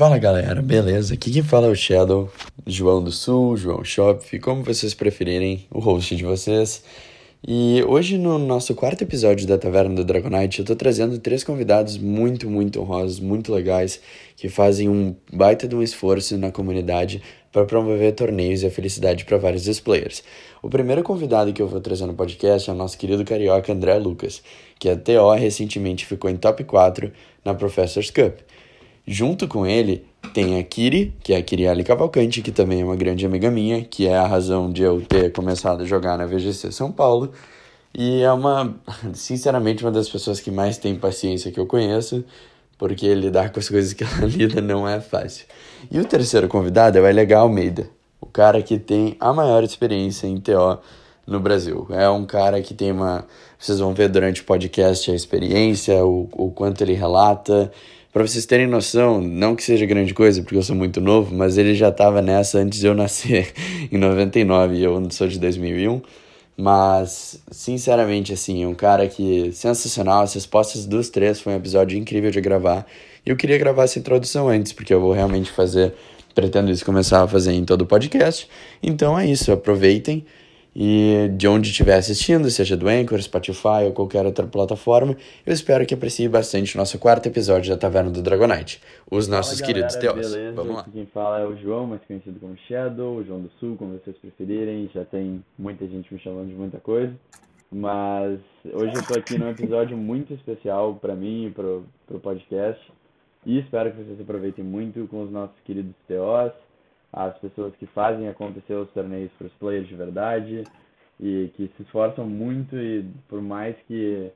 Fala galera, beleza? Aqui quem fala é o Shadow, João do Sul, João Shop, como vocês preferirem, o host de vocês. E hoje no nosso quarto episódio da Taverna do Dragonite eu tô trazendo três convidados muito, muito honrosos, muito legais, que fazem um baita de um esforço na comunidade para promover torneios e a felicidade para vários dos players. O primeiro convidado que eu vou trazer no podcast é o nosso querido carioca André Lucas, que a TO recentemente ficou em top 4 na Professors Cup. Junto com ele tem a Kiri, que é a Kiriali Cavalcante, que também é uma grande amiga minha, que é a razão de eu ter começado a jogar na VGC São Paulo. E é uma, sinceramente, uma das pessoas que mais tem paciência que eu conheço, porque lidar com as coisas que ela lida não é fácil. E o terceiro convidado é o LH Almeida, o cara que tem a maior experiência em TO no Brasil. É um cara que tem uma. Vocês vão ver durante o podcast a experiência, o, o quanto ele relata. Para vocês terem noção, não que seja grande coisa, porque eu sou muito novo, mas ele já estava nessa antes de eu nascer, em 99, e eu sou de 2001. Mas, sinceramente, assim, um cara que sensacional. As respostas dos três foi um episódio incrível de gravar. E eu queria gravar essa introdução antes, porque eu vou realmente fazer. Pretendo isso começar a fazer em todo o podcast. Então é isso, aproveitem. E de onde estiver assistindo, seja do Anchor, Spotify ou qualquer outra plataforma, eu espero que aprecie bastante o nosso quarto episódio da Taverna do Dragonite, os nossos Fala, queridos galera. Beleza? Vamos lá. Quem fala é o João, mais conhecido como Shadow, o João do Sul, como vocês preferirem. Já tem muita gente me chamando de muita coisa. Mas hoje eu tô aqui num episódio muito especial para mim e pro, pro podcast. E espero que vocês aproveitem muito com os nossos queridos TOs, as pessoas que fazem acontecer os torneios para os players de verdade e que se esforçam muito e por mais que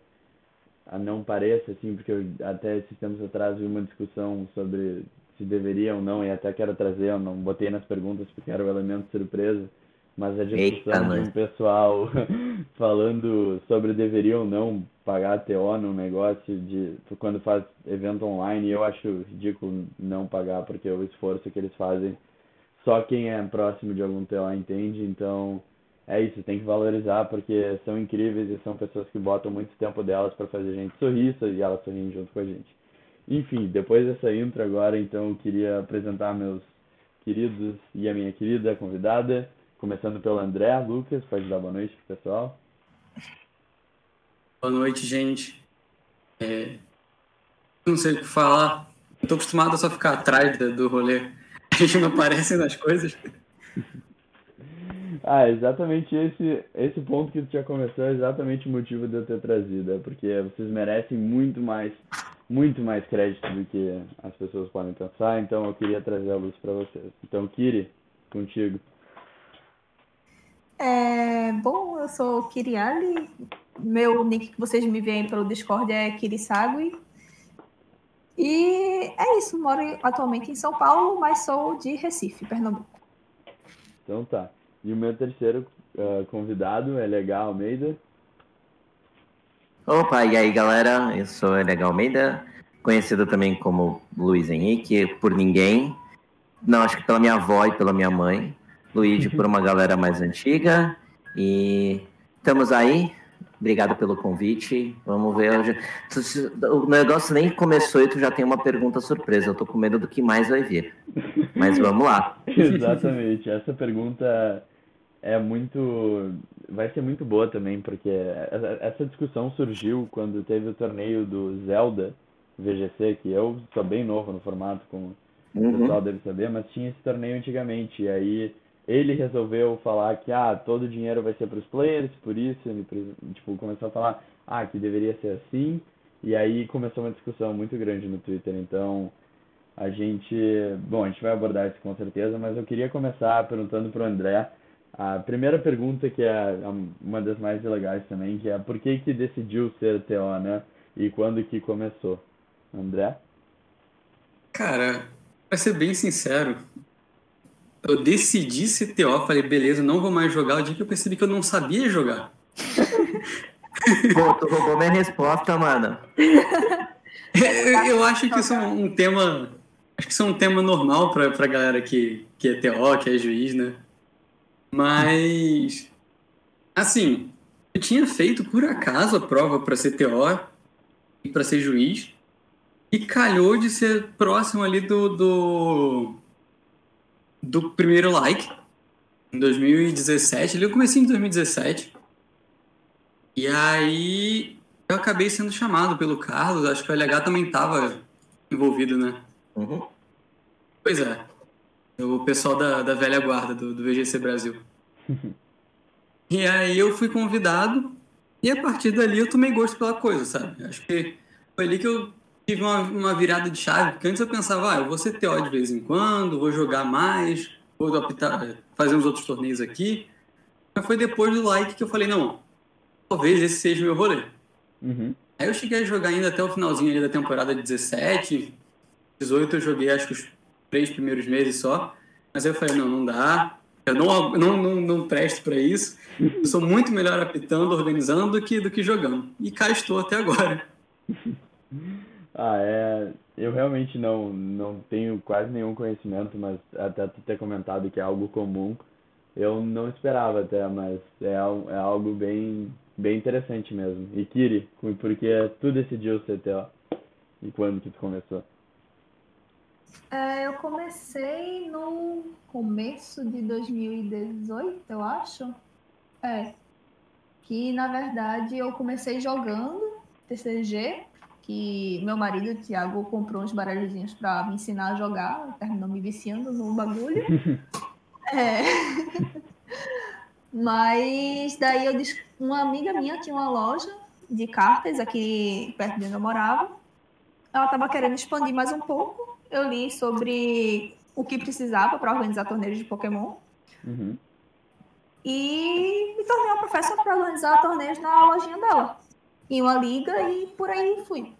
não pareça assim, porque eu até esses tempos atrás vi uma discussão sobre se deveria ou não e até quero trazer, eu não botei nas perguntas porque era o elemento surpresa, mas a discussão Eita, de um pessoal falando sobre deveria ou não pagar TO num negócio de quando faz evento online, eu acho ridículo não pagar porque o esforço que eles fazem só quem é próximo de algum TO entende, então é isso, tem que valorizar porque são incríveis e são pessoas que botam muito tempo delas para fazer a gente sorrir e elas sorriem junto com a gente. Enfim, depois dessa intro agora, então eu queria apresentar meus queridos e a minha querida convidada, começando pelo André Lucas, pode dar boa noite pro pessoal. Boa noite, gente. É... Não sei o que falar. Estou acostumado a só ficar atrás do rolê. A gente não aparece nas coisas. Ah, exatamente esse, esse ponto que tu já começou é exatamente o motivo de eu ter trazido. É porque vocês merecem muito mais, muito mais crédito do que as pessoas podem pensar, então eu queria trazer a luz para vocês. Então, Kiri, contigo. É, bom, eu sou Kiriali. Meu nick que vocês me veem pelo Discord é Kirisagui. E é isso, moro atualmente em São Paulo, mas sou de Recife, Pernambuco. Então tá. E o meu terceiro uh, convidado é Legal Almeida. Opa, e aí galera, eu sou Legal Almeida, conhecido também como Luiz Henrique, por ninguém. Não, acho que pela minha avó e pela minha mãe. Luigi por uma galera mais antiga. E estamos aí. Obrigado pelo convite. Vamos ver. Hoje. O negócio nem começou e tu já tem uma pergunta surpresa. Eu tô com medo do que mais vai vir. Mas vamos lá. Exatamente. Essa pergunta é muito. Vai ser muito boa também, porque essa discussão surgiu quando teve o torneio do Zelda VGC, que eu sou bem novo no formato, como uhum. o pessoal deve saber, mas tinha esse torneio antigamente. E aí ele resolveu falar que ah, todo o dinheiro vai ser para os players, por isso ele tipo, começou a falar ah, que deveria ser assim. E aí começou uma discussão muito grande no Twitter. Então a gente, bom, a gente vai abordar isso com certeza, mas eu queria começar perguntando para o André a primeira pergunta que é uma das mais legais também, que é por que que decidiu ser TO, né? E quando que começou? André? Cara, para ser bem sincero, eu decidi ser TO, falei, beleza, não vou mais jogar, o dia que eu percebi que eu não sabia jogar. Pô, tu roubou minha resposta, mano. eu, eu acho que isso é um tema. Acho que isso é um tema normal pra, pra galera que, que é TO, que é juiz, né? Mas. Assim, eu tinha feito por acaso a prova para ser TO e para ser juiz. E calhou de ser próximo ali do, do, do primeiro like, em 2017, ali eu comecei em 2017. E aí eu acabei sendo chamado pelo Carlos, acho que o LH também estava envolvido, né? Uhum. Pois é. O pessoal da, da velha guarda do, do VGC Brasil. e aí eu fui convidado e a partir dali eu tomei gosto pela coisa, sabe? Acho que foi ali que eu tive uma, uma virada de chave, porque antes eu pensava, ah, eu vou ser TO de vez em quando, vou jogar mais, vou optar, fazer uns outros torneios aqui. Mas foi depois do like que eu falei, não, talvez esse seja o meu rolê. Uhum. Aí eu cheguei a jogar ainda até o finalzinho ali da temporada 17, 18 eu joguei acho que os três primeiros meses só. Mas aí eu falei, não, não dá. Eu não, não, não, não presto para isso. Eu sou muito melhor apitando, organizando do que, do que jogando. E cá estou até agora. Ah, é. Eu realmente não, não tenho quase nenhum conhecimento, mas até tu ter comentado que é algo comum, eu não esperava até, mas é, é algo bem, bem interessante mesmo. E Kiri, por que tu decidiu ser TO? E quando que tu começou? É, eu comecei no começo de 2018, eu acho. É. Que na verdade eu comecei jogando TCG, que meu marido, o Thiago, comprou uns baralhozinhos pra me ensinar a jogar, terminou me viciando no bagulho. É. Mas daí eu uma amiga minha tinha uma loja de cartas aqui perto de onde eu morava. Ela estava querendo expandir mais um pouco. Eu li sobre o que precisava para organizar torneios de Pokémon Uhum. e me tornei uma professora para organizar torneios na lojinha dela, em uma liga e por aí fui.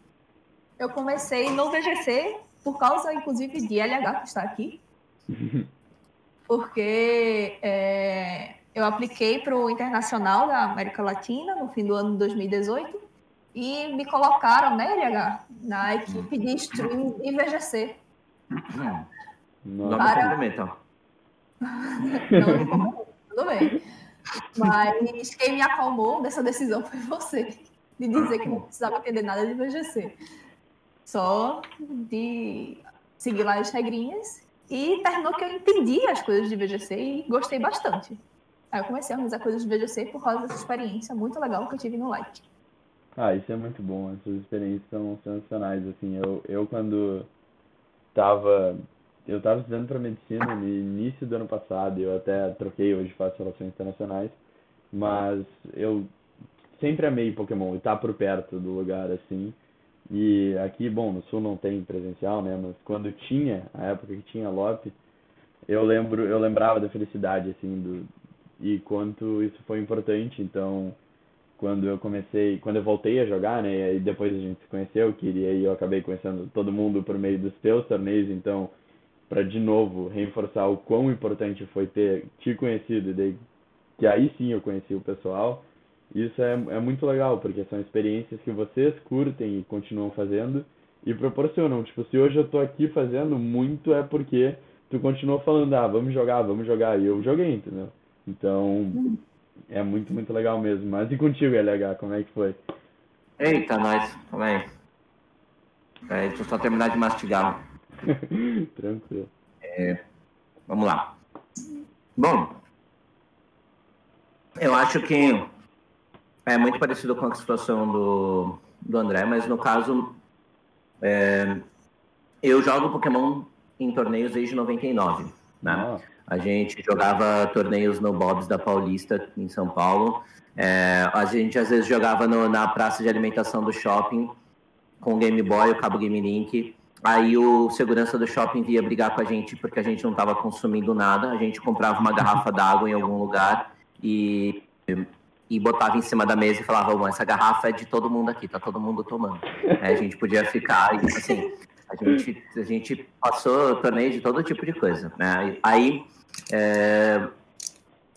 Eu comecei no VGC por causa, inclusive, de LH que está aqui, porque é, eu apliquei para o Internacional da América Latina no fim do ano de 2018 e me colocaram, né, LH, na equipe de stream em VGC. Nossa. Nome Para- complementar. Não, tudo bem. Mas quem me acalmou dessa decisão foi você, de dizer que não precisava entender nada de VGC. Só de seguir lá as regrinhas. E terminou que eu entendi as coisas de VGC e gostei bastante. Aí eu comecei a organizar coisas de VGC por causa dessa experiência muito legal que eu tive no Like. Ah, isso é muito bom. Essas experiências são sensacionais. Assim, eu, eu quando tava, eu tava estudando para medicina no início do ano passado, eu até troquei hoje faço relações internacionais, mas eu sempre amei Pokémon e tá por perto do lugar assim. E aqui, bom, no sul não tem presencial, né, mas quando tinha, a época que tinha Lope, eu lembro, eu lembrava da felicidade assim do e quanto isso foi importante, então quando eu comecei, quando eu voltei a jogar, né, e aí depois a gente se conheceu, que e eu acabei conhecendo todo mundo por meio dos teus torneios, então para de novo reforçar o quão importante foi ter te conhecido, e daí que aí sim eu conheci o pessoal. Isso é, é muito legal, porque são experiências que vocês curtem e continuam fazendo e proporcionam. Tipo, se hoje eu tô aqui fazendo, muito é porque tu continuou falando, ah, vamos jogar, vamos jogar, e eu joguei, entendeu? Então, é muito, muito legal mesmo. Mas e contigo, LH, como é que foi? Eita, nós. Calma aí. Peraí, deixa eu só terminar de mastigar. Tranquilo. Vamos lá. Bom, eu acho que é muito parecido com a situação do, do André, mas no caso, é, eu jogo Pokémon em torneios desde 99, né? Ah, A gente jogava torneios no Bob's da Paulista, em São Paulo. É, a gente às vezes jogava no- na praça de alimentação do shopping com o Game Boy, o cabo Game Link. Aí o segurança do shopping via brigar com a gente porque a gente não estava consumindo nada. A gente comprava uma garrafa d'água em algum lugar e, e botava em cima da mesa e falava: essa garrafa é de todo mundo aqui, tá todo mundo tomando. Aí a gente podia ficar, e, assim, a gente, a gente passou torneio de todo tipo de coisa. Né? Aí é,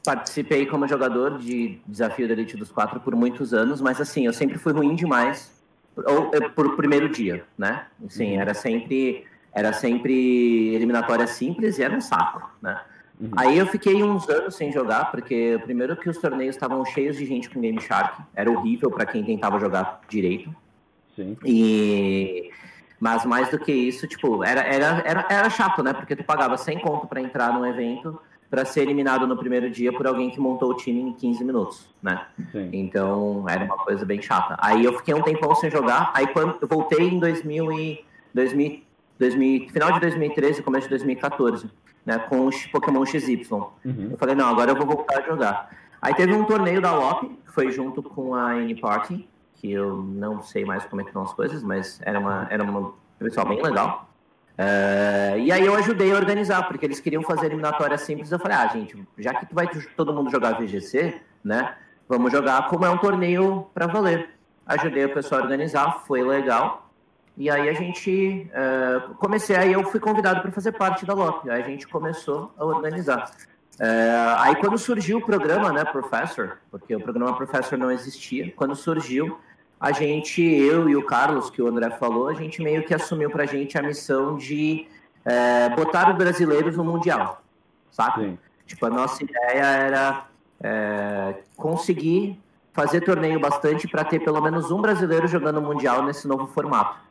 participei como jogador de Desafio da Elite dos Quatro por muitos anos, mas assim, eu sempre fui ruim demais ou é, por primeiro dia, né? Assim, Uhum. era sempre era sempre eliminatória simples e era um saco, né? Uhum. Aí eu fiquei uns anos sem jogar, porque primeiro que os torneios estavam cheios de gente com Game Shark, era horrível para quem tentava jogar direito. sim. E Mas mais do que isso, tipo, era, era, era, era chato, né? Porque tu pagava 100 conto para entrar num evento para ser eliminado no primeiro dia por alguém que montou o time em 15 minutos, né? Sim. Então era uma coisa bem chata. Aí eu fiquei um tempão sem jogar, aí quando eu voltei em 2000 e 2000, 2000 final de 2013, começo de 2014, né, com os Pokémon XY. Uhum. Eu falei, não, agora eu vou voltar a jogar. Aí teve um torneio da LOP, que foi junto com a N-Party, que eu não sei mais como é que estão as coisas, mas era uma era uma pessoal bem legal. Uh, e aí eu ajudei a organizar, porque eles queriam fazer eliminatória simples. Eu falei, ah, gente, já que tu vai todo mundo jogar VGC, né? Vamos jogar como é um torneio para valer. Ajudei o pessoal a organizar, foi legal. E aí a gente uh, comecei, aí eu fui convidado para fazer parte da LOP. Aí a gente começou a organizar. Uh, aí quando surgiu o programa, né, Professor, porque o programa Professor não existia, quando surgiu, a gente, eu e o Carlos, que o André falou, a gente meio que assumiu para a gente a missão de é, botar os brasileiros no Mundial, saca? Sim. Tipo, a nossa ideia era conseguir fazer torneio bastante para ter pelo menos um brasileiro jogando Mundial nesse novo formato.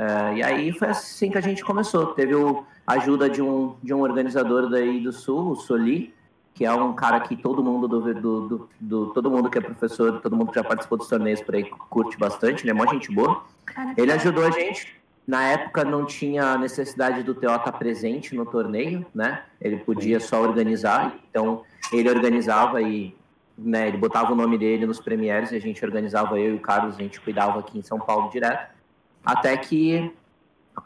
É, e aí foi assim que a gente começou. Teve a ajuda de um, de um organizador daí do Sul, o Soli, que é um cara que todo mundo do, do, do, do, todo mundo que é professor, todo mundo que já participou dos torneios por aí curte bastante, ele é uma gente boa. Ele ajudou a gente. Na época não tinha necessidade do TO estar presente no torneio, né? Ele podia só organizar, então ele organizava e né, ele botava o nome dele nos premieres e a gente organizava eu e o Carlos, a gente cuidava aqui em São Paulo direto, até que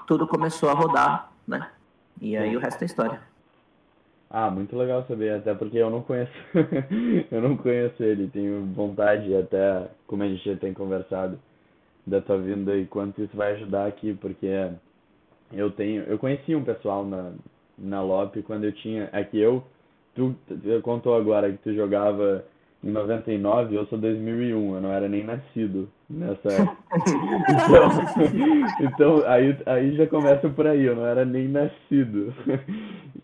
tudo começou a rodar, né? E aí o resto é história. Ah, muito legal saber, até porque eu não conheço, eu não conheço ele, tenho vontade, até como a gente já tem conversado, da tua vinda e quanto isso vai ajudar aqui, porque eu tenho, eu conheci um pessoal na, na LOP quando eu tinha, é que eu, tu, tu contou agora que tu jogava em 99, eu sou 2001, eu não era nem nascido nessa então, então aí, aí já começa por aí, eu não era nem nascido.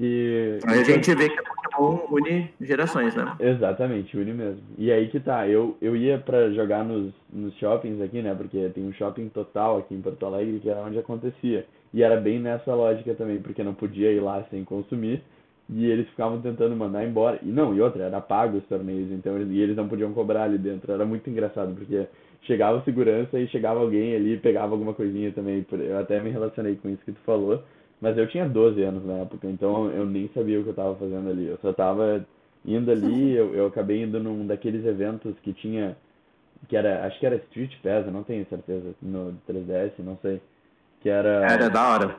E, a gente vê que a Pokémon une gerações, né? Exatamente, une mesmo. E aí que tá, eu, eu ia pra jogar nos, nos shoppings aqui, né? Porque tem um shopping total aqui em Porto Alegre, que era onde acontecia. E era bem nessa lógica também, porque não podia ir lá sem consumir. E eles ficavam tentando mandar embora. E não, e outra, era pago os torneios, então e eles não podiam cobrar ali dentro. Era muito engraçado, porque chegava segurança e chegava alguém ali e pegava alguma coisinha também. Eu até me relacionei com isso que tu falou. Mas eu tinha 12 anos na época, então eu nem sabia o que eu estava fazendo ali. Eu só estava indo ali, eu, eu acabei indo num daqueles eventos que tinha, que era, acho que era Street Pass, eu não tenho certeza, no 3DS, não sei. Que era... Era da hora.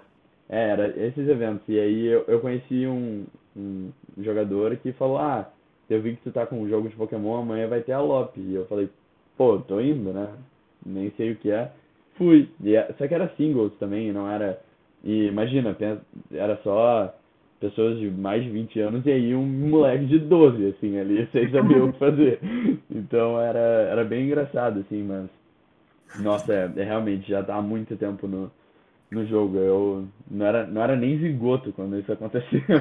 É, era esses eventos. E aí eu, eu conheci um, um jogador que falou, ah, eu vi que tu tá com um jogo de Pokémon, amanhã vai ter a LOP. E eu falei, pô, tô indo, né? Nem sei o que é. Fui. E, é, só que era singles também, não era e imagina, era só pessoas de mais de 20 anos e aí um moleque de 12, assim, ali, sem saber o que fazer. Então era, era bem engraçado, assim, mas. Nossa, é, é realmente já tá há muito tempo no, no jogo. Eu não era, não era nem zigoto quando isso aconteceu.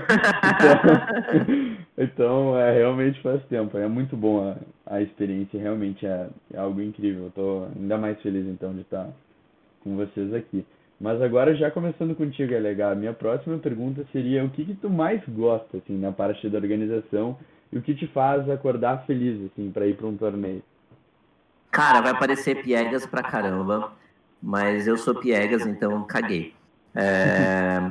Então, então é, realmente faz tempo. É muito bom a, a experiência, realmente é, é algo incrível. Eu tô ainda mais feliz então de estar com vocês aqui. Mas agora, já começando contigo, LH, minha próxima pergunta seria o que, que tu mais gosta, assim, na parte da organização e o que te faz acordar feliz, assim, para ir para um torneio? Cara, vai parecer piegas pra caramba, mas eu sou piegas, então caguei. É...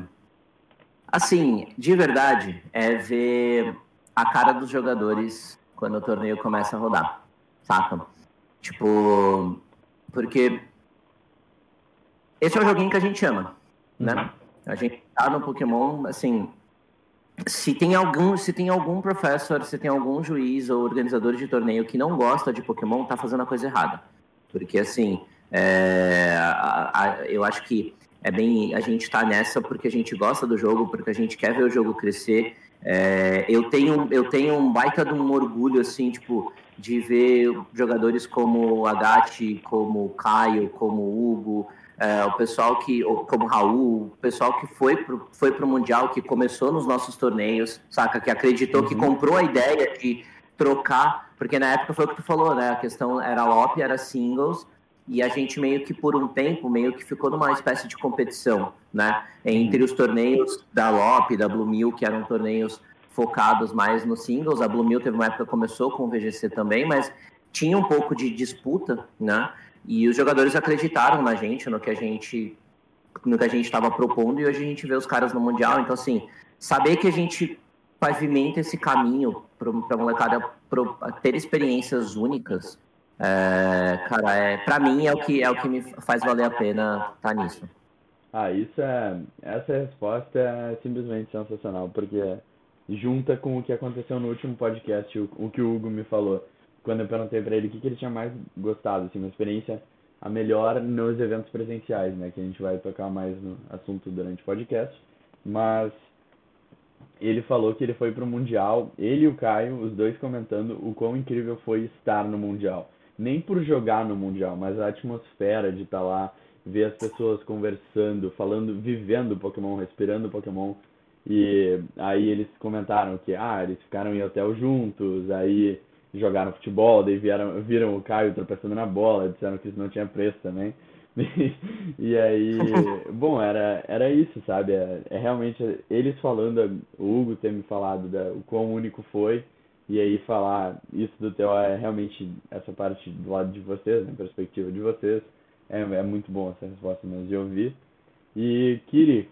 Assim, de verdade, é ver a cara dos jogadores quando o torneio começa a rodar, saca? Tipo, porque esse é o joguinho que a gente ama, né? A gente tá no Pokémon, assim, se tem algum, se tem algum professor, se tem algum juiz ou organizador de torneio que não gosta de Pokémon, tá fazendo a coisa errada. Porque assim, é, a, a, eu acho que é bem a gente tá nessa porque a gente gosta do jogo, porque a gente quer ver o jogo crescer. É, eu tenho eu tenho um baita de um orgulho assim, tipo, de ver jogadores como Agati, como Caio, como Hugo, é, o pessoal que, como Raul, o pessoal que foi pro, foi pro Mundial, que começou nos nossos torneios, saca? Que acreditou, uhum. que comprou a ideia de trocar, porque na época foi o que tu falou, né? A questão era LOP, era singles, e a gente meio que por um tempo meio que ficou numa espécie de competição, né? Entre os torneios da LOP, da Blue Mill, que eram torneios focados mais nos singles. A Blue Mill teve uma época que começou com o VGC também, mas tinha um pouco de disputa, né? E os jogadores acreditaram na gente, no que a gente no que a gente estava propondo e hoje a gente vê os caras no mundial. Então assim, saber que a gente pavimenta esse caminho para a molecada pro, ter experiências únicas, é, cara, é, para mim é o que é o que me faz valer a pena estar tá nisso. Ah, isso é essa resposta é simplesmente sensacional porque junta com o que aconteceu no último podcast, o, o que o Hugo me falou quando eu perguntei para ele o que, que ele tinha mais gostado, assim, uma experiência a melhor nos eventos presenciais, né, que a gente vai tocar mais no assunto durante o podcast, mas ele falou que ele foi pro Mundial, ele e o Caio, os dois comentando o quão incrível foi estar no Mundial. Nem por jogar no Mundial, mas a atmosfera de estar tá lá, ver as pessoas conversando, falando, vivendo Pokémon, respirando Pokémon. E aí eles comentaram que, ah, eles ficaram em hotel juntos, aí jogaram futebol, daí vieram, viram o Caio tropeçando na bola, disseram que isso não tinha preço também. e aí, bom, era, era isso, sabe? É, é, realmente eles falando, o Hugo ter me falado da, o quão único foi, e aí falar isso do Theo é realmente essa parte do lado de vocês, na né, perspectiva de vocês, é, é muito bom essa resposta mesmo de ouvir. E Kiri,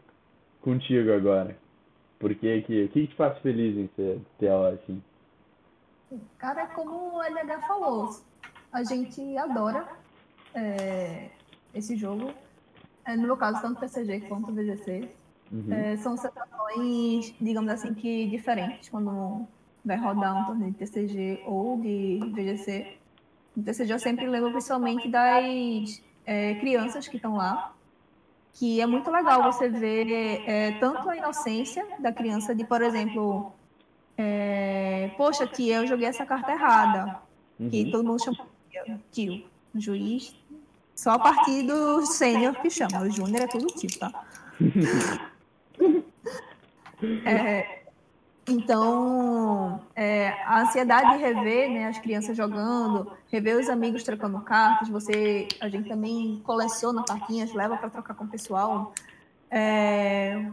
contigo agora. Por que que, o que te faz feliz em ser Theo assim? Cara, como o LH falou, a gente adora é, esse jogo. É, no meu caso, tanto TCG quanto VGC. Uhum. É, são sensações, digamos assim, que diferentes quando vai rodar um torneio de TCG ou de VGC. No TCG eu sempre lembro principalmente das é, crianças que estão lá, que é muito legal você ver é, tanto a inocência da criança de, por exemplo, é, poxa, tia, eu joguei essa carta errada, uhum. que todo mundo chama tio, juiz só a partir do sênior que chama. O júnior é tudo tipo, tá? é, então, é, a ansiedade de rever né, as crianças jogando, rever os amigos trocando cartas, você, a gente também coleciona cartinhas, leva para trocar com o pessoal. É,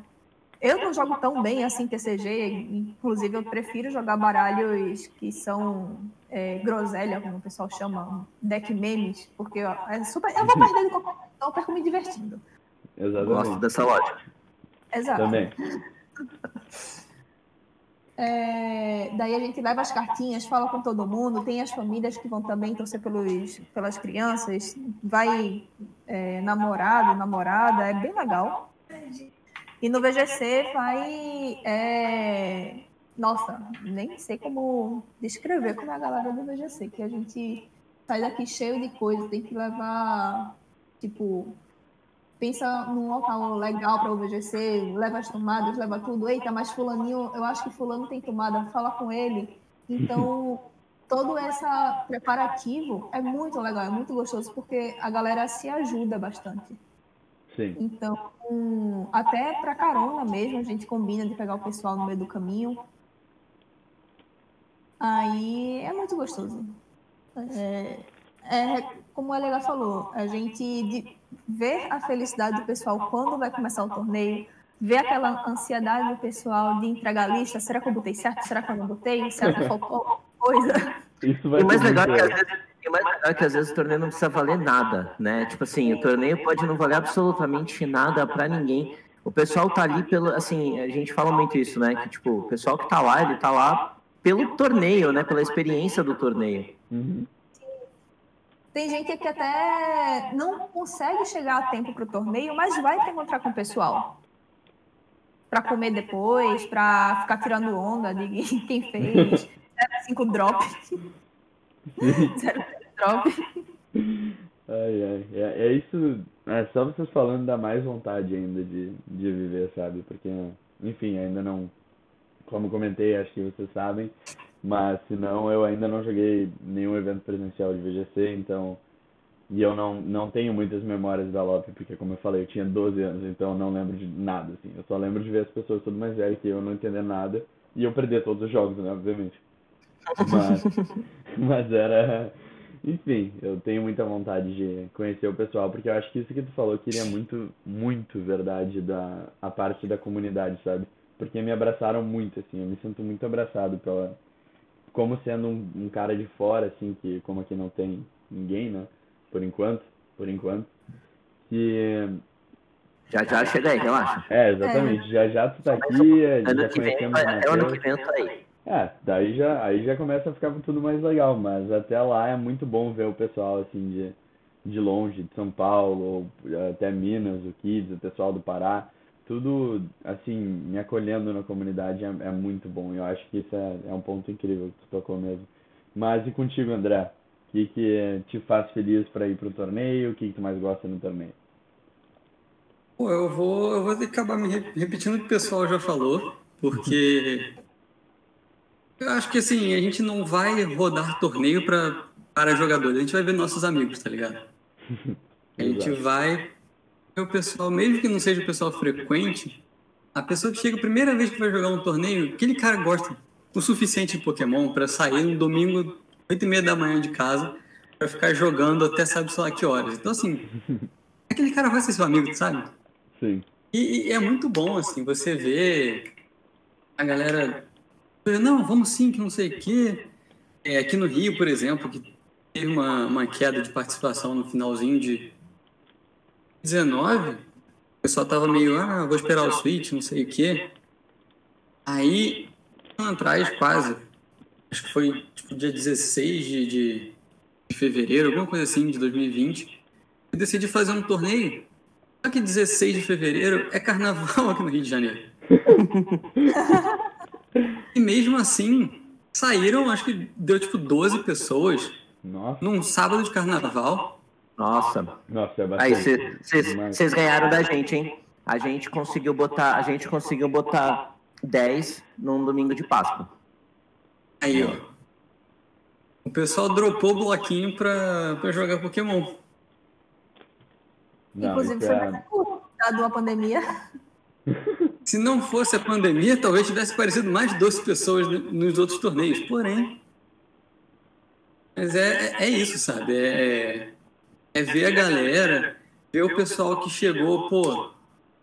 eu não jogo tão bem assim TCG, inclusive eu prefiro jogar baralhos que são é, groselha, como o pessoal chama, deck memes, porque ó, é super. Eu vou perder qualquer então eu perco me divertindo. Exatamente. Gosto dessa lógica. Exato. Também. É, daí a gente leva as cartinhas, fala com todo mundo, tem as famílias que vão também torcer pelos, pelas crianças, vai é, namorado, namorada, é bem legal. E no VGC vai. É... Nossa, nem sei como descrever como é a galera do VGC, que a gente sai daqui cheio de coisa, tem que levar, tipo, pensa num local legal para o VGC, leva as tomadas, leva tudo. Eita, mas fulaninho, eu acho que fulano tem tomada, fala com ele. Então, todo esse preparativo é muito legal, é muito gostoso, porque a galera se ajuda bastante. Sim. Então, até para carona mesmo, a gente combina de pegar o pessoal no meio do caminho. Aí é muito gostoso. É, é como a Lega falou, a gente ver a felicidade do pessoal quando vai começar o torneio, ver aquela ansiedade do pessoal de entregar a lista, será que eu botei certo? Será que eu não botei? Será que faltou coisa? Isso vai e mais legal é que às vezes e o mais legal é que às vezes o torneio não precisa valer nada, né? Tipo assim, o torneio pode não valer absolutamente nada para ninguém. O pessoal tá ali pelo, assim, a gente fala muito isso, né? Que tipo, o pessoal que tá lá, ele tá lá pelo torneio, né? Pela experiência do torneio. Uhum. Tem gente que até não consegue chegar a tempo pro torneio, mas vai te encontrar com o pessoal. Para comer depois, para ficar tirando onda de quem fez. 5 drop. Zero drop. Ai, ai. É, é isso. É só vocês falando dá mais vontade ainda de, de viver, sabe? Porque, enfim, ainda não. Como comentei, acho que vocês sabem. Mas se não, eu ainda não joguei nenhum evento presencial de VGC, então. E eu não, não tenho muitas memórias da LOP, porque, como eu falei, eu tinha 12 anos, então eu não lembro de nada, assim. Eu só lembro de ver as pessoas tudo mais velhas que eu não entender nada. E eu perder todos os jogos, né, obviamente. Mas, mas era, Enfim, eu tenho muita vontade de conhecer o pessoal, porque eu acho que isso que tu falou queria muito, muito verdade da a parte da comunidade, sabe? Porque me abraçaram muito, assim, eu me sinto muito abraçado pela como sendo um, um cara de fora, assim, que como aqui não tem ninguém, né? Por enquanto, por enquanto. Que Já já chega aí, relaxa. é, exatamente, já já tu tá aqui, já Ano que vem, até o ano que vem aí. É, daí já, aí já começa a ficar tudo mais legal, mas até lá é muito bom ver o pessoal assim de, de longe, de São Paulo, ou até Minas, o Kids, o pessoal do Pará, tudo assim, me acolhendo na comunidade é, é muito bom. Eu acho que isso é, é um ponto incrível que tu tocou mesmo. Mas e contigo, André? O que que te faz feliz para ir pro torneio? O que que tu mais gosta no torneio? Pô, eu vou, eu vou acabar me re- repetindo o que o pessoal já falou, porque eu acho que assim, a gente não vai rodar torneio para para jogadores, a gente vai ver nossos amigos, tá ligado? A gente vai o pessoal, mesmo que não seja o pessoal frequente, a pessoa que chega a primeira vez que vai jogar um torneio, aquele cara gosta o suficiente de Pokémon para sair no domingo, 8 e meia da manhã de casa, para ficar jogando até sabe lá que horas. Então, assim, aquele cara vai ser seu amigo, sabe? Sim. E, e é muito bom, assim, você ver a galera. Não, vamos sim, que não sei o quê. É, aqui no Rio, por exemplo, que teve uma, uma queda de participação no finalzinho de 19, o pessoal tava meio, ah, vou esperar o Switch, não sei o quê. Aí, um ano atrás, quase, acho que foi tipo dia 16 de, de, de fevereiro, alguma coisa assim, de 2020, eu decidi fazer um torneio só que 16 de fevereiro é carnaval aqui no Rio de Janeiro. e mesmo assim, saíram, acho que deu tipo 12 pessoas Nossa, num sábado de carnaval. Nossa. nossa, é Aí bastante. vocês Demais. ganharam da gente, hein? A gente conseguiu botar, a gente conseguiu botar 10 num domingo de Páscoa. Aí, ó. O pessoal dropou o bloquinho pra, pra jogar Pokémon. Não, Inclusive, foi é- mais dado a pandemia. Se não fosse a pandemia, talvez tivesse aparecido mais de 12 pessoas no- nos outros torneios. Porém. Mas é, é, é isso, sabe? É, é ver a galera, ver o pessoal que chegou, pô,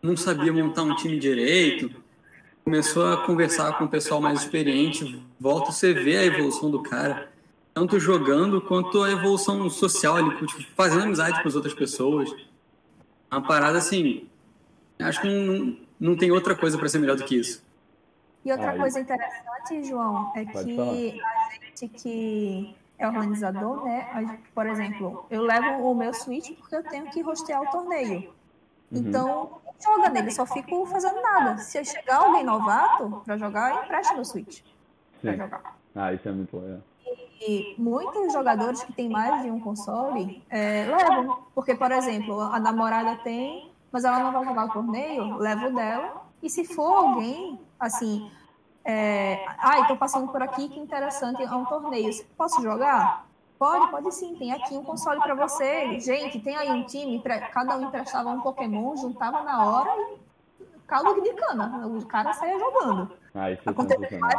não sabia montar um time direito, começou a conversar com o pessoal mais experiente, volta você vê a evolução do cara, tanto jogando quanto a evolução social, ele tipo, fazendo amizade com as outras pessoas. Uma parada assim, acho que não, não tem outra coisa para ser melhor do que isso. E outra Ah, coisa interessante, João, é Pode que falar. a gente que é organizador, né? gente- por exemplo, eu levo o meu Switch porque eu tenho que rostear o torneio. Uhum. Então, joga nele, só fico fazendo nada. Se chegar alguém novato pra jogar, eu empresto meu Switch jogar. Ah, isso é muito legal. E muitos jogadores que têm mais de um console é, levam. Porque, por exemplo, a namorada tem, mas ela não vai jogar o torneio, leva o dela. E se for alguém, assim, é, ah, estou passando por aqui, que interessante, é um torneio. Posso jogar? Pode, pode sim. Tem aqui um console para você. Gente, tem aí um time, pra- cada um emprestava um Pokémon, juntava na hora e caldo de cana. O cara saía jogando. Ah, é.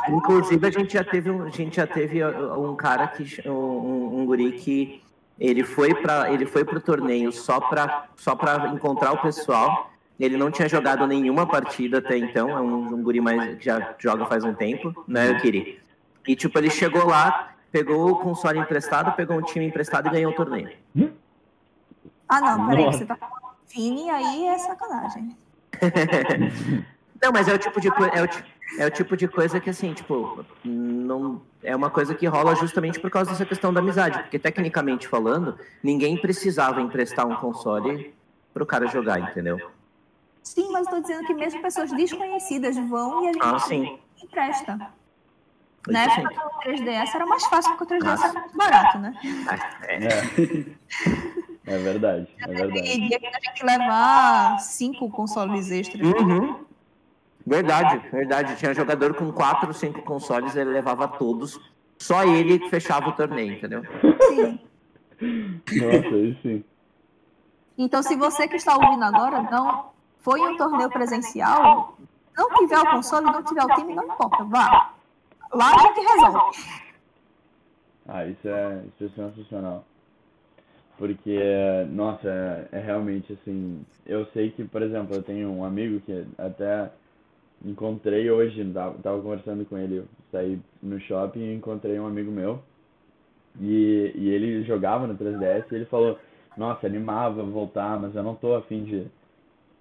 Inclusive, a gente já teve um, a gente já teve um cara que um, um guri que ele foi para ele foi pro torneio só para só para encontrar o pessoal. Ele não tinha jogado nenhuma partida até então, é um, um guri mais que já joga faz um tempo, né, Kiri? E tipo, ele chegou lá, pegou o console emprestado, pegou um time emprestado e ganhou o torneio. Ah, não, peraí, você tá falando Vini, aí é sacanagem. Não, mas é o tipo de coisa, é o, ti- é o tipo de coisa que assim, tipo, não é uma coisa que rola justamente por causa dessa questão da amizade, porque tecnicamente falando, ninguém precisava emprestar um console pro cara jogar, entendeu? Sim, mas estou dizendo que mesmo pessoas desconhecidas vão e a gente Ah, sim. empresta. Isso Na sim. época do 3DS era mais fácil, porque o 3DS Nossa. era mais barato, né? É. É verdade, é verdade. E dia que a gente levar cinco consoles extras. Uhum. Verdade, verdade. Tinha jogador com quatro, cinco consoles, ele levava todos. Só ele que fechava o torneio, entendeu? Sim. Nossa, aí sim. Então, se você que está ouvindo agora não foi um torneio presencial, não tiver o console, não tiver o time, não importa, vá. Lá a gente resolve. Ah, isso é, isso é sensacional. Porque, nossa, é, é realmente assim. Eu sei que, por exemplo, eu tenho um amigo que até encontrei hoje, tava, tava conversando com ele, saí no shopping e encontrei um amigo meu. E, e ele jogava no 3DS e ele falou, nossa, animava voltar, mas eu não tô afim de,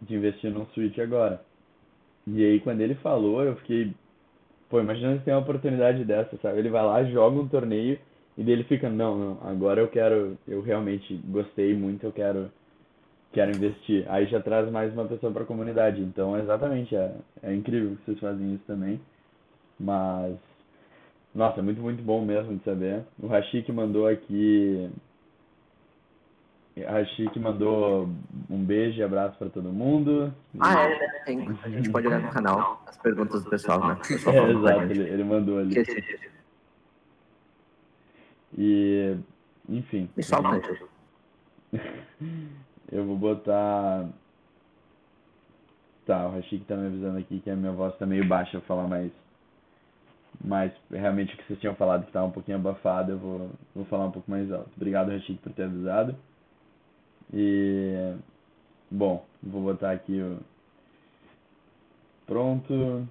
de investir no Switch agora. E aí quando ele falou, eu fiquei, pô, imagina se tem uma oportunidade dessa, sabe? Ele vai lá, joga um torneio e dele fica, não, não, agora eu quero, eu realmente gostei muito, eu quero quero investir. Aí já traz mais uma pessoa para a comunidade. Então, exatamente, é, é incrível que vocês fazem isso também. Mas, nossa, é muito, muito bom mesmo de saber. O Rashik mandou aqui. Rashik mandou um beijo e abraço para todo mundo. Ah, é, né? A gente pode olhar no canal as perguntas do pessoal, né? Pessoal é, exato, ele, ele mandou ali. E, enfim. Me. Eu vou botar. Tá, o Rashik tá me avisando aqui que a minha voz tá meio baixa, eu falar mais. Mas realmente o que vocês tinham falado que tá um pouquinho abafado, eu vou, vou falar um pouco mais alto. Obrigado, Rashik, por ter avisado. E. Bom, vou botar aqui o. Pronto.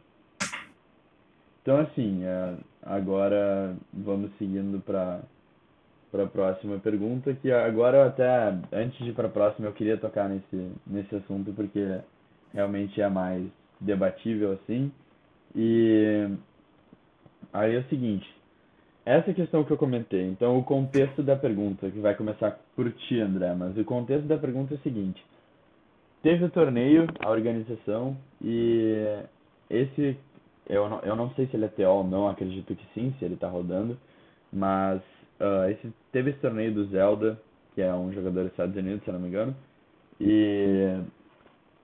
Então, assim, é, agora vamos seguindo para para a próxima pergunta, que agora até antes de ir para a próxima eu queria tocar nesse nesse assunto porque realmente é mais debatível assim. E aí é o seguinte, essa questão que eu comentei, então o contexto da pergunta, que vai começar por ti, André, mas o contexto da pergunta é o seguinte: teve o torneio, a organização e esse eu não, eu não sei se ele é TO ou não, acredito que sim, se ele está rodando, mas Uh, esse, teve esse torneio do Zelda, que é um jogador dos Estados Unidos, se não me engano. E,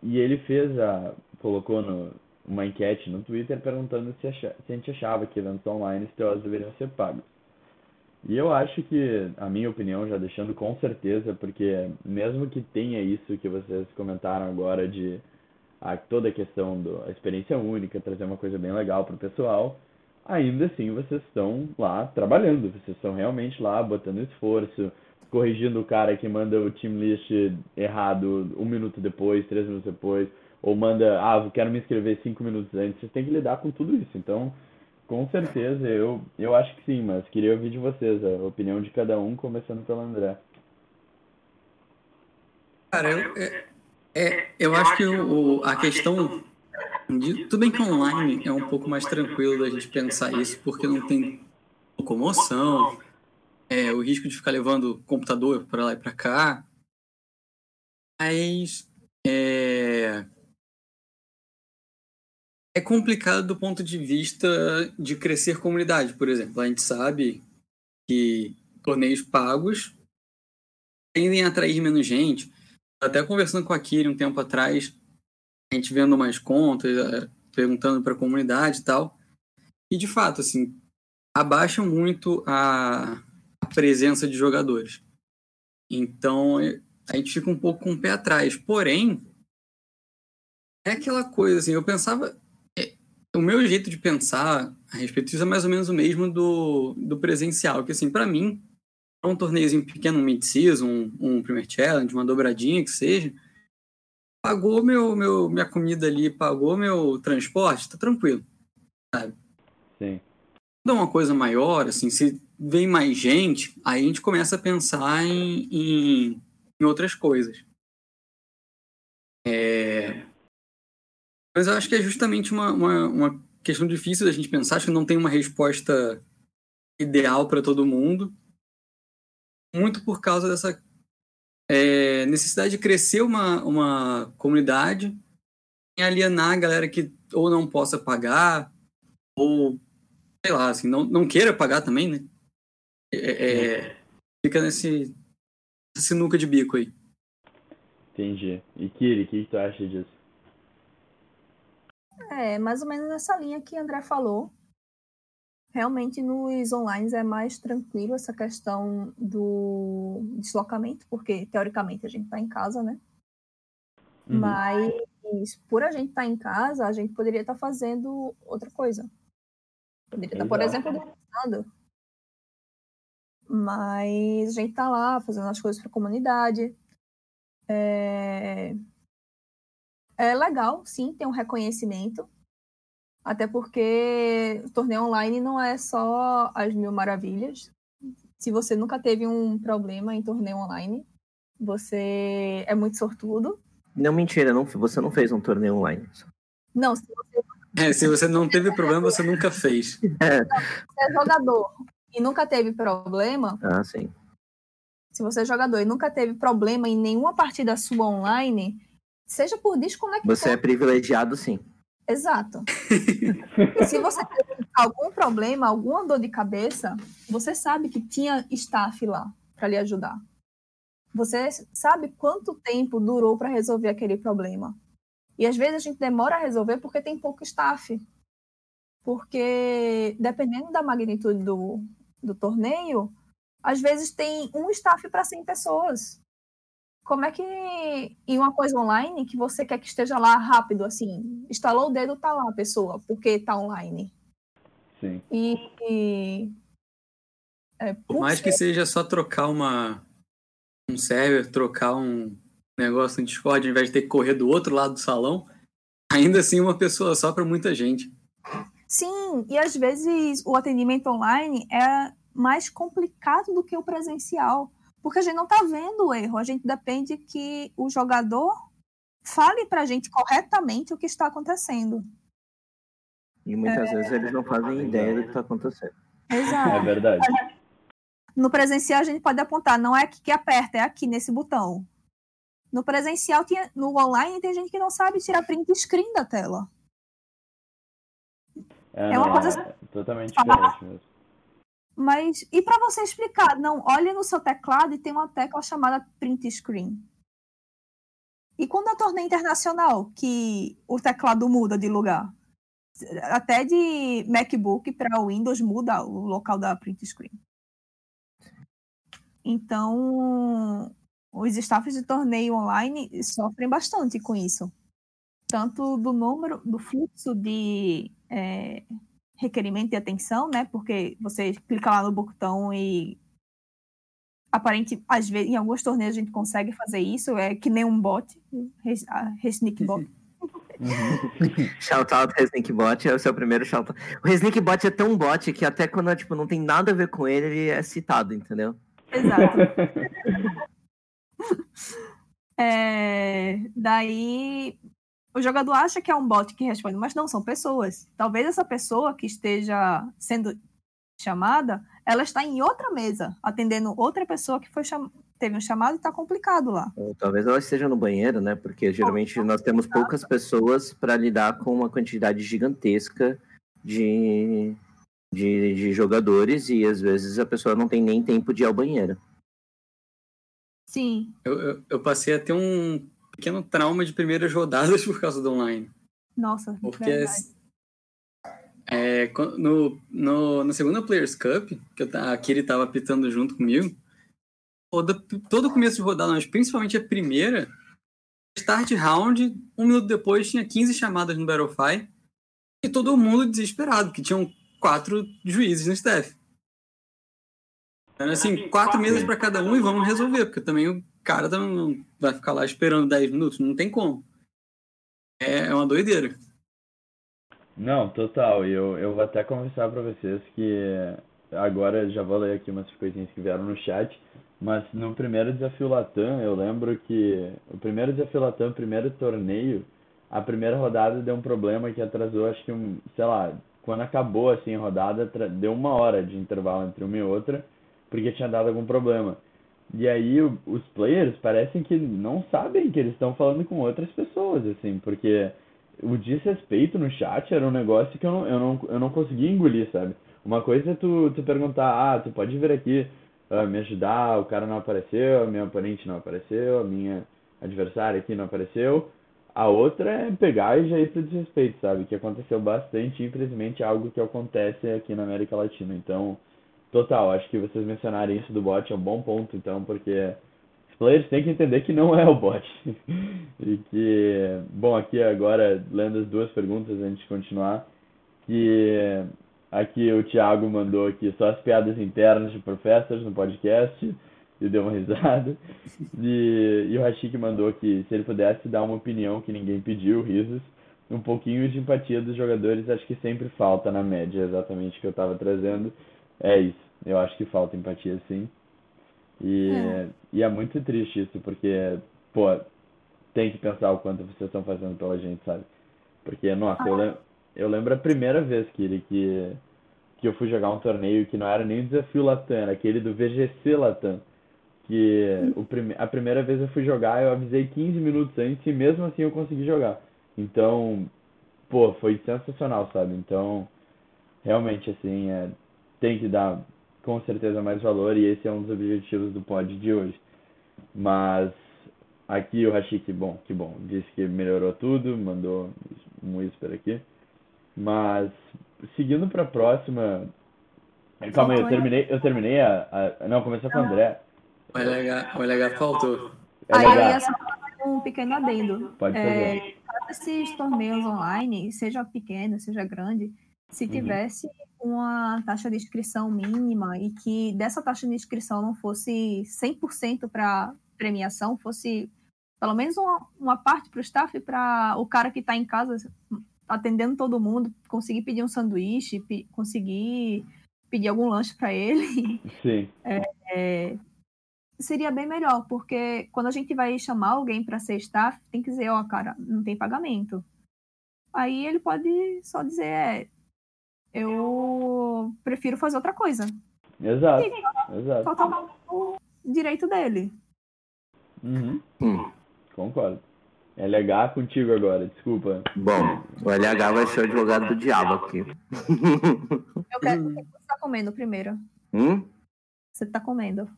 e ele fez a. colocou no, uma enquete no Twitter perguntando se, se a gente achava que eventos online TOs deveriam ser pagos. E eu acho que, a minha opinião, já deixando com certeza, porque mesmo que tenha isso que vocês comentaram agora de a, toda a questão da experiência única, trazer uma coisa bem legal para o pessoal, ainda assim vocês estão lá trabalhando, vocês estão realmente lá botando esforço, corrigindo o cara que manda o team list errado um minuto depois, três minutos depois, ou manda, ah, quero me inscrever cinco minutos antes, vocês têm que lidar com tudo isso. Então, com certeza, eu, eu acho que sim, mas queria ouvir de vocês a opinião de cada um, começando pelo André. Cara, eu, é, é, eu acho que o, a questão tudo bem que online é um pouco mais tranquilo da gente pensar isso, porque não tem locomoção, é, o risco de ficar levando computador para lá e para cá. Mas é, é complicado do ponto de vista de crescer comunidade, por exemplo. A gente sabe que torneios pagos tendem a atrair menos gente. Até conversando com a Kiri um tempo atrás, a gente vendo mais contas, é, perguntando para a comunidade e tal. E de fato, assim, abaixa muito a, presença de jogadores. Então, é, a gente fica um pouco com o pé atrás. Porém, é aquela coisa assim, eu pensava. É, o meu jeito de pensar a respeito disso é mais ou menos o mesmo do, do presencial, que assim, para mim, um torneiozinho pequeno, um mid-season, um, um Premier Challenge, uma dobradinha que seja, pagou meu, meu, minha comida ali, pagou meu transporte, tá tranquilo. Sabe? Sim. Dá uma coisa maior, assim, se vem mais gente, aí a gente começa a pensar em, em, em outras coisas. É... Mas eu acho que é justamente uma, uma, uma questão difícil da gente pensar, acho que não tem uma resposta ideal para todo mundo, muito por causa dessa é, necessidade de crescer uma, uma comunidade e alienar a galera que ou não possa pagar, ou, sei lá, assim, não, não queira pagar também, né? É, é, fica nesse sinuca de bico aí. Entendi. E Kiri, o que, que tu acha disso? É, mais ou menos nessa linha que André falou. Realmente nos online é mais tranquilo essa questão do deslocamento, porque teoricamente a gente está em casa, né? Uhum. Mas por a gente estar tá em casa, a gente poderia estar tá fazendo outra coisa. Poderia estar, tá, por exemplo, dançando. Mas a gente tá lá fazendo as coisas para a comunidade. É... é legal, sim, ter um reconhecimento. Até porque o torneio online não é só as mil maravilhas. Se você nunca teve um problema em torneio online, você é muito sortudo. Não, mentira, não, você não fez um torneio online. Não, se você, É, se você não teve problema, você nunca fez. você é jogador e nunca teve problema, Ah, sim. se você é jogador e nunca teve problema em nenhuma partida sua online, seja por desconexão. Você é privilegiado, sim. Exato. e se você teve algum problema, alguma dor de cabeça, você sabe que tinha staff lá para lhe ajudar. Você sabe quanto tempo durou para resolver aquele problema. E às vezes a gente demora a resolver porque tem pouco staff. Porque dependendo da magnitude do, do torneio, às vezes tem um staff para 100 pessoas. Como é que em uma coisa online que você quer que esteja lá rápido assim, instalou o dedo tá lá a pessoa, porque tá online. Sim. E, e é, Por mais que seja só trocar uma um server, trocar um negócio no Discord, ao invés de ter que correr do outro lado do salão, ainda assim uma pessoa só para muita gente. Sim, e às vezes o atendimento online é mais complicado do que o presencial, porque a gente não está vendo o erro, a gente depende que o jogador fale para a gente corretamente o que está acontecendo. E muitas vezes eles não fazem ideia do que está acontecendo. É Exato. verdade. No presencial a gente pode apontar, não é aqui que aperta, é aqui nesse botão. No presencial, tinha, no online, tem gente que não sabe tirar print screen da tela. É, É uma não, coisa- é totalmente diferente mesmo. Mas, e para você explicar? Não, olhe no seu teclado e tem uma tecla chamada print screen. E quando é torneio internacional, que o teclado muda de lugar? Até de MacBook para Windows muda o local da print screen. Então, os staffs de torneio online sofrem bastante com isso. Tanto do número, do fluxo de é, requerimento de atenção, né? Porque você clica lá no botão e aparente, às vezes, em alguns torneios a gente consegue fazer isso, é que nem um bot, Resnick bot. Shoutout Resnickbot é o seu primeiro shoutout. O Resnickbot é tão bot que até quando tipo, não tem nada a ver com ele, ele é citado, entendeu? Exato. É, daí o jogador acha que é um bot que responde, mas não, são pessoas. Talvez essa pessoa que esteja sendo chamada, ela está em outra mesa, atendendo outra pessoa que foi cham... teve um chamado e está complicado lá. Ou talvez ela esteja no banheiro, né? Porque geralmente nós temos poucas pessoas para lidar com uma quantidade gigantesca de, de, de jogadores e às vezes a pessoa não tem nem tempo de ir ao banheiro. Sim, Eu, eu, eu passei a ter um pequeno trauma de primeiras rodadas por causa do online. nossa, Porque verdade. é, no, no, na segunda Players Cup, que eu, a Kiri tava apitando junto comigo, toda, todo começo de rodada, mas principalmente a primeira, start round, um minuto depois tinha 15 chamadas no Battlefy e todo mundo desesperado, que tinham quatro juízes no staff. Era assim, quatro mesas para cada um e vamos resolver, porque também o cara também não vai ficar lá esperando 10 minutos, não tem como. É, é uma doideira. Não, total. Eu, eu vou até confessar pra vocês que agora já vou ler aqui umas coisinhas que vieram no chat, mas no primeiro desafio Latam, eu lembro que o primeiro desafio Latam, o primeiro torneio, a primeira rodada deu um problema que atrasou, acho que um, sei lá, quando acabou assim a rodada, deu uma hora de intervalo entre uma e outra, porque tinha dado algum problema. E aí o- os players parecem que não sabem que eles estão falando com outras pessoas, assim, porque o desrespeito no chat era um negócio que eu não, eu não, eu não conseguia engolir, sabe? Uma coisa é tu, tu perguntar, ah, tu pode vir aqui ah, me ajudar, o cara não apareceu, a minha oponente não apareceu, a minha adversária aqui não apareceu. A outra é pegar e já ir pro desrespeito, sabe? Que aconteceu bastante, infelizmente, algo que acontece aqui na América Latina. Então, total, acho que vocês mencionarem isso do bot é um bom ponto, então, porque os players têm que entender que não é o bot. E que, bom, aqui agora, lendo as duas perguntas antes de continuar, que Aqui o Thiago mandou aqui só as piadas internas de professores no podcast e deu uma risada. E, e o Rashik mandou que se ele pudesse dar uma opinião que ninguém pediu, risos, um pouquinho de empatia dos jogadores acho que sempre falta na média, exatamente o que eu estava trazendo. É isso, eu acho que falta empatia sim. E é. e é muito triste isso, porque, pô, tem que pensar o quanto vocês estão fazendo pela gente, sabe? Porque, nossa, ah. eu, lem eu lembro a primeira vez que ele que, que eu fui jogar um torneio que não era nem o desafio Latam, era aquele do VGC Latam. Que o prime a primeira vez eu fui jogar, eu avisei 15 minutos antes e mesmo assim eu consegui jogar. Então, pô, foi sensacional, sabe? Então, realmente, assim, é, tem que dar com certeza mais valor e esse é um dos objetivos do pod de hoje. Mas aqui o Rashik, bom, que bom, disse que melhorou tudo, mandou um whisper aqui. Mas seguindo para a próxima, calma aí, eu terminei, eu terminei a, a... não, começou com o André. O LH, o LH faltou. Aí eu ia só um pequeno adendo. Pode fazer. É, esses torneios online, seja pequeno, seja grande, se uhum. tivesse uhum. uma taxa de inscrição mínima e que dessa taxa de inscrição não fosse 100% para premiação, fosse pelo menos uma, uma parte para o staff, para o cara que está em casa atendendo todo mundo, conseguir pedir um sanduíche, pe conseguir pedir algum lanche para ele. Sim. É, é, seria bem melhor, porque quando a gente vai chamar alguém para ser staff, tem que dizer, ó, oh, cara, não tem pagamento. Aí ele pode só dizer, é, eu prefiro fazer outra coisa. Exato. E, exato. Total o direito dele. Uhum. Hum. Concordo. LH contigo agora, desculpa. Bom, o LH vai ser o advogado do diabo aqui. Eu quero. O que você tá comendo primeiro? Hum? Você tá comendo?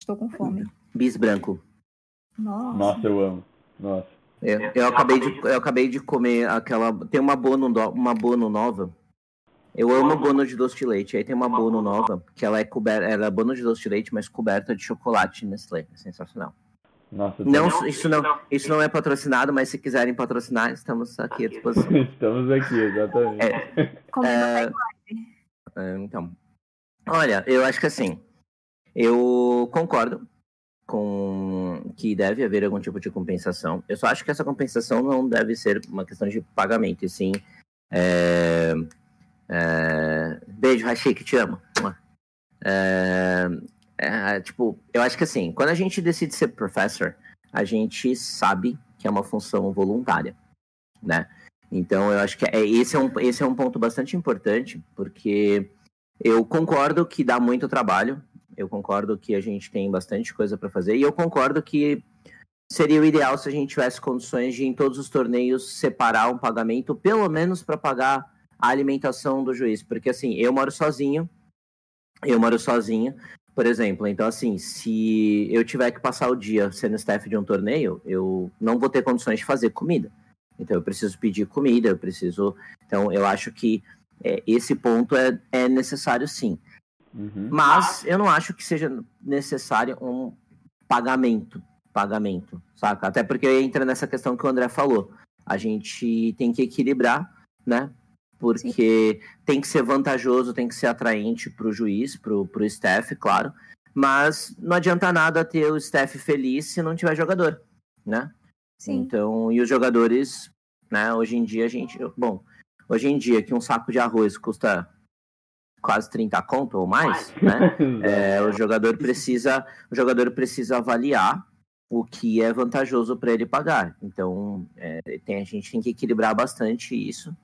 Estou com fome. Bis branco. Nossa. Nossa, eu amo. Nossa. Eu, eu, acabei de, eu acabei de comer aquela. Tem uma bono, uma bono nova. Eu amo bono de doce de leite. Aí tem uma bono nova, que ela é coberta. Ela é bono de doce de leite, mas coberta de chocolate Nestlé. É sensacional. Nossa, não, isso não, isso não é patrocinado, mas se quiserem patrocinar, estamos aqui à disposição. estamos aqui, exatamente. É, é, é, então, olha, eu acho que assim, eu concordo com que deve haver algum tipo de compensação. Eu só acho que essa compensação não deve ser uma questão de pagamento, e sim. É... É... Beijo, Rashik, te amo. É... é... tipo, eu acho que assim, quando a gente decide ser professor, a gente sabe que é uma função voluntária, né? Então, eu acho que é, esse, é um, esse é um ponto bastante importante, porque eu concordo que dá muito trabalho, eu concordo que a gente tem bastante coisa para fazer e eu concordo que seria o ideal se a gente tivesse condições de em todos os torneios separar um pagamento, pelo menos para pagar a alimentação do juiz, porque assim, eu moro sozinho, eu moro sozinho, por exemplo, então assim, se eu tiver que passar o dia sendo staff de um torneio, eu não vou ter condições de fazer comida. Então eu preciso pedir comida, eu preciso. Então eu acho que é, esse ponto é, é necessário sim. Uhum. Mas eu não acho que seja necessário um pagamento, pagamento, saca? Até porque entra nessa questão que o André falou. A gente tem que equilibrar, né? Porque Sim. tem que ser vantajoso, tem que ser atraente para o juiz, para o staff, claro. Mas não adianta nada ter o staff feliz se não tiver jogador, né? Sim. Então, e os jogadores, né? Hoje em dia a gente, bom, hoje em dia que um saco de arroz custa quase 30 conto ou mais, né? É, o jogador precisa, o jogador precisa avaliar o que é vantajoso para ele pagar. Então, é, tem, a gente tem que equilibrar bastante isso.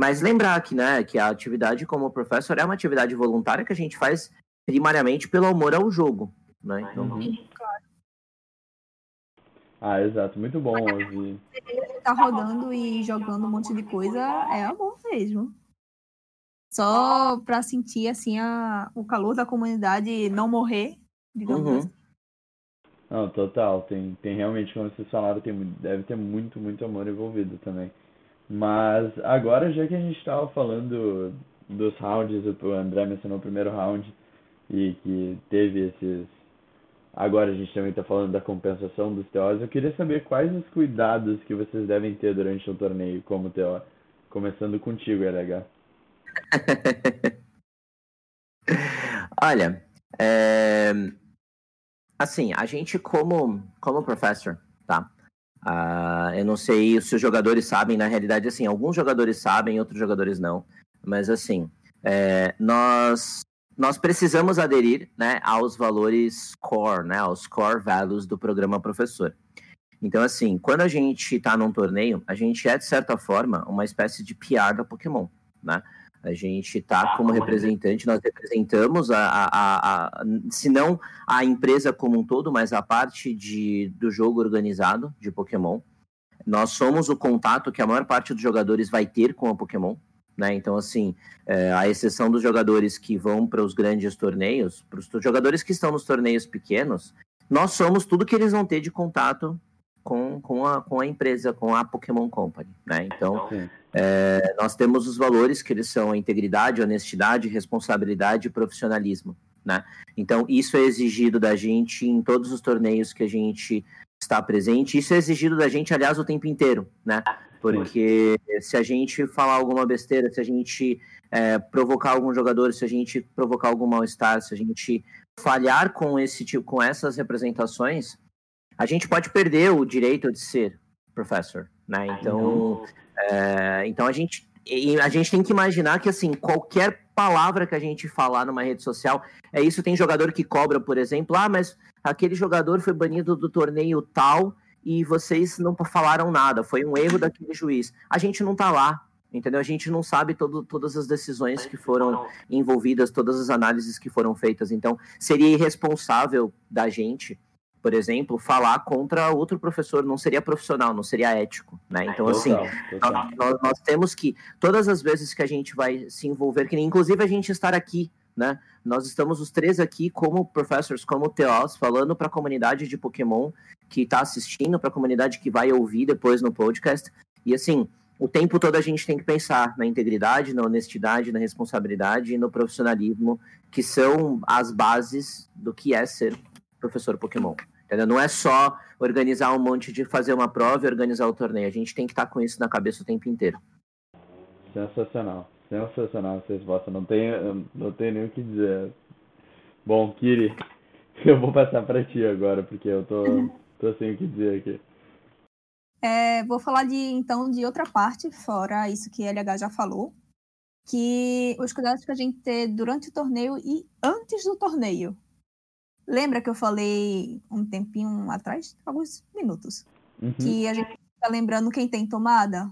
Mas lembrar que, né, que a atividade como professor é uma atividade voluntária que a gente faz primariamente pelo amor ao jogo, né? Então, uhum. Ah, exato, muito bom ouvir. Tá rodando e jogando um monte de coisa é amor mesmo só para sentir assim a, o calor da comunidade não morrer, digamos uhum. assim. Não, total. Tem, tem realmente, como vocês falaram, tem, deve ter muito, muito amor envolvido também. Mas agora, já que a gente estava falando dos rounds, o André mencionou o primeiro round e que teve esses. Agora a gente também está falando da compensação dos TOs. Eu queria saber quais os cuidados que vocês devem ter durante o torneio como TO. Começando contigo, LH. Olha, é... assim, a gente como, como professor, Uh, eu não sei se os jogadores sabem, na realidade, assim, alguns jogadores sabem, outros jogadores não. Mas assim, é, nós nós precisamos aderir né, aos valores core, né, aos core values do programa professor. Então, assim, quando a gente está num torneio, a gente é, de certa forma, uma espécie de PR da Pokémon, né? A gente está como representante, nós representamos, a, a, a, se não a empresa como um todo, mas a parte de, do jogo organizado de Pokémon. Nós somos o contato que a maior parte dos jogadores vai ter com a Pokémon. Né? Então, assim, é, a exceção dos jogadores que vão para os grandes torneios, para os jogadores que estão nos torneios pequenos, nós somos tudo que eles vão ter de contato com, com, a, com a empresa, com a Pokémon Company, né? Então, é, nós temos os valores que eles são a integridade, honestidade, responsabilidade e profissionalismo, né? Então, isso é exigido da gente em todos os torneios que a gente está presente. Isso é exigido da gente, aliás, o tempo inteiro, né? Porque se a gente falar alguma besteira, se a gente é, provocar algum jogador, se a gente provocar algum mal-estar, se a gente falhar com esse tipo, com essas representações, a gente pode perder o direito de ser professor, né? Então, é, então a gente a gente tem que imaginar que assim qualquer palavra que a gente falar numa rede social é isso. Tem jogador que cobra, por exemplo, ah, mas aquele jogador foi banido do torneio tal e vocês não falaram nada. Foi um erro daquele juiz. A gente não tá lá, entendeu? A gente não sabe todo, todas as decisões que foram envolvidas, todas as análises que foram feitas. Então, seria irresponsável da gente por exemplo, falar contra outro professor não seria profissional, não seria ético, né? Então, total, assim, total. Nós, nós, temos que, todas as vezes que a gente vai se envolver, que inclusive a gente estar aqui, né? Nós estamos os três aqui como professores, como TOs, falando para a comunidade de Pokémon que está assistindo, para a comunidade que vai ouvir depois no podcast. E assim, o tempo todo a gente tem que pensar na integridade, na honestidade, na responsabilidade e no profissionalismo, que são as bases do que é ser professor Pokémon. Entendeu? Não é só organizar um monte de fazer uma prova e organizar o torneio. A gente tem que estar com isso na cabeça o tempo inteiro. Sensacional. Sensacional essa resposta. Não tenho, não tenho nem o que dizer. Bom, Kiri, eu vou passar para ti agora, porque eu tô, tô sem o que dizer aqui. É, vou falar de então de outra parte, fora isso que a LH já falou, que os cuidados que a gente tem durante o torneio e antes do torneio. Lembra que eu falei um tempinho atrás, alguns minutos, uhum. que a gente está lembrando quem tem tomada?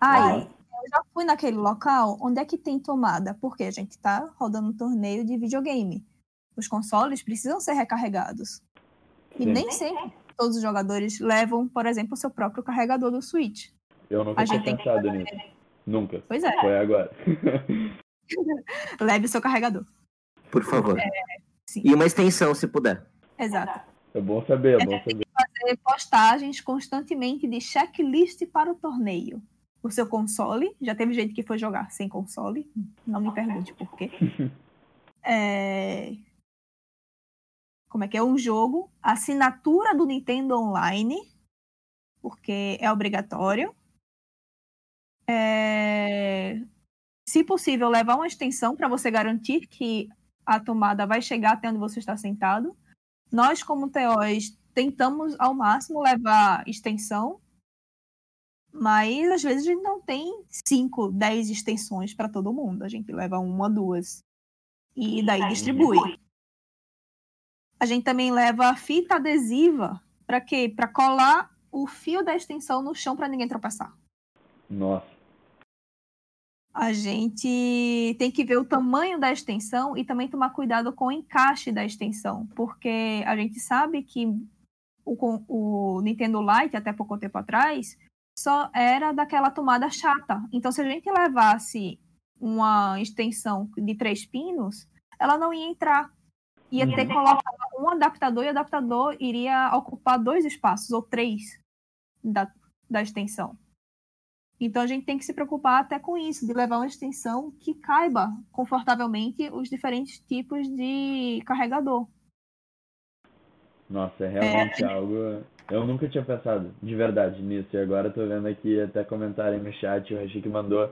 Aí, eu já fui naquele local, onde é que tem tomada? Porque a gente está rodando um torneio de videogame. Os consoles precisam ser recarregados. E Sim. nem sempre todos os jogadores levam, por exemplo, o seu próprio carregador do Switch. Eu nunca a tinha pensado nisso. Nunca. Pois é. Foi agora. Leve o seu carregador. Por favor. É, Sim. E uma extensão, se puder. Exato. É bom saber, é bom saber. fazer postagens constantemente de checklist para o torneio. O seu console, já teve gente que foi jogar sem console, não me pergunte por quê. é... Como é que é? Um jogo, assinatura do Nintendo Online, porque é obrigatório. É... Se possível, levar uma extensão para você garantir que a tomada vai chegar até onde você está sentado. Nós, como TOs, tentamos ao máximo levar extensão, mas às vezes a gente não tem 5, 10 extensões para todo mundo. A gente leva uma, duas. E daí distribui. A gente também leva fita adesiva para quê? Para colar o fio da extensão no chão para ninguém tropeçar. Nossa a gente tem que ver o tamanho da extensão e também tomar cuidado com o encaixe da extensão, porque a gente sabe que o, o Nintendo Lite, até pouco tempo atrás, só era daquela tomada chata. Então, se a gente levasse uma extensão de três pinos, ela não ia entrar. Ia ter que colocar um adaptador e o adaptador iria ocupar dois espaços ou três da, da extensão. Então a gente tem que se preocupar até com isso, de levar uma extensão que caiba confortavelmente os diferentes tipos de carregador. Nossa, é realmente é... algo. Eu nunca tinha pensado de verdade nisso. E agora tô vendo aqui até comentário no chat, o Henrique mandou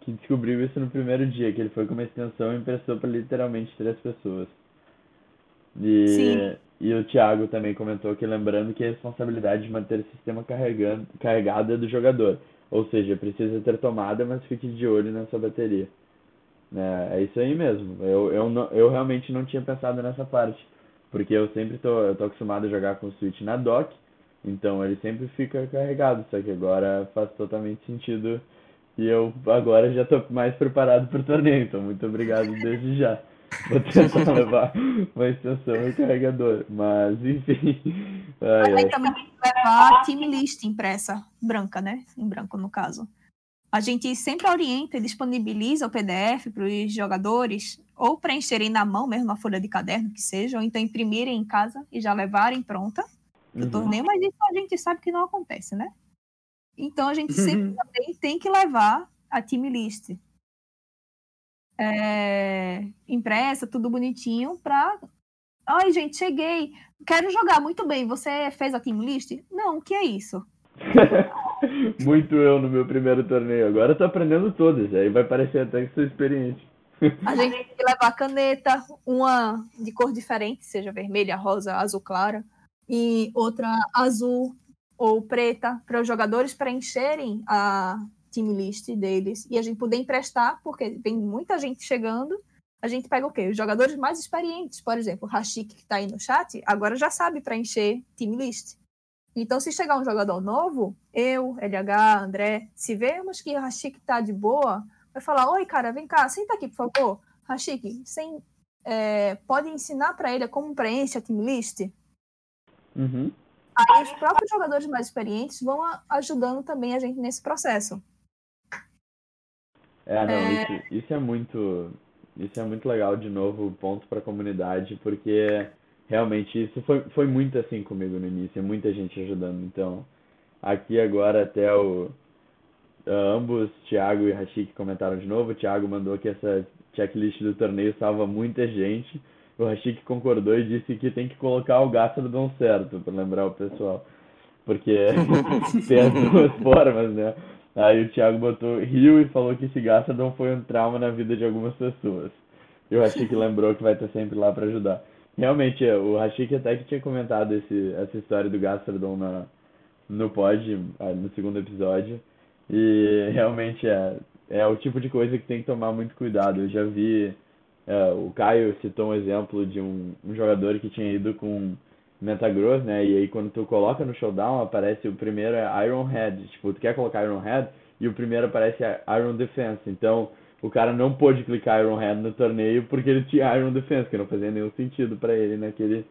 que descobriu isso no primeiro dia, que ele foi com uma extensão e emprestou para literalmente três pessoas. E, Sim. e o Thiago também comentou que lembrando que a responsabilidade de manter o sistema carregando, carregado é do jogador. Ou seja, precisa ter tomada, mas fique de olho na sua bateria. É, é isso aí mesmo. Eu, eu, não, eu realmente não tinha pensado nessa parte. Porque eu sempre tô, eu tô acostumado a jogar com o Switch na dock, então ele sempre fica carregado, só que agora faz totalmente sentido e eu agora já tô mais preparado para o torneio, então muito obrigado desde já. Vou tentar levar uma extensão e carregador, mas enfim. Ai, ai. também tem que levar a team list impressa, branca, né? Em branco, no caso. A gente sempre orienta e disponibiliza o PDF para os jogadores, ou preencherem na mão mesmo, na folha de caderno que seja, ou então imprimirem em casa e já levarem pronta do Uhum. torneio, mas isso a gente sabe que não acontece, né? Então a gente sempre também tem que levar a team list é, impressa, tudo bonitinho, para. Ai, gente, cheguei. Quero jogar muito bem. Você fez a team list? Não, o que é isso? Muito eu no meu primeiro torneio. Agora eu tô aprendendo todas, aí vai parecer até que sou experiente. A gente tem que levar caneta, uma de cor diferente, seja vermelha, rosa, azul clara, e outra azul ou preta, para os jogadores preencherem a team list deles e a gente poder emprestar, porque vem muita gente chegando. A gente pega o quê? Os jogadores mais experientes, por exemplo, o Rashik, que está aí no chat, agora já sabe preencher team list. Então, se chegar um jogador novo, eu, LH, André, se vemos que o Rashik está de boa, vai falar: Oi, cara, vem cá, senta aqui, por favor. Rashik, sem, é, pode ensinar para ele como preenche a team list? Uhum. Aí os próprios jogadores mais experientes vão ajudando também a gente nesse processo. É, não, É. Isso, isso é muito, isso é muito legal, de novo, ponto para a comunidade, porque realmente isso foi, foi muito assim comigo no início, muita gente ajudando. Então, aqui agora até o ah, ambos, Thiago e Rashik comentaram de novo. O Thiago mandou que essa checklist do torneio salva muita gente. O Rashik concordou e disse que tem que colocar o Gastrodon certo, para lembrar o pessoal. Porque tem as duas formas, né? Aí o Thiago botou riu e falou que esse Gastrodon foi um trauma na vida de algumas pessoas. E o Rashik lembrou que vai estar sempre lá para ajudar. Realmente, é, o Rashik até que tinha comentado esse, essa história do Gastrodon na, no pod, ah, no segundo episódio. E realmente é, é o tipo de coisa que tem que tomar muito cuidado. Eu já vi, é, o Caio citou um exemplo de um, um jogador que tinha ido com Metagross, né? E aí quando tu coloca no showdown, aparece o primeiro é Iron Head. Tipo, tu quer colocar Iron Head e o primeiro aparece Iron Defense. Então, o cara não pôde clicar Iron Head no torneio porque ele tinha Iron Defense, que não fazia nenhum sentido pra ele naquele,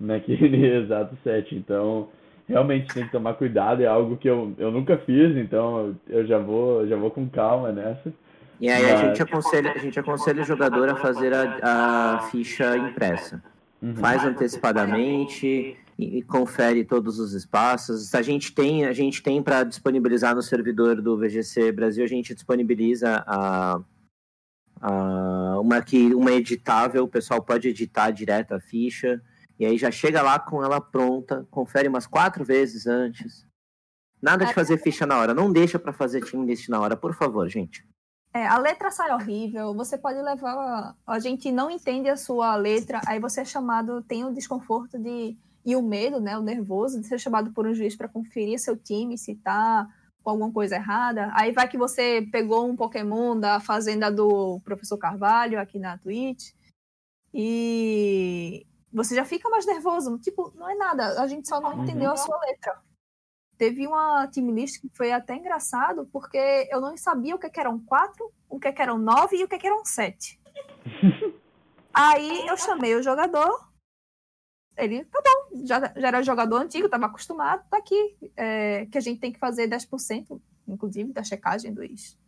naquele exato set. Então, realmente tem que tomar cuidado, é algo que eu, eu nunca fiz, então eu já vou, já vou com calma nessa. E aí a Mas- gente aconselha, a gente aconselha o jogador a fazer a, a ficha impressa. Uhum. Faz antecipadamente e, e confere todos os espaços. A gente tem, a gente tem para disponibilizar no servidor do VGC Brasil, a gente disponibiliza a, a uma que uma editável, o pessoal pode editar direto a ficha e aí já chega lá com ela pronta, confere umas quatro vezes antes. Nada de fazer ficha na hora, não deixa para fazer team list na hora, por favor, gente. É, a letra sai horrível, você pode levar. A gente não entende a sua letra, aí você é chamado, tem o desconforto de. E o medo, né? O nervoso de ser chamado por um juiz para conferir seu time, se tá com alguma coisa errada. Aí vai que você pegou um Pokémon da fazenda do professor Carvalho aqui na Twitch. E você já fica mais nervoso. Tipo, não é nada, a gente só não Uhum. entendeu a sua letra. Teve uma team list que foi até engraçado, porque eu não sabia o que, que eram quatro, o que, que eram nove e o que, que eram sete. Aí eu chamei o jogador. Ele, tá bom, já, já era jogador antigo, estava acostumado, tá aqui. é, que a gente tem que fazer 10%, inclusive, da checagem dos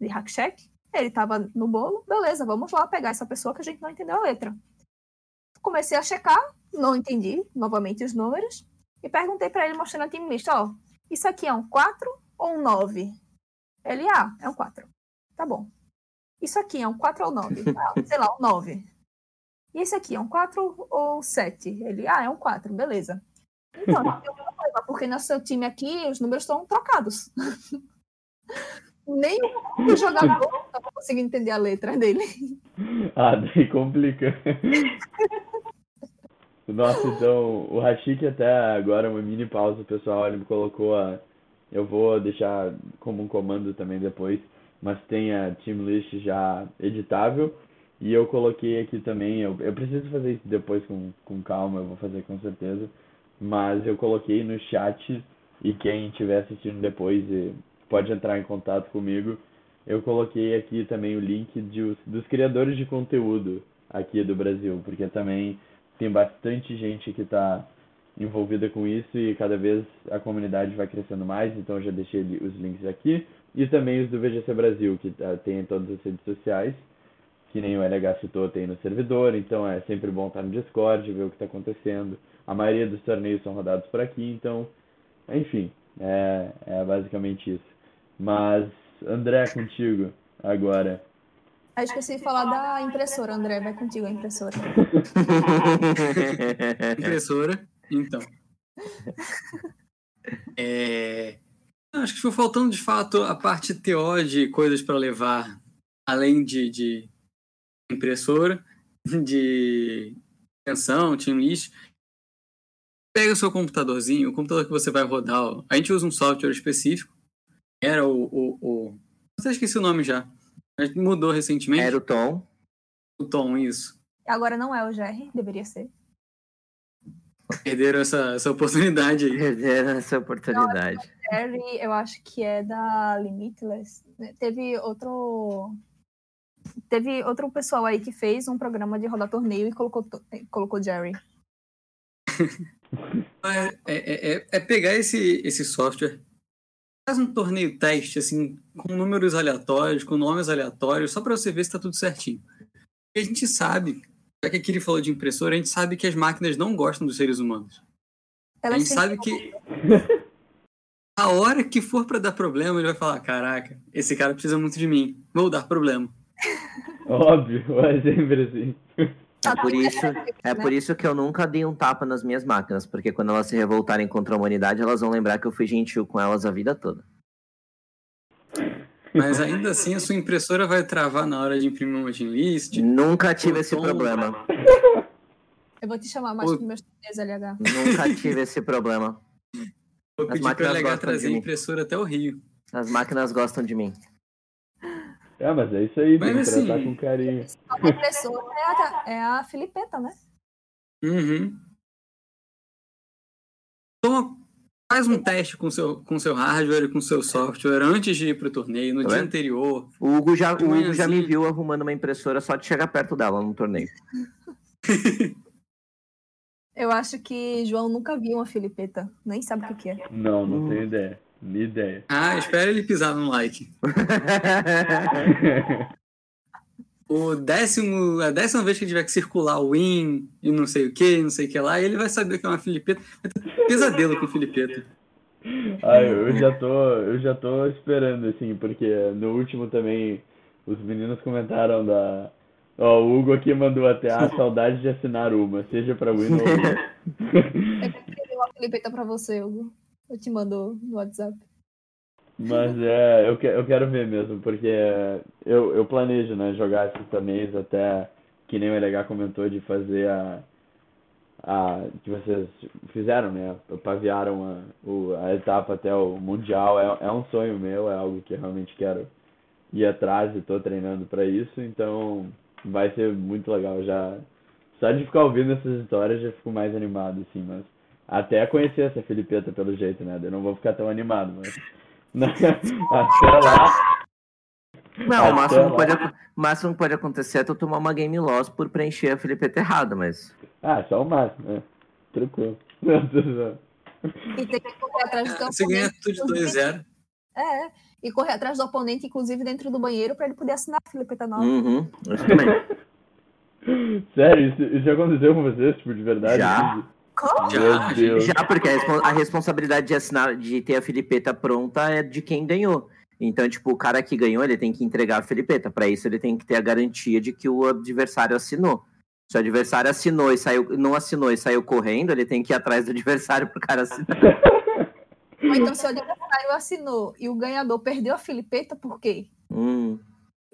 de hack check. Ele estava no bolo, beleza, vamos lá pegar essa pessoa que a gente não entendeu a letra. Comecei a checar, não entendi novamente os números, e perguntei para ele mostrando a team list, ó, isso aqui é um 4 ou um 9? Ele, ah, é um 4. Tá bom. Isso aqui é um 4 ou 9? Ah, sei lá, um 9. E esse aqui é um 4 ou 7? Ele, ah, é um 4, beleza. Então, não tem um problema, porque no seu time aqui os números estão trocados. Nem o jogador tava conseguindo entender a letra dele. Ah, daí complica. Nossa, então, o Hashik até agora, uma mini pausa, pessoal, ele me colocou a... Eu vou deixar como um comando também depois, mas tem a team list já editável, e eu coloquei aqui também, eu, eu preciso fazer isso depois com, com calma, eu vou fazer com certeza, mas eu coloquei no chat, e quem estiver assistindo depois pode entrar em contato comigo, eu coloquei aqui também o link de, dos criadores de conteúdo aqui do Brasil, porque também tem bastante gente que está envolvida com isso e cada vez a comunidade vai crescendo mais, então já deixei os links aqui. E também os do VGC Brasil, que uh, tem em todas as redes sociais, que nem o LH citou, tem no servidor, então é sempre bom estar no Discord, ver o que está acontecendo. A maioria dos torneios são rodados por aqui, então, enfim, é, é basicamente isso. Mas, André, contigo agora. Aí ah, esqueci de falar da impressora, André. Vai contigo a impressora. impressora, então. É... Acho que foi faltando de fato a parte teórica de coisas para levar, além de, de impressora, de extensão, team list. Pega o seu computadorzinho, o computador que você vai rodar. A gente usa um software específico. Era o. o, o... Não esqueci o nome já mudou recentemente. Era o Tom. O Tom, isso. Agora não é o Jerry, deveria ser. Perderam essa, essa oportunidade aí. Perderam essa oportunidade. Não, Jerry, eu acho que é da Limitless. Teve outro. Teve outro pessoal aí que fez um programa de rodar torneio e colocou, colocou Jerry. É, é, é, é, pegar esse, esse software, faz um torneio teste, assim, com números aleatórios, com nomes aleatórios, só para você ver se está tudo certinho. E a gente sabe, já que aqui ele falou de impressora, a gente sabe que as máquinas não gostam dos seres humanos. Elas a gente sabe que a hora que for para dar problema, ele vai falar: caraca, esse cara precisa muito de mim, vou dar problema. Óbvio, é sempre assim. É por, isso, é por isso que eu nunca dei um tapa nas minhas máquinas, porque quando elas se revoltarem contra a humanidade, elas vão lembrar que eu fui gentil com elas a vida toda. Mas ainda assim a sua impressora vai travar na hora de imprimir uma team list. Nunca tive esse tom... problema. Eu vou te chamar mais o... para meus TDs, LH. Nunca tive esse problema. Vou pedir para LH trazer a impressora até o Rio. As máquinas gostam de mim. É, mas é isso aí, tem que assim, tratar com carinho. A impressora é a, é a Filipeta, né? Uhum. Toma, faz um teste com seu, com seu hardware e com seu software antes de ir pro torneio, no tá dia bem? anterior. O Hugo, já, o Hugo já me viu arrumando uma impressora só de chegar perto dela no torneio. Eu acho que João nunca viu uma filipeta, nem sabe o que é. Não, não hum. tenho ideia. Nem ideia. Ah, espera ele pisar no like. o décimo, a décima vez que ele tiver que circular o win e não sei o que, não sei o que lá, ele vai saber que é uma filipeta. Vai ter pesadelo com filipeta. Ah, eu já tô, eu já tô esperando, assim, porque no último também os meninos comentaram da. Ó, o Hugo aqui mandou até a saudade de assinar uma, seja pra win ou não. Eu uma filipeta pra você, Hugo. Eu te mando no WhatsApp. Mas é, eu, que, eu quero ver mesmo, porque eu, eu planejo, né, jogar esses torneios até, que nem o LH comentou, de fazer a, a que vocês fizeram, né, paviaram a, a etapa até o Mundial, é, é um sonho meu, é algo que eu realmente quero ir atrás e estou treinando para isso, então vai ser muito legal já. Só de ficar ouvindo essas histórias já fico mais animado, assim, mas até conhecer essa Filipeta pelo jeito, né? Eu não vou ficar tão animado, mas. Até lá. Não, o máximo, que pode, máximo que pode acontecer é tu tomar uma game loss por preencher a Filipeta errada, mas. Ah, só o máximo, né? Tranquilo. E tem que correr atrás do. Você ganha tudo de 2-0. É, e correr atrás do oponente, inclusive dentro do banheiro, para ele poder assinar a Filipeta nova. Uhum, isso também. Sério, isso, isso já aconteceu com vocês, tipo, de verdade? Já. Como? Já, já porque a, a, responsabilidade de assinar, de ter a Filipeta pronta é de quem ganhou. Então, tipo, o cara que ganhou, ele tem que entregar a Filipeta. Para isso, ele tem que ter a garantia de que o adversário assinou. Se o adversário assinou e saiu, não assinou e saiu correndo, ele tem que ir atrás do adversário pro cara assinar. Ou então, se o adversário assinou e o ganhador perdeu a filipeta, por quê? Hum,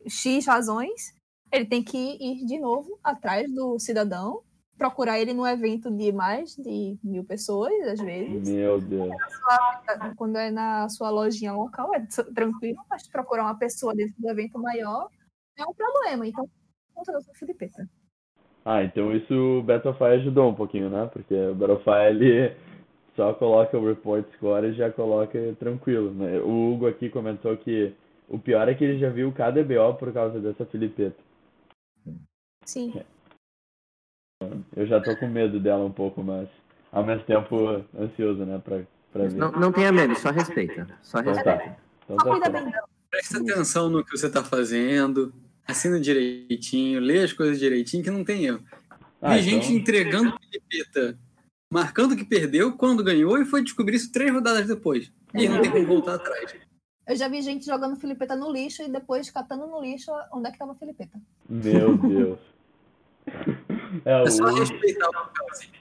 X razões, ele tem que ir de novo atrás do cidadão, procurar ele num evento de mais de mil pessoas, às vezes. Meu Deus. Quando é na sua lojinha local, é tr- tranquilo, mas procurar uma pessoa dentro do evento maior é um problema. Então, conta da sua filipeta. Ah, então isso o Battlefy ajudou um pouquinho, né? Porque o Battlefy ele só coloca o report score e já coloca tranquilo, né? O Hugo aqui comentou que o pior é que ele já viu cada BO por causa dessa filipeta. Sim. Eu já tô com medo dela um pouco, mas ao mesmo tempo ansioso, né? Pra, pra ver. não, não tenha medo, só respeita. Só Então respeita. tá. Então Só tá bem dela. Presta atenção no que você tá fazendo, assina direitinho, lê as coisas direitinho, que não tem erro. Ah, Vi gente então- entregando filipeta, marcando que perdeu, quando ganhou, e foi descobrir isso três rodadas depois. E não tem como voltar atrás. Eu já vi gente jogando filipeta no lixo e depois catando no lixo onde é que tava a filipeta. Meu Deus. É, É só o... respeitar o papelzinho.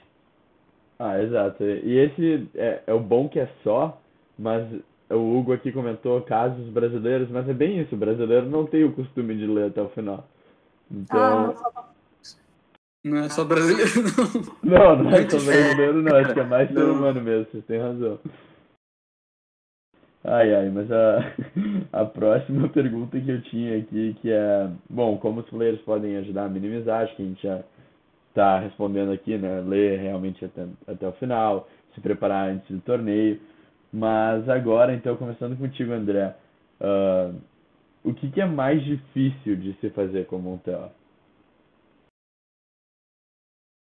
Ah, exato. E esse é, é o bom que é só, mas o Hugo aqui comentou casos brasileiros, mas é bem isso, o brasileiro não tem o costume de ler até o final. Então, Ah, Não é só brasileiro, não. não, não é Muito só brasileiro não, acho que é mais ser humano mesmo, vocês têm razão. Ai, ai, mas a, a próxima pergunta que eu tinha aqui, que é, bom, como os players podem ajudar a minimizar, acho que a gente já tá respondendo aqui, né, ler realmente até, até o final, se preparar antes do torneio, mas agora, então, começando contigo, André, ah, o que que é mais difícil de se fazer como um TO?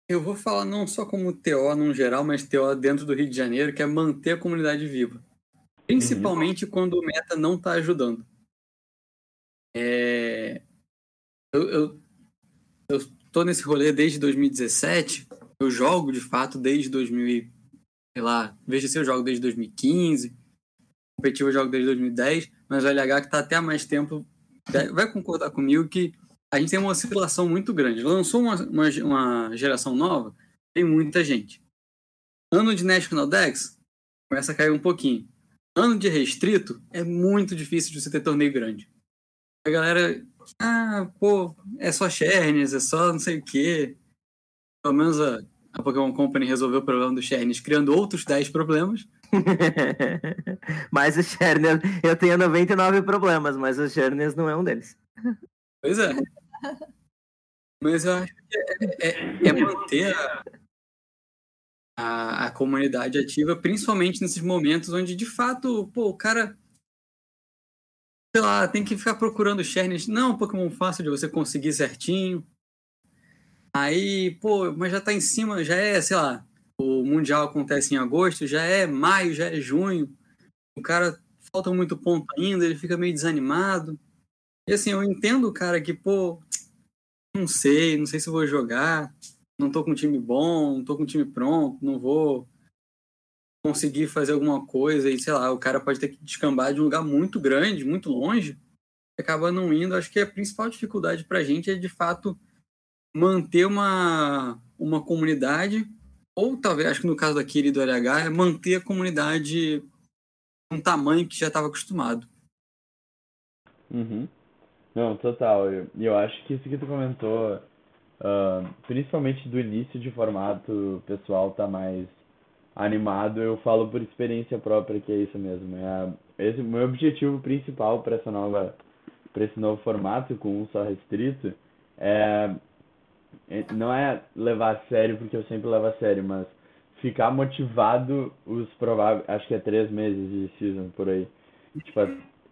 Eu vou falar não só como TO num geral, mas TO dentro do Rio de Janeiro, que é manter a comunidade viva. Principalmente quando o meta não está ajudando. É, Eu, eu, eu tô nesse rolê desde 2017, eu jogo de fato desde 2000, e- sei lá, se eu jogo desde 2015, competitivo eu jogo desde 2010, mas o LH que está até há mais tempo vai concordar comigo que a gente tem uma oscilação muito grande. Lançou uma, uma, uma geração nova, tem muita gente. Ano de National Dex, começa a cair um pouquinho. Ano de restrito, é muito difícil de você ter torneio grande. A galera, ah, pô, é só Shernes, é só não sei o quê. Pelo menos a, a Pokémon Company resolveu o problema do Shernes, criando outros 10 problemas. mas o Chernes, eu tenho 99 problemas, mas o Chernes não é um deles. Pois é. Mas eu acho que é, é- é manter a, a, a comunidade ativa, principalmente nesses momentos onde, de fato, pô, o cara. Sei lá, tem que ficar procurando Shernes. Não é um Pokémon fácil de você conseguir certinho. Aí, pô, mas já tá em cima, já é, sei lá, o Mundial acontece em agosto, já é maio, já é junho. O cara falta muito ponto ainda, ele fica meio desanimado. E assim, eu entendo o cara que, pô, não sei, não sei se vou jogar, não tô com um time bom, não tô com um time pronto, não vou conseguir fazer alguma coisa e, sei lá, o cara pode ter que descambar de um lugar muito grande, muito longe, acaba não indo. Acho que a principal dificuldade pra gente é, de fato, manter uma, uma comunidade, ou talvez, acho que no caso daquele e do LH, é manter a comunidade um tamanho que já estava acostumado. Uhum. Não, total. Eu- E eu, acho que isso que tu comentou, ah, principalmente do início de formato, o pessoal tá mais animado. Eu falo por experiência própria que é isso mesmo. É esse meu objetivo principal para essa nova, para esse novo formato com um só restrito é é- não é levar a sério porque eu sempre levo a sério, mas ficar motivado os prováveis, acho que é três meses de season por aí. Tipo,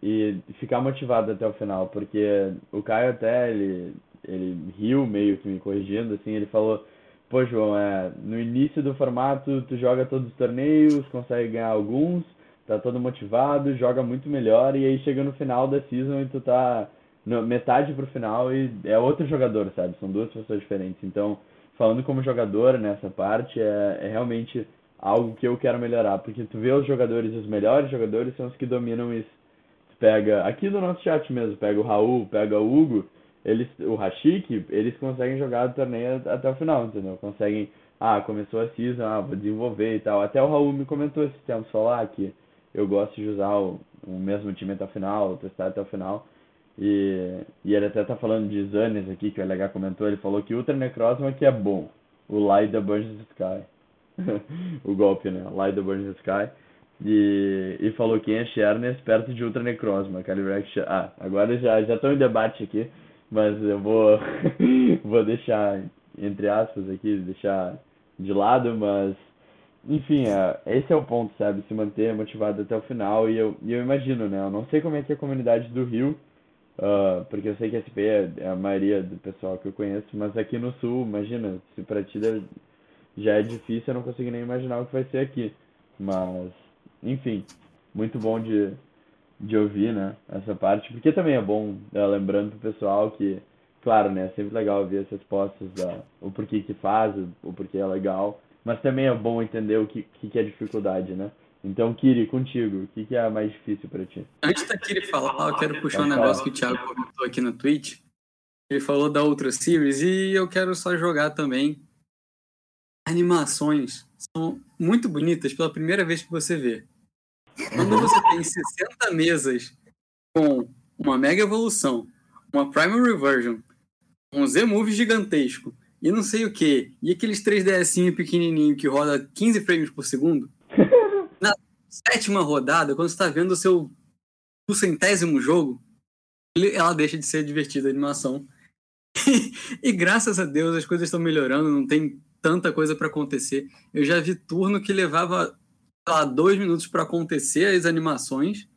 e ficar motivado até o final, porque o Caio até, ele, ele riu meio que me corrigindo, assim, ele falou, pô, João, é, no início do formato tu joga todos os torneios, consegue ganhar alguns, tá todo motivado, joga muito melhor, e aí chega no final da season e tu tá no, metade pro final e é outro jogador, sabe? São duas pessoas diferentes. Então, falando como jogador nessa parte, é, é realmente algo que eu quero melhorar, porque tu vê os jogadores, os melhores jogadores são os que dominam isso. Tu pega, aqui no nosso chat mesmo, pega o Raul, pega o Hugo, eles, o Rashik, eles conseguem jogar o torneio até o final, entendeu? Conseguem, ah, começou a season, ah, vou desenvolver e tal. Até o Raul me comentou esses tempos falar que eu gosto de usar o, o mesmo time até o final, testar até o final. E, e ele até tá falando de Zanes aqui, que o LH comentou, ele falou que Ultra Necrozma que é bom, o Light the Burns Sky. o golpe, né? Light the Burns Sky. E, e falou quem é Shernes perto de Ultra Necrozma, Calyrex. Ah, agora já estão em debate aqui, mas eu vou vou deixar entre aspas aqui, deixar de lado, mas enfim, é, esse é o ponto, sabe? Se manter motivado até o final. E eu, e eu imagino, né? Eu não sei como é que é a comunidade do Rio, uh, porque eu sei que SP é, é, a maioria do pessoal que eu conheço, mas aqui no Sul, imagina, se pra ti já é difícil, eu não consigo nem imaginar o que vai ser aqui. Mas, enfim, muito bom de, de ouvir, né? Essa parte, porque também é bom, né, lembrando pro pessoal que, claro, né? É sempre legal ver as respostas, da, o porquê que faz, o porquê é legal mas também é bom entender o que, que, é dificuldade, né? Então, Kiri, contigo, o que, que é mais difícil para ti? Antes da Kiri falar, eu quero puxar um negócio que o Thiago comentou aqui no Twitch. Ele falou da outra series e eu quero só jogar também. Animações são muito bonitas pela primeira vez que você vê. Quando você tem 60 mesas com uma mega evolução, uma primary reversion, um Z-Move gigantesco e não sei o que. E aqueles 3DS pequenininho que roda 15 frames por segundo. Na sétima rodada, quando você tá vendo o seu o centésimo jogo, ela deixa de ser divertida a animação. e graças a Deus as coisas estão melhorando, não tem tanta coisa para acontecer. Eu já vi turno que levava lá, dois minutos para acontecer as animações.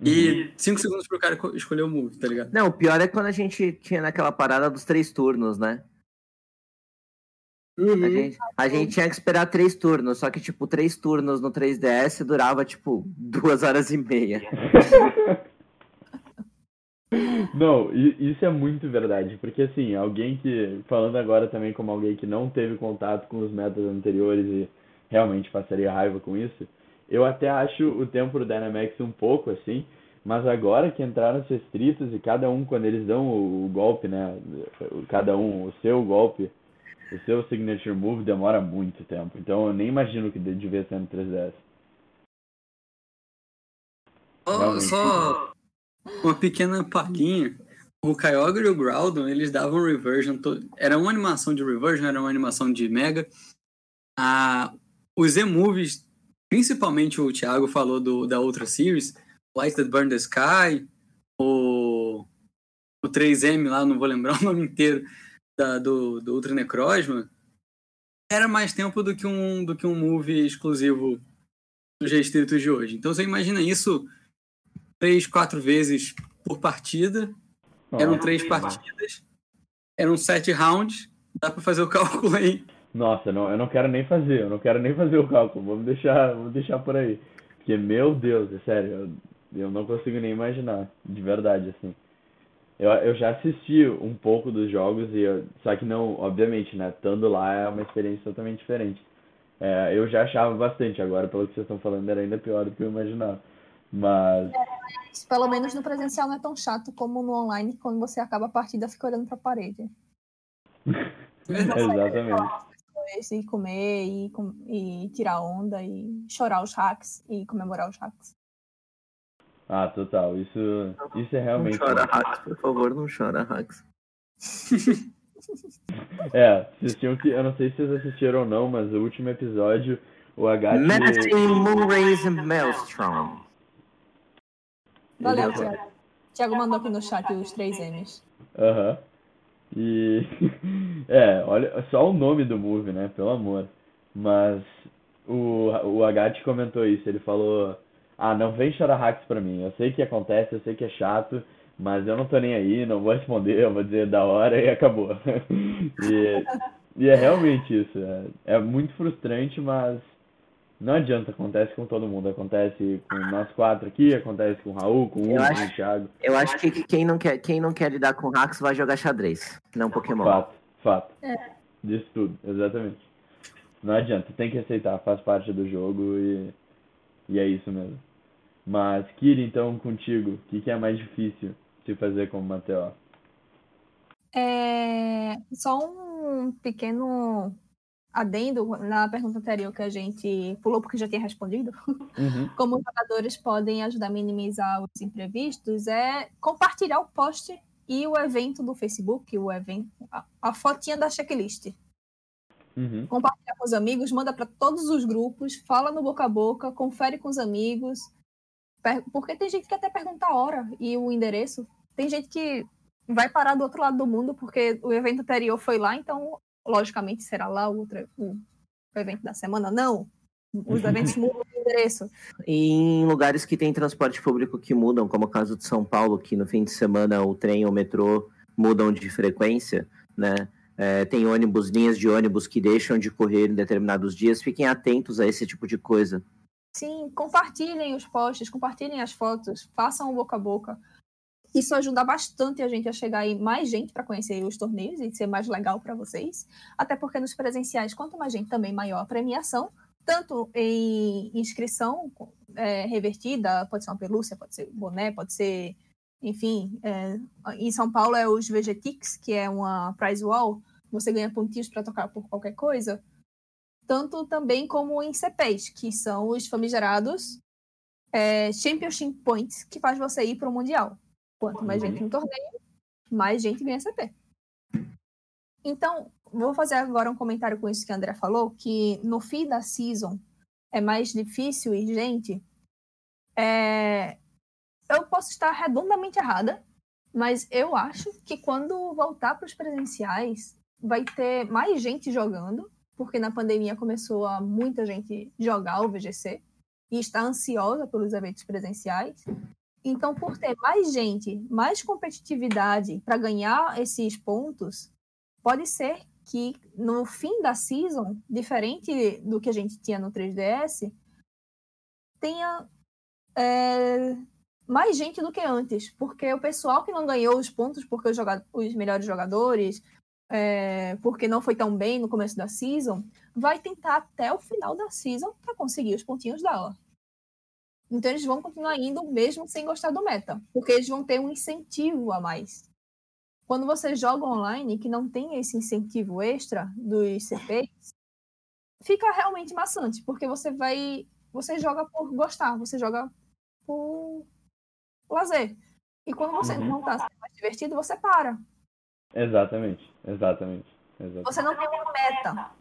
Uhum. E cinco segundos pro cara escolher o move, tá ligado? Não, o pior é quando a gente tinha naquela parada dos três turnos, né? Uhum. A, gente, a gente tinha que esperar três turnos, só que, tipo, três turnos no 3DS durava, tipo, duas horas e meia. Não, isso é muito verdade, porque assim, alguém que, falando agora também como alguém que não teve contato com os metas anteriores e realmente passaria raiva com isso, eu até acho o tempo do Dynamax um pouco assim, mas agora que entraram os restritos e cada um, quando eles dão o, golpe, né, cada um, o seu golpe, o seu signature move demora muito tempo. Então eu nem imagino que devia ser no 3DS. Oh, só uma pequena palhinha. O Kyogre e o Groudon, eles davam reversion. To... Era uma animação de reversion, era uma animação de mega. Ah, os Z-Movies, principalmente o Thiago falou do, da outra series, Light That Burn the Sky, o, o 3M lá, não vou lembrar o nome inteiro, da, do, do Ultra Necrosma era mais tempo do que um, do que um movie exclusivo dos restritos de hoje. Então você imagina isso três, quatro vezes por partida. Eram três partidas. Eram sete rounds. Dá para fazer o cálculo aí. Nossa, não, eu não quero nem fazer, eu não quero nem fazer o cálculo. Vamos deixar, vamos deixar por aí. Porque, meu Deus, é sério, eu, eu não consigo nem imaginar, de verdade, assim. Eu, eu já assisti um pouco dos jogos, e eu, só que não, obviamente, né? Estando lá é uma experiência totalmente diferente. É, eu já achava bastante, agora pelo que vocês estão falando era ainda pior do que eu imaginava. Mas. É, pelo menos no presencial não é tão chato como no online, quando você acaba a partida fica olhando pra parede. Exatamente. E comer, e, e tirar onda, e chorar os hacks, e comemorar os hacks. Ah, total. Isso, isso é realmente. Não chora, Hax, por favor, não chora, Hax. é, vocês tinham que. Eu não sei se vocês assistiram ou não, mas o último episódio, o H. Menacing Moonrays and Maelstrom. Valeu, Thiago. Thiago mandou aqui no chat os três M's. Aham. Uhum. E. é, olha, só o nome do movie, né? Pelo amor. Mas o, o Agat comentou isso, ele falou ah, não vem chorar hacks pra mim. Eu sei que acontece, eu sei que é chato, mas eu não tô nem aí, não vou responder, eu vou dizer da hora e acabou. e, e, é realmente isso. É, é, muito frustrante, mas não adianta, acontece com todo mundo. Acontece com nós quatro aqui, acontece com o Raul, com o Hugo, com o Thiago. Eu acho que quem não, quer, quem não quer lidar com hacks vai jogar xadrez, não Pokémon. Fato, fato. É. Disso tudo, exatamente. Não adianta, tem que aceitar, faz parte do jogo e, e é isso mesmo. Mas, Kira, então, contigo, o que, que é mais difícil se fazer como Mateo? É só um pequeno adendo na pergunta anterior que a gente pulou porque já tinha respondido, Uhum. como os jogadores podem ajudar a minimizar os imprevistos, é compartilhar o post e o evento do Facebook, o evento, a, a fotinha da checklist. Uhum. Compartilhar com os amigos, manda para todos os grupos, fala no boca a boca, confere com os amigos. Porque tem gente que até pergunta a hora e o endereço. Tem gente que vai parar do outro lado do mundo porque o evento anterior foi lá, então logicamente será lá o outro o evento da semana. Não. Os eventos mudam de endereço. E em lugares que tem transporte público que mudam, como o caso de São Paulo, que no fim de semana o trem ou o metrô mudam de frequência, né? É, tem ônibus, linhas de ônibus que deixam de correr em determinados dias. Fiquem atentos a esse tipo de coisa. Sim, compartilhem os posts, compartilhem as fotos, façam o boca a boca. Isso ajuda bastante a gente a chegar aí mais gente para conhecer os torneios e ser mais legal para vocês. Até porque nos presenciais, quanto mais gente, também maior a premiação, tanto em inscrição é, revertida, pode ser uma pelúcia, pode ser boné, pode ser, enfim, é, em São Paulo é os VGTix, que é uma prize wall, você ganha pontinhos para tocar por qualquer coisa tanto também como em CPs, que são os famigerados é, Championship Points, que faz você ir para o Mundial. Quanto mais gente no torneio, mais gente ganha CP. Então, vou fazer agora um comentário com isso que a André falou, que no fim da season é mais difícil ir gente. É, Eu posso estar redondamente errada, mas eu acho que quando voltar para os presenciais, vai ter mais gente jogando, porque na pandemia começou a muita gente jogar o VGC e está ansiosa pelos eventos presenciais. Então, por ter mais gente, mais competitividade para ganhar esses pontos, pode ser que no fim da season, diferente do que a gente tinha no 3DS, tenha é, mais gente do que antes, porque o pessoal que não ganhou os pontos porque os, os melhores jogadores, é, porque não foi tão bem no começo da season, vai tentar até o final da season para conseguir os pontinhos dela. Então eles vão continuar indo mesmo sem gostar do meta, porque eles vão ter um incentivo a mais. Quando você joga online que não tem esse incentivo extra dos CPs, fica realmente maçante, porque você vai, você joga por gostar, você joga por lazer. E quando você Uhum. não está sendo mais divertido, você para. Exatamente, exatamente. exatamente. Você não tem uma meta.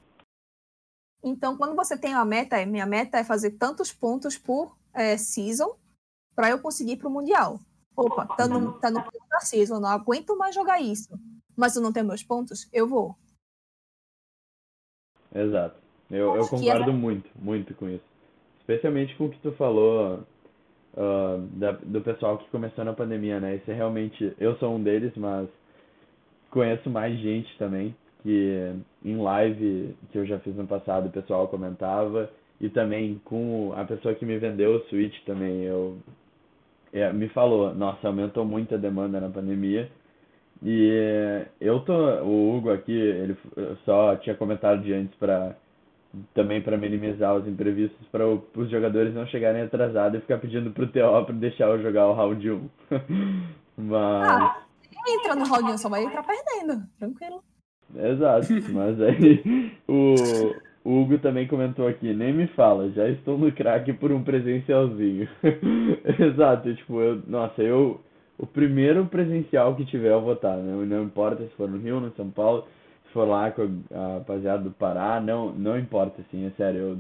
Então, quando você tem uma meta, minha meta é fazer tantos pontos por é, season para eu conseguir ir para o Mundial. Opa, tá no, tá no ponto da season, não aguento mais jogar isso. Mas eu não tenho meus pontos, eu vou. Exato. Eu, eu que concordo muito, muito com isso. Especialmente com o que tu falou ah, da- do pessoal que começou na pandemia, né? Isso é realmente. Eu sou um deles, mas conheço mais gente também que em live que eu já fiz no passado o pessoal comentava e também com a pessoa que me vendeu o Switch também eu é, me falou, nossa, aumentou muito a demanda na pandemia e eu tô, o Hugo aqui, ele só tinha comentado de antes para também para minimizar os imprevistos para os jogadores não chegarem atrasados e ficar pedindo pro TO para deixar eu jogar o round 1. Mas Ah, entra no round 1, só vai entrar perdendo. Tranquilo. Exato, mas aí o, o Hugo também comentou aqui, nem me fala, já estou no crack por um presencialzinho. Exato, tipo, eu, nossa, eu, o primeiro presencial que tiver eu vou estar, né? Não importa se for no Rio, no São Paulo, se for lá com a rapaziada do Pará, não, não importa, assim, é sério, eu,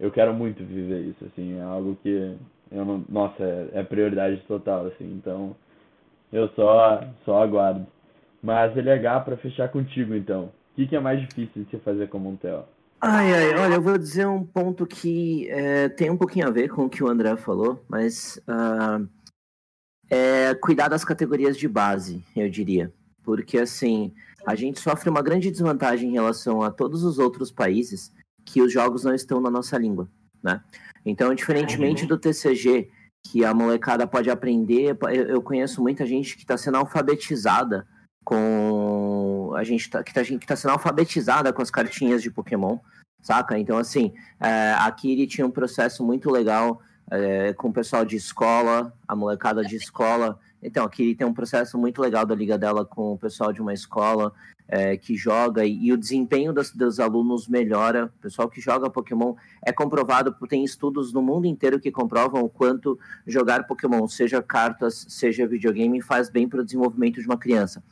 eu quero muito viver isso, assim, é algo que eu não, nossa, é, é prioridade total, assim, então eu só, só aguardo. Mas LH, para fechar contigo então, o que, que é mais difícil de se fazer como um TO? Ai, ai, olha, eu vou dizer um ponto que é, tem um pouquinho a ver com o que o André falou, mas ah, é cuidar das categorias de base, eu diria. Porque, assim, a gente sofre uma grande desvantagem em relação a todos os outros países que os jogos não estão na nossa língua, né? Então, diferentemente do TCG, que a molecada pode aprender, eu conheço muita gente que está sendo alfabetizada com a gente tá, que, tá, que tá sendo alfabetizada com as cartinhas de Pokémon, saca? Então, assim, é, aqui ele tinha um processo muito legal é, com o pessoal de escola, a molecada de escola Então, aqui tem um processo muito legal da liga dela com o pessoal de uma escola é, que joga e, e o desempenho dos, dos, alunos melhora. O pessoal que joga Pokémon é comprovado, tem estudos no mundo inteiro que comprovam o quanto jogar Pokémon, seja cartas, seja videogame, faz bem para o desenvolvimento de uma criança.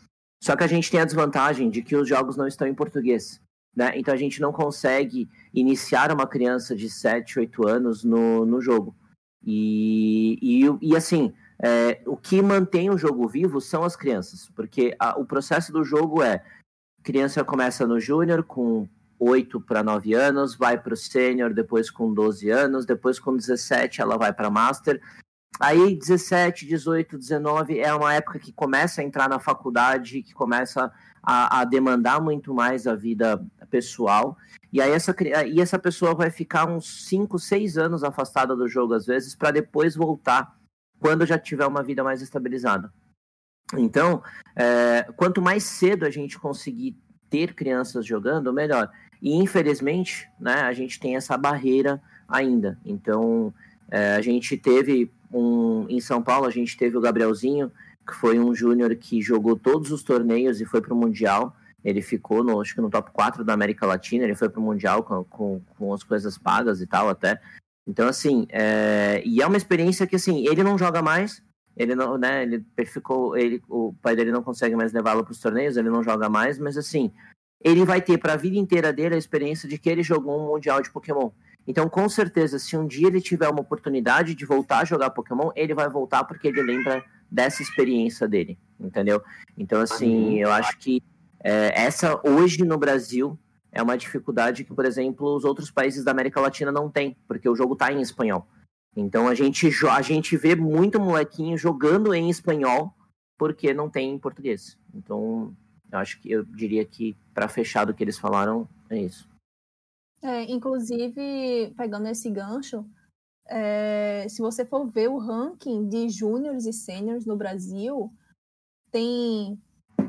Só que a gente tem a desvantagem de que os jogos não estão em português. Né? Então a gente não consegue iniciar uma criança de 7, 8 anos no, no jogo. E, e, e assim, é, o que mantém o jogo vivo são as crianças, porque a, o processo do jogo é: criança começa no júnior com 8 para 9 anos, vai para o sênior depois com 12 anos, depois com 17 ela vai para master. Aí 17, 18, 19 é uma época que começa a entrar na faculdade, que começa a, a demandar muito mais a vida pessoal. E aí essa, e essa pessoa vai ficar uns 5, 6 anos afastada do jogo, às vezes, para depois voltar quando já tiver uma vida mais estabilizada. Então, é, quanto mais cedo a gente conseguir ter crianças jogando, melhor. E infelizmente, né, a gente tem essa barreira ainda. Então, é, a gente teve um em São Paulo, a gente teve o Gabrielzinho, que foi um júnior que jogou todos os torneios e foi para o Mundial. Ele ficou, no, acho que no top 4 da América Latina, ele foi para o Mundial com, com, com as coisas pagas e tal até. Então, assim, é... e é uma experiência que, assim, ele não joga mais, ele não, né, ele ficou, ele, o pai dele não consegue mais levá-lo para os torneios, ele não joga mais, mas, assim, ele vai ter para a vida inteira dele a experiência de que ele jogou um Mundial de Pokémon. Então, com certeza, se um dia ele tiver uma oportunidade de voltar a jogar Pokémon, ele vai voltar porque ele lembra dessa experiência dele, entendeu? Então, assim, eu acho que é, essa hoje no Brasil é uma dificuldade que, por exemplo, os outros países da América Latina não têm, porque o jogo está em espanhol. Então a gente, a gente vê muito molequinho jogando em espanhol porque não tem em português. Então, eu acho que eu diria que, para fechar do que eles falaram, é isso. É, inclusive, pegando esse gancho, é, se você for ver o ranking de júniores e sêniores no Brasil, tem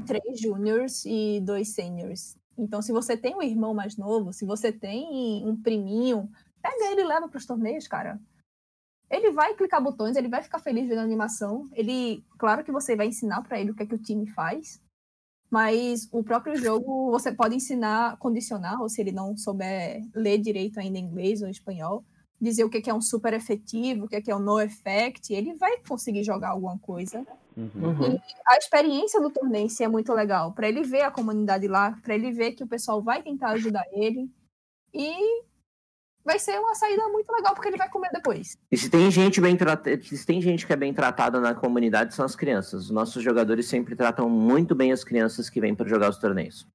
três júniores e dois sêniores. Então, se você tem um irmão mais novo, se você tem um priminho, pega ele e leva para os torneios, cara. Ele vai clicar botões, ele vai ficar feliz vendo a animação. Ele, claro que você vai ensinar para ele o que é que o time faz, mas o próprio jogo você pode ensinar condicional, se ele não souber ler direito ainda inglês ou espanhol, dizer o que é um super efetivo, o que é um no effect, ele vai conseguir jogar alguma coisa. Uhum. E a experiência do torneio é muito legal, para ele ver a comunidade lá, para ele ver que o pessoal vai tentar ajudar ele e vai ser uma saída muito legal porque ele vai comer depois. E se tem gente bem tratada, se tem gente que é bem tratada na comunidade são as crianças. Os nossos jogadores sempre tratam muito bem as crianças que vêm para jogar os torneios.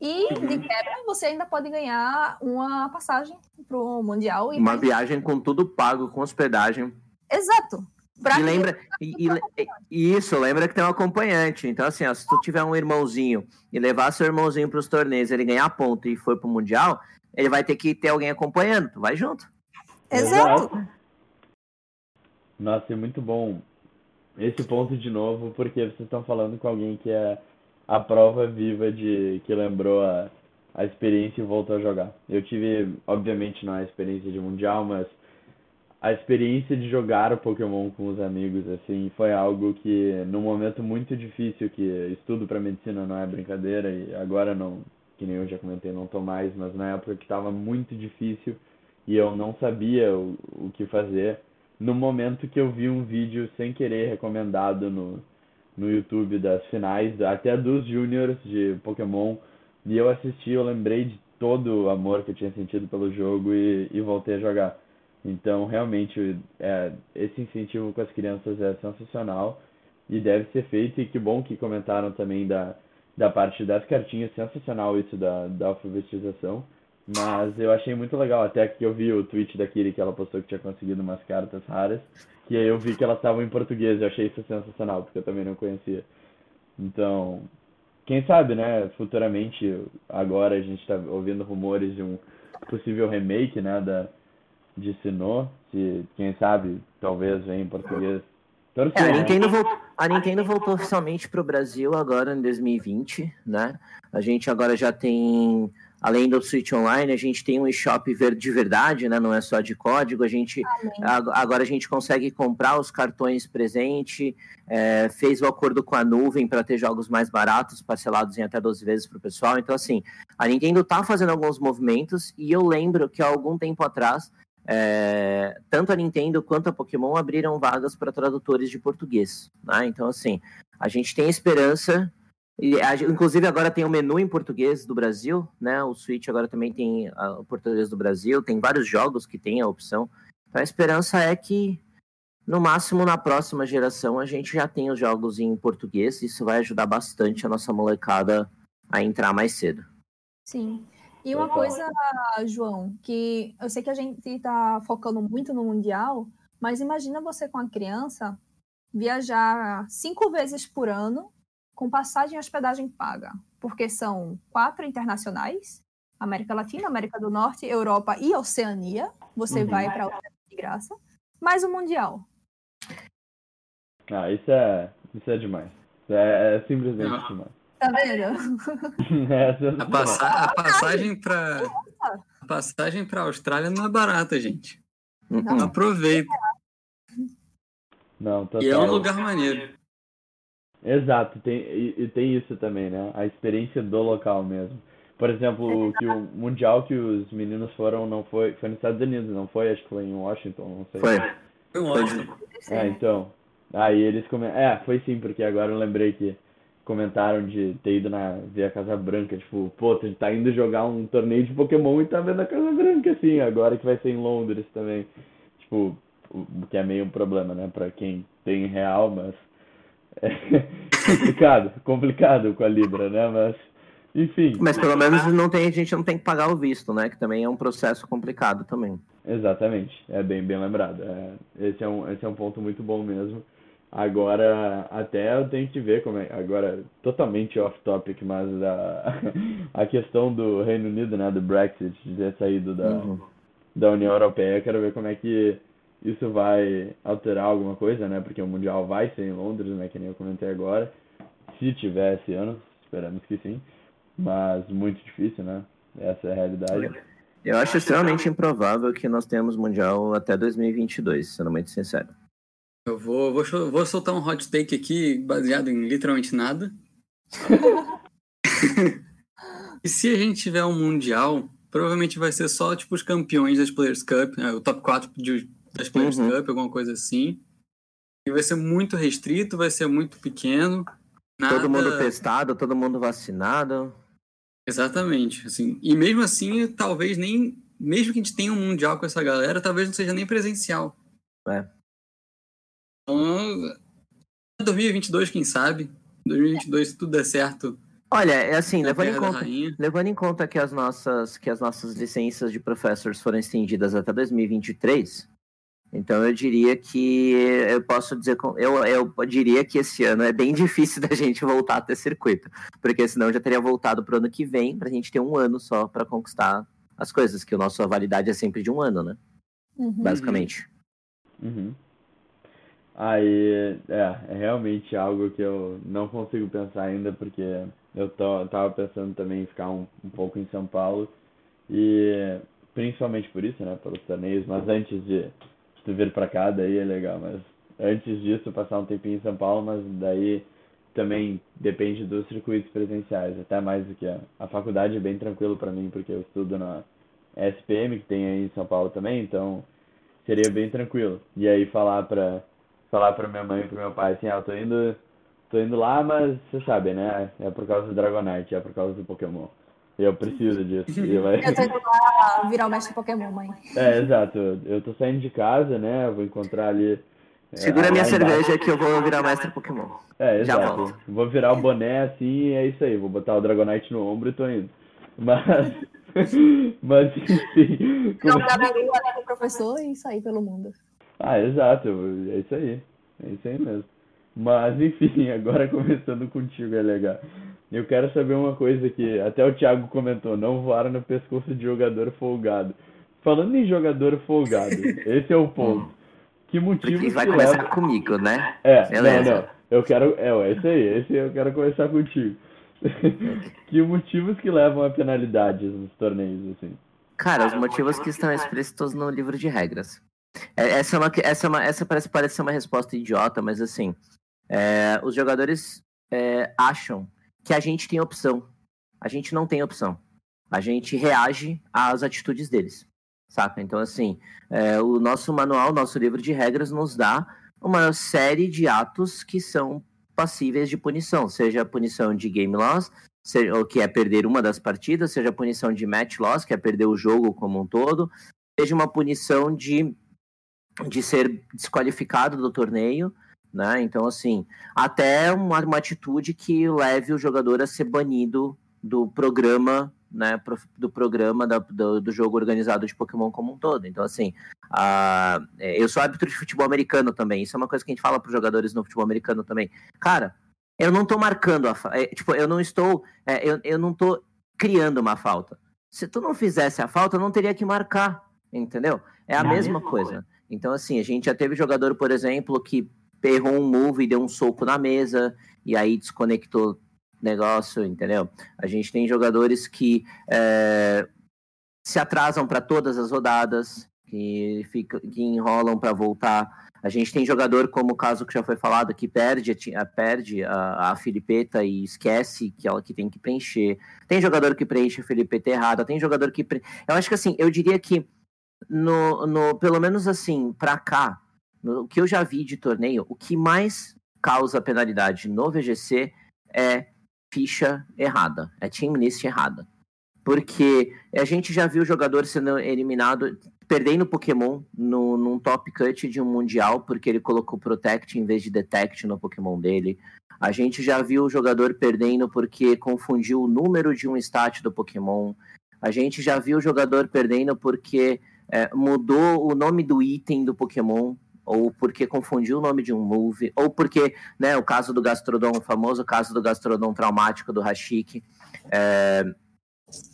E de quebra, você ainda pode ganhar uma passagem pro Mundial. uma viagem com tudo pago, com hospedagem. Exato. Pra e lembra, e, e, isso, lembra que tem um acompanhante. Então, assim, ó, se tu tiver um irmãozinho e levar seu irmãozinho para os torneios, ele ganhar ponto e for pro Mundial, ele vai ter que ter alguém acompanhando. Tu vai junto. Exato. Nossa, é muito bom esse ponto de novo, porque vocês estão falando com alguém que é a prova viva de que lembrou a, a experiência e voltou a jogar. Eu tive, obviamente, não a experiência de mundial, mas a experiência de jogar o Pokémon com os amigos, assim, foi algo que, num momento muito difícil, que estudo para medicina não é brincadeira, e agora não, que nem eu já comentei, não tô mais, mas na época que estava muito difícil e eu não sabia o, o que fazer, no momento que eu vi um vídeo sem querer recomendado no, no YouTube das finais, até dos juniors de Pokémon, e eu assisti, eu lembrei de todo o amor que eu tinha sentido pelo jogo e, e voltei a jogar. Então, realmente, é, esse incentivo com as crianças é sensacional e deve ser feito. E que bom que comentaram também da, da parte das cartinhas, sensacional isso da, da alfabetização. Mas eu achei muito legal, até que eu vi o tweet da Kiri que ela postou que tinha conseguido umas cartas raras, que aí eu vi que elas estavam em português, eu achei isso sensacional, porque eu também não conhecia. Então, quem sabe, né, futuramente, agora a gente está ouvindo rumores de um possível remake, né, da, de Sinnoh, se, quem sabe, talvez venha em português. É, a, Nintendo voltou, a Nintendo voltou oficialmente para o Brasil agora em 2020, né? A gente agora já tem além do Switch Online, a gente tem um eShop de verdade, né? Não é só de código. A gente agora a gente consegue comprar os cartões presente, é, fez o acordo com a nuvem para ter jogos mais baratos, parcelados em até 12 vezes para o pessoal. Então, assim, a Nintendo está fazendo alguns movimentos e eu lembro que há algum tempo atrás, é, tanto a Nintendo quanto a Pokémon abriram vagas para tradutores de português. Né? Então, assim, a gente tem esperança e, inclusive agora tem o menu em português do Brasil, né? O Switch agora também tem o português do Brasil, tem vários jogos que tem a opção. Então a esperança é que no máximo na próxima geração a gente já tem os jogos em português, isso vai ajudar bastante a nossa molecada a entrar mais cedo. Sim. E uma coisa, João, que eu sei que a gente está focando muito no Mundial, mas imagina você com a criança viajar cinco vezes por ano com passagem e hospedagem paga, porque são quatro internacionais, América Latina, América do Norte, Europa e Oceania. Você uhum. vai para de graça, mais o Mundial. Ah, isso é, isso é demais. É, é simplesmente demais. Tá vendo? é, a, passa a passagem para a passagem para Austrália não é barata, gente. Não. Aproveita. Não, total. E é um lugar maneiro. Exato, tem, e, e, tem isso também, né? A experiência do local mesmo. Por exemplo, o, que o Mundial que os meninos foram não foi, foi nos Estados Unidos, não foi? Acho que foi em Washington, não sei. Foi. Foi em Washington. É, então. Aí eles comentaram. É, foi sim, porque agora eu lembrei que comentaram de ter ido na ver a Casa Branca, tipo, pô, tu tá indo jogar um torneio de Pokémon e tá vendo a Casa Branca, assim, agora que vai ser em Londres também. Tipo, o que é meio um problema, né, pra quem tem real, mas é complicado, complicado com a Libra, né? Mas, enfim. Mas pelo menos não tem, a gente não tem que pagar o visto, né? Que também é um processo complicado também. Exatamente, é bem, bem lembrado. É, esse, é um, esse é um ponto muito bom mesmo. Agora, até eu tenho que ver como é. Agora, totalmente off-topic, mas a, a questão do Reino Unido, né? Do Brexit, de ter saído da, uhum. da União Europeia, quero ver como é que isso vai alterar alguma coisa, né? Porque o Mundial vai ser em Londres, né? Que nem eu comentei agora. Se tiver esse ano, esperamos que sim. Mas muito difícil, né? Essa é a realidade. Eu acho extremamente improvável que nós tenhamos Mundial até 2022, sendo muito sincero. Eu vou, vou, vou soltar um hot take aqui, baseado em literalmente nada. e se a gente tiver um Mundial, provavelmente vai ser só tipo os campeões das Players Cup, né? o top 4 de das Players uhum. Cup, alguma coisa assim. E vai ser muito restrito, vai ser muito pequeno. Nada... Todo mundo testado, todo mundo vacinado. Exatamente. Assim, e mesmo assim, talvez nem. Mesmo que a gente tenha um mundial com essa galera, talvez não seja nem presencial. É. Então, 2022, quem sabe? 2022, se tudo der certo. Olha, é assim, levando em, conta, levando em conta que as nossas que as nossas licenças de professores foram estendidas até 2023, então eu diria que eu posso dizer, eu, eu diria que esse ano é bem difícil da gente voltar a ter circuito, porque senão já teria voltado para o ano que vem, para a gente ter um ano só para conquistar as coisas, que a nossa validade é sempre de um ano, né? Uhum. Basicamente. Uhum. Aí, é, é realmente algo que eu não consigo pensar ainda, porque eu tô, tava pensando também em ficar um, um pouco em São Paulo, e principalmente por isso, né, pelos torneios, mas antes de tu vir pra cá, daí é legal, mas antes disso passar um tempinho em São Paulo, mas daí também depende dos circuitos presenciais, até mais do que a, a faculdade é bem tranquilo para mim, porque eu estudo na SPM, que tem aí em São Paulo também, então seria bem tranquilo. E aí falar pra, falar pra minha mãe e pro meu pai assim, ah, eu tô indo, tô indo lá, mas você sabe, né, é por causa do Dragonite, é por causa do Pokémon. Eu preciso disso. E vai... Eu tô indo lá virar o mestre Pokémon, mãe. É, exato. Eu tô saindo de casa, né? Eu vou encontrar ali. É, Segura a minha cerveja que eu vou virar mestre Pokémon. É, exato. Já volto. Vou virar o boné assim e é isso aí. Vou botar o Dragonite no ombro e tô indo. Mas. Mas enfim. Não, dá pra ir com o professor e sair pelo mundo. Ah, exato. É isso aí. É isso aí mesmo. Mas enfim, agora começando contigo é legal. Eu quero saber uma coisa que até o Thiago comentou, não voar no pescoço de jogador folgado. Falando em jogador folgado, esse é o ponto. Que motivo Porque vai começar leva... comigo, né? É, Beleza. não, não. Eu quero, é, é esse aí, esse eu quero começar contigo. que motivos que levam a penalidades nos torneios, assim? Cara, os motivos que estão explícitos no livro de regras. É, essa, é uma, essa, é uma, essa parece, parece ser uma resposta idiota, mas assim, é, os jogadores é, acham que a gente tem opção. A gente não tem opção. A gente reage às atitudes deles, saca? Então, assim, é, o nosso manual, nosso livro de regras nos dá uma série de atos que são passíveis de punição, seja punição de game loss, seja, que é perder uma das partidas, seja punição de match loss, que é perder o jogo como um todo, seja uma punição de, de ser desqualificado do torneio, né? Então, assim, até uma, uma atitude que leve o jogador a ser banido do programa né, do programa da, do, do, jogo organizado de Pokémon como um todo. Então, assim, é, eu sou árbitro de futebol americano também. Isso é uma coisa que a gente fala para os jogadores no futebol americano também. Cara, eu não estou marcando a é, tipo, eu não estou, é, eu, eu não tô criando uma falta. Se tu não fizesse a falta, eu não teria que marcar, entendeu? É a mesma coisa. Então, assim, a gente já teve jogador, por exemplo, que errou um move e deu um soco na mesa e aí desconectou negócio, entendeu? A gente tem jogadores que é, se atrasam para todas as rodadas, que, fica, que enrolam para voltar. A gente tem jogador, como o caso que já foi falado, que perde, a, perde a, a Filipeta e esquece que ela que tem que preencher. Tem jogador que preenche a Filipeta errada, tem jogador que. Pre... Eu acho que assim, eu diria que, no, no, pelo menos assim, para cá, no, o que eu já vi de torneio, o que mais causa penalidade no VGC é ficha errada, é team list errada. Porque a gente já viu o jogador sendo eliminado, perdendo Pokémon no, num top cut de um Mundial, porque ele colocou Protect em vez de Detect no Pokémon dele. A gente já viu o jogador perdendo porque confundiu o número de um stat do Pokémon. A gente já viu o jogador perdendo porque é, mudou o nome do item do Pokémon ou porque confundiu o nome de um move, ou porque, né, o caso do Gastrodon, o famoso caso do Gastrodon traumático do Hashik, é,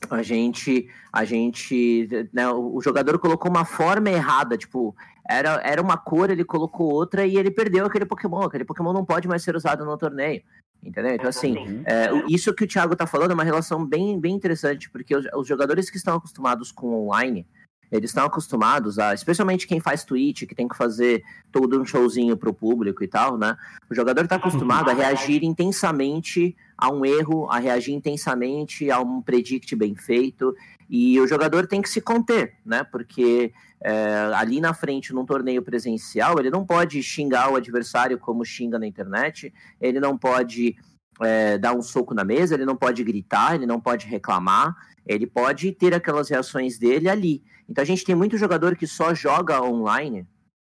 a gente, a gente, né, o jogador colocou uma forma errada, tipo, era, era uma cor, ele colocou outra e ele perdeu aquele Pokémon, aquele Pokémon não pode mais ser usado no torneio. Entendeu? Então, assim, é, isso que o Thiago tá falando é uma relação bem, bem interessante, porque os, os jogadores que estão acostumados com online, eles estão acostumados a, especialmente quem faz tweet, que tem que fazer todo um showzinho pro público e tal, né? O jogador está acostumado a reagir intensamente a um erro, a reagir intensamente a um predict bem feito, e o jogador tem que se conter, né? Porque é, ali na frente, num torneio presencial, ele não pode xingar o adversário como xinga na internet, ele não pode é, dar um soco na mesa, ele não pode gritar, ele não pode reclamar, ele pode ter aquelas reações dele ali. Então a gente tem muito jogador que só joga online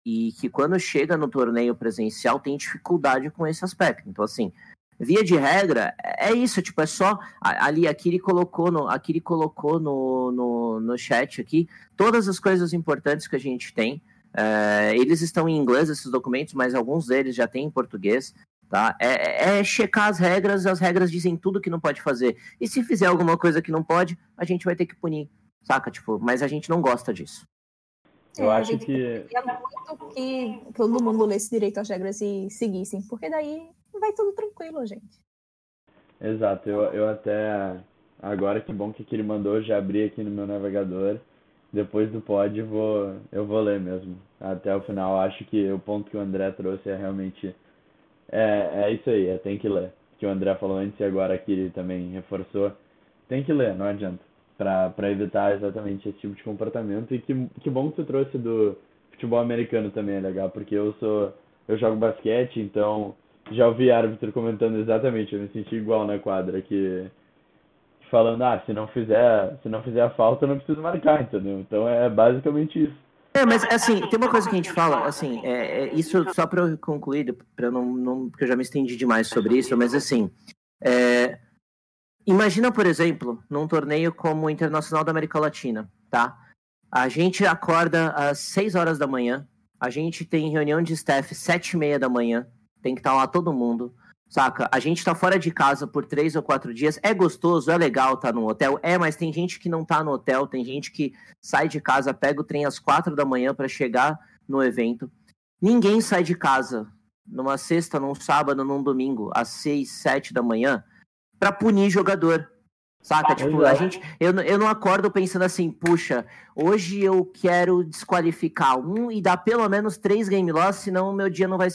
e que quando chega no torneio presencial tem dificuldade com esse aspecto. Então, assim, via de regra, é isso, tipo, é só. Ali, aqui ele colocou no, aqui ele colocou no, no, no chat aqui todas as coisas importantes que a gente tem. É, eles estão em inglês, esses documentos, mas alguns deles já têm em português. Tá? É, é, é checar as regras, as regras dizem tudo que não pode fazer. E se fizer alguma coisa que não pode, a gente vai ter que punir. Saca? Tipo, mas a gente não gosta disso. Eu é, acho que. Queria muito que todo mundo lesse direito as regras e seguissem, porque daí vai tudo tranquilo, gente. Exato, eu, eu até. Agora que bom que ele mandou, já abri aqui no meu navegador. Depois do pod vou, eu vou ler mesmo. Até o final. Acho que o ponto que o André trouxe é realmente. É, é isso aí, é tem que ler. Que o André falou antes e agora aqui ele também reforçou. Tem que ler, não adianta para evitar exatamente esse tipo de comportamento. E que, que bom que tu trouxe do futebol americano também, é legal, porque eu sou eu jogo basquete, então já ouvi árbitro comentando exatamente, eu me senti igual na quadra que falando, ah, se não fizer, se não fizer a falta, eu não preciso marcar, entendeu? Então é basicamente isso. É, mas assim, tem uma coisa que a gente fala, assim, é, é isso só para eu concluir, para não, não, porque eu já me estendi demais sobre isso, mas assim, é, Imagina, por exemplo, num torneio como o Internacional da América Latina, tá? A gente acorda às 6 horas da manhã, a gente tem reunião de staff às 7 e meia da manhã, tem que estar tá lá todo mundo, saca? A gente tá fora de casa por três ou quatro dias, é gostoso, é legal estar tá no hotel, é, mas tem gente que não tá no hotel, tem gente que sai de casa, pega o trem às quatro da manhã para chegar no evento. Ninguém sai de casa numa sexta, num sábado, num domingo, às seis, sete da manhã, para punir jogador. Saca? Tipo, a gente, eu, eu não acordo pensando assim, puxa, hoje eu quero desqualificar um e dar pelo menos três game loss, senão o meu dia não vai,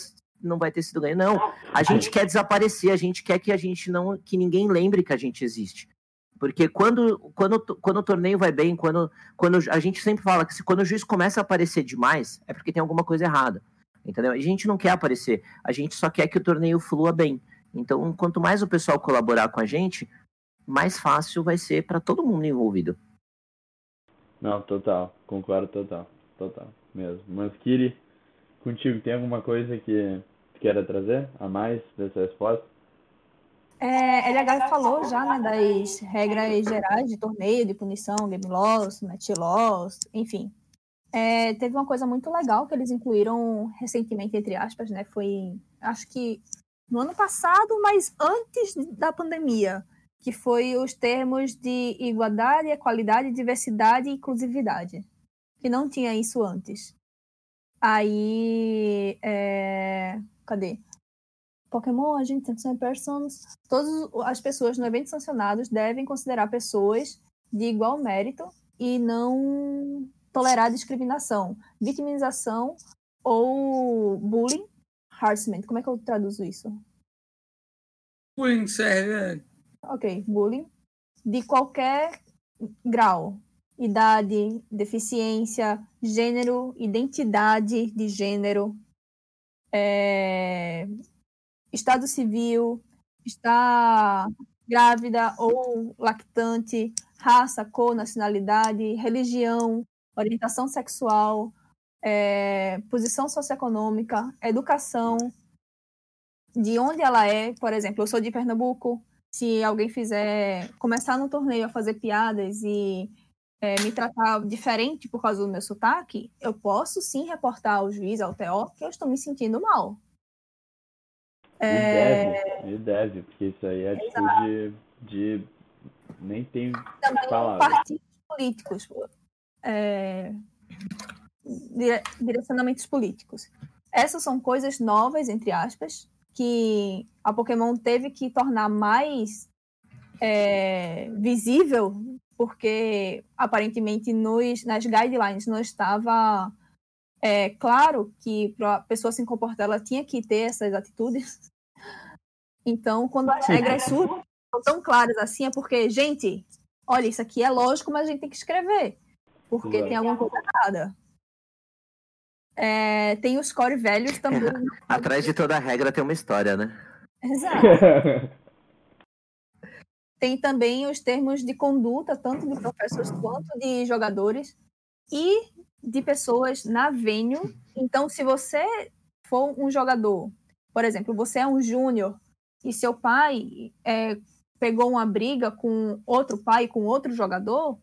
não vai ter sido ganho. Não, a gente quer desaparecer, a gente quer que a gente não, que ninguém lembre que a gente existe. Porque quando, quando, quando o torneio vai bem, quando, quando a gente sempre fala que se, quando o juiz começa a aparecer demais, é porque tem alguma coisa errada. Entendeu? A gente não quer aparecer, a gente só quer que o torneio flua bem. Então, quanto mais o pessoal colaborar com a gente, mais fácil vai ser para todo mundo envolvido. Não, total, concordo total, total, mesmo. Mas Kiri, contigo tem alguma coisa que queira trazer a mais dessa resposta? É, LH falou já né, das regras gerais de torneio, de punição, game loss, match loss, enfim. É, teve uma coisa muito legal que eles incluíram recentemente, entre aspas, né? Foi, acho que no ano passado, mas antes da pandemia, que foi os termos de igualdade, equalidade, diversidade e inclusividade, que não tinha isso antes. Aí, é... cadê? Pokémon, a gente tem persons. Todas as pessoas no evento sancionados devem considerar pessoas de igual mérito e não tolerar discriminação, vitimização ou bullying, harassment. Como é que eu traduzo isso? Bullying serve Ok, bullying de qualquer grau, idade, deficiência, gênero, identidade de gênero, é, estado civil, está grávida ou lactante, raça, cor, nacionalidade, religião, orientação sexual, é, posição socioeconômica, educação, de onde ela é, por exemplo, eu sou de Pernambuco, se alguém fizer começar no torneio a fazer piadas e é, me tratar diferente por causa do meu sotaque, eu posso sim reportar ao juiz, ao TO, que eu estou me sentindo mal. É... E deve, e deve, porque isso aí é atitude de, de. Nem tem Também palavras. partidos políticos. É... Direcionamentos políticos. Essas são coisas novas, entre aspas, que a Pokémon teve que tornar mais é, visível, porque aparentemente nos, nas guidelines não estava é, claro que para a pessoa se comportar ela tinha que ter essas atitudes. Então, quando as regras surgem, são tão claras assim, é porque, gente, olha, isso aqui é lógico, mas a gente tem que escrever, porque Exato. tem alguma coisa errada. É, tem os core velhos também. Atrás de toda regra tem uma história, né? Exato. tem também os termos de conduta, tanto de professores quanto de jogadores e de pessoas na venue. Então, se você for um jogador, por exemplo, você é um júnior e seu pai é, pegou uma briga com outro pai, com outro jogador,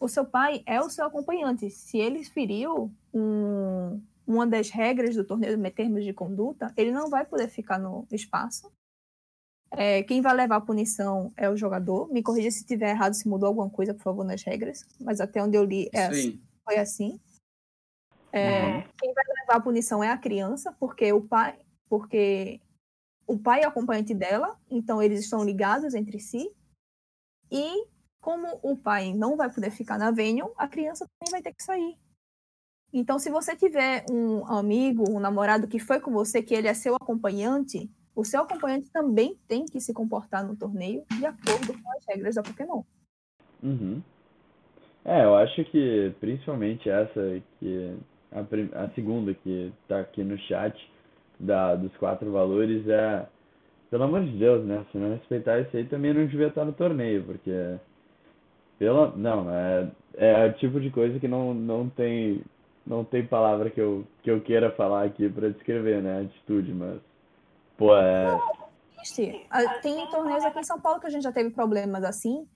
o seu pai é o seu acompanhante. Se ele feriu um, uma das regras do torneio de termos de conduta, ele não vai poder ficar no espaço. É, quem vai levar a punição é o jogador. Me corrija se estiver errado, se mudou alguma coisa, por favor, nas regras. Mas até onde eu li é assim, foi assim. É, uhum. Quem vai levar a punição é a criança, porque o pai, porque o pai é o acompanhante dela, então eles estão ligados entre si. E como o pai não vai poder ficar na venue, a criança também vai ter que sair. Então, se você tiver um amigo, um namorado que foi com você, que ele é seu acompanhante, o seu acompanhante também tem que se comportar no torneio de acordo com as regras da Pokémon. Uhum. É, eu acho que principalmente essa que a, a segunda que está aqui no chat da, dos quatro valores é pelo amor de Deus, né? Se não respeitar isso aí também não devia estar no torneio, porque pela, não, é, é o tipo de coisa que não, não tem não tem palavra que eu, que eu queira falar aqui para descrever, né? Atitude, mas pô, é tem torneios aqui em São Paulo que a gente já teve problemas assim,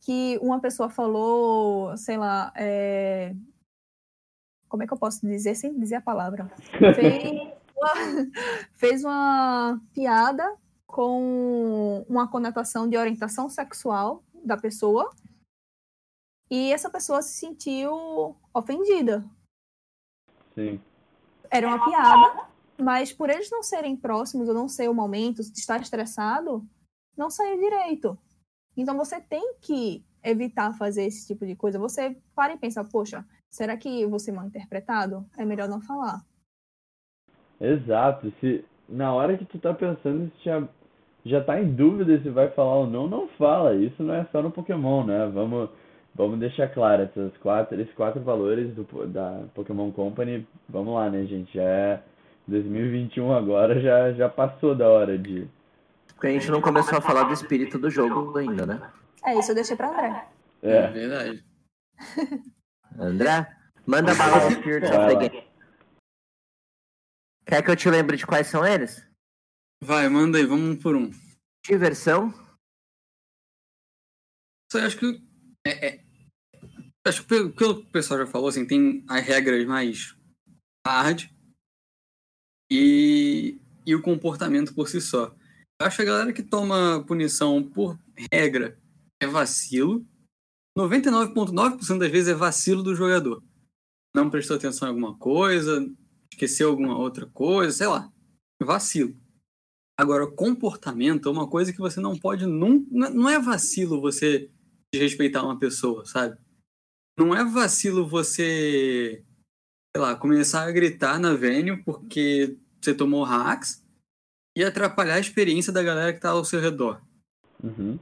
que uma pessoa falou, sei lá, é... como é que eu posso dizer sem dizer a palavra? Fez uma, fez uma piada com uma conotação de orientação sexual da pessoa e essa pessoa se sentiu ofendida. Sim. Era uma piada, mas por eles não serem próximos ou não ser o momento de estar estressado, não saiu direito. Então você tem que evitar fazer esse tipo de coisa. Você para e pensa, poxa, será que vou ser mal interpretado? É melhor não falar. Exato. Se na hora que tu tá pensando se já, já tá em dúvida se vai falar ou não, não fala. Isso não é só no Pokémon, né? Vamos, vamos deixar claro essas quatro, esses quatro valores do, da Pokémon Company. Vamos lá, né, gente? É 2021 agora, já, já passou da hora de. Porque a gente não começou a falar do espírito do jogo ainda, né? É isso, eu deixei pra André. É É, verdade. André, manda bala o Spirit of the Game. Quer que eu te lembre de quais são eles? Vai, manda aí, vamos um por um. Diversão, Só eu acho que. É, é- acho que pelo, pelo que o pessoal já falou, assim, tem as regras mais hard e, e o comportamento por si só. Eu acho a galera que toma punição por regra é vacilo. 99,9% das vezes é vacilo do jogador. Não prestou atenção em alguma coisa, esqueceu alguma outra coisa, sei lá. Vacilo. Agora, comportamento é uma coisa que você não pode nunca. Não é vacilo você desrespeitar uma pessoa, sabe? Não é vacilo você, sei lá, começar a gritar na venue porque você tomou hacks e atrapalhar a experiência da galera que tá ao seu redor. uhum.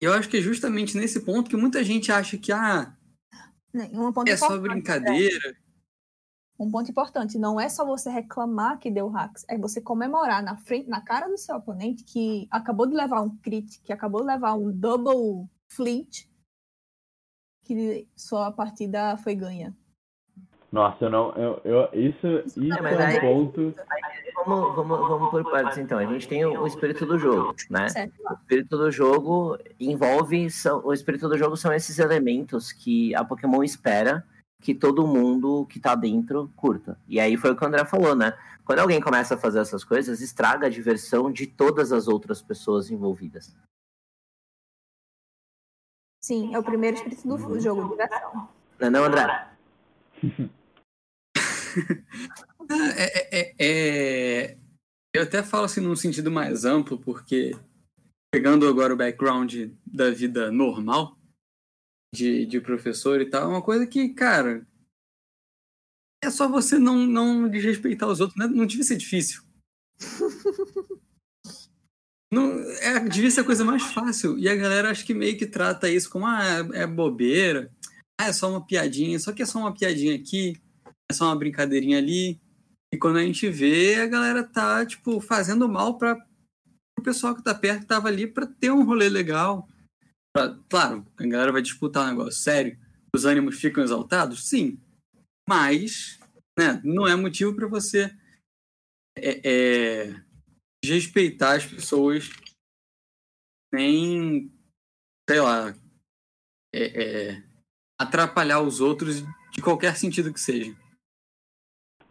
E eu acho que é justamente nesse ponto que muita gente acha que, ah, Um ponto é só brincadeira. Um ponto importante, não é só você reclamar que deu hacks, é você comemorar na frente, na cara do seu oponente que acabou de levar um crit, que acabou de levar um double flint, que sua partida foi ganha. Nossa, eu não. Eu, eu, isso isso Não, mas é um aí- ponto. vamos, vamos, vamos por partes então. A gente tem o, o espírito do jogo, né? Certo? O espírito do jogo envolve. São, o espírito do jogo são esses elementos que a Pokémon espera que todo mundo que tá dentro curta. E aí foi o que o André falou, né? Quando alguém começa a fazer essas coisas, estraga a diversão de todas as outras pessoas envolvidas. Sim, é o primeiro espírito do jogo, diversão. Não é não, André? É, é- é- Eu até falo assim num sentido mais amplo, porque pegando agora o background da vida normal de, de professor e tal, é uma coisa que, cara, é só você não, não desrespeitar os outros, né? não devia ser difícil. Não, é, devia ser a coisa mais fácil. E a galera acho que meio que trata isso como ah, é, é bobeira, ah, é só uma piadinha, só que é só uma piadinha aqui, é só uma brincadeirinha ali. E quando a gente vê, a galera tá, tipo, fazendo mal para o pessoal que tá perto, que tava ali para ter um rolê legal. Pra- claro, a galera vai disputar um negócio sério, os ânimos ficam exaltados, sim. Mas, né, não é motivo para você é, é, desrespeitar as pessoas, nem, sei lá, é, é, atrapalhar os outros de qualquer sentido que seja.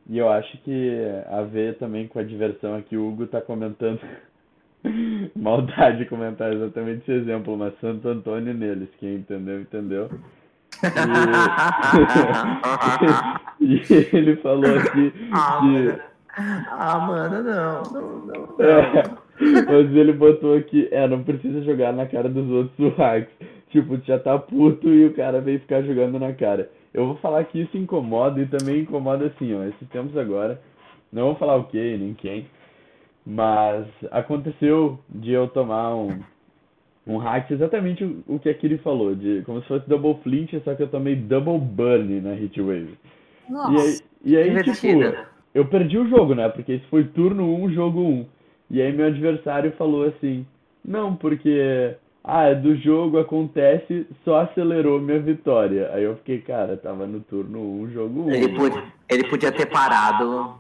E eu acho que a ver também com a diversão aqui, o Hugo tá comentando. Maldade comentar exatamente esse exemplo, mas Santo Antônio neles. Quem entendeu, entendeu. E, e ele falou aqui Ah. Ah, mano, não. Não, não, não. É, mas ele botou aqui, é, não precisa jogar na cara dos outros o hacks. Tipo, tu já tá puto e o cara vem ficar jogando na cara. Eu vou falar que isso incomoda e também incomoda assim, ó, esses tempos agora. Não vou falar o que, nem quem. Mas aconteceu de eu tomar um, um hack, exatamente o, o que a Kiri falou, de como se fosse double flint, só que eu tomei double burn na Hitwave. E aí, Nossa, e aí tipo, eu perdi o jogo, né? Porque isso foi turno 1, jogo 1. E aí meu adversário falou assim: Não, porque. Ah, é do jogo, acontece, só acelerou minha vitória. Aí eu fiquei, cara, tava no turno 1, jogo 1. Ele, podia, ele podia ter parado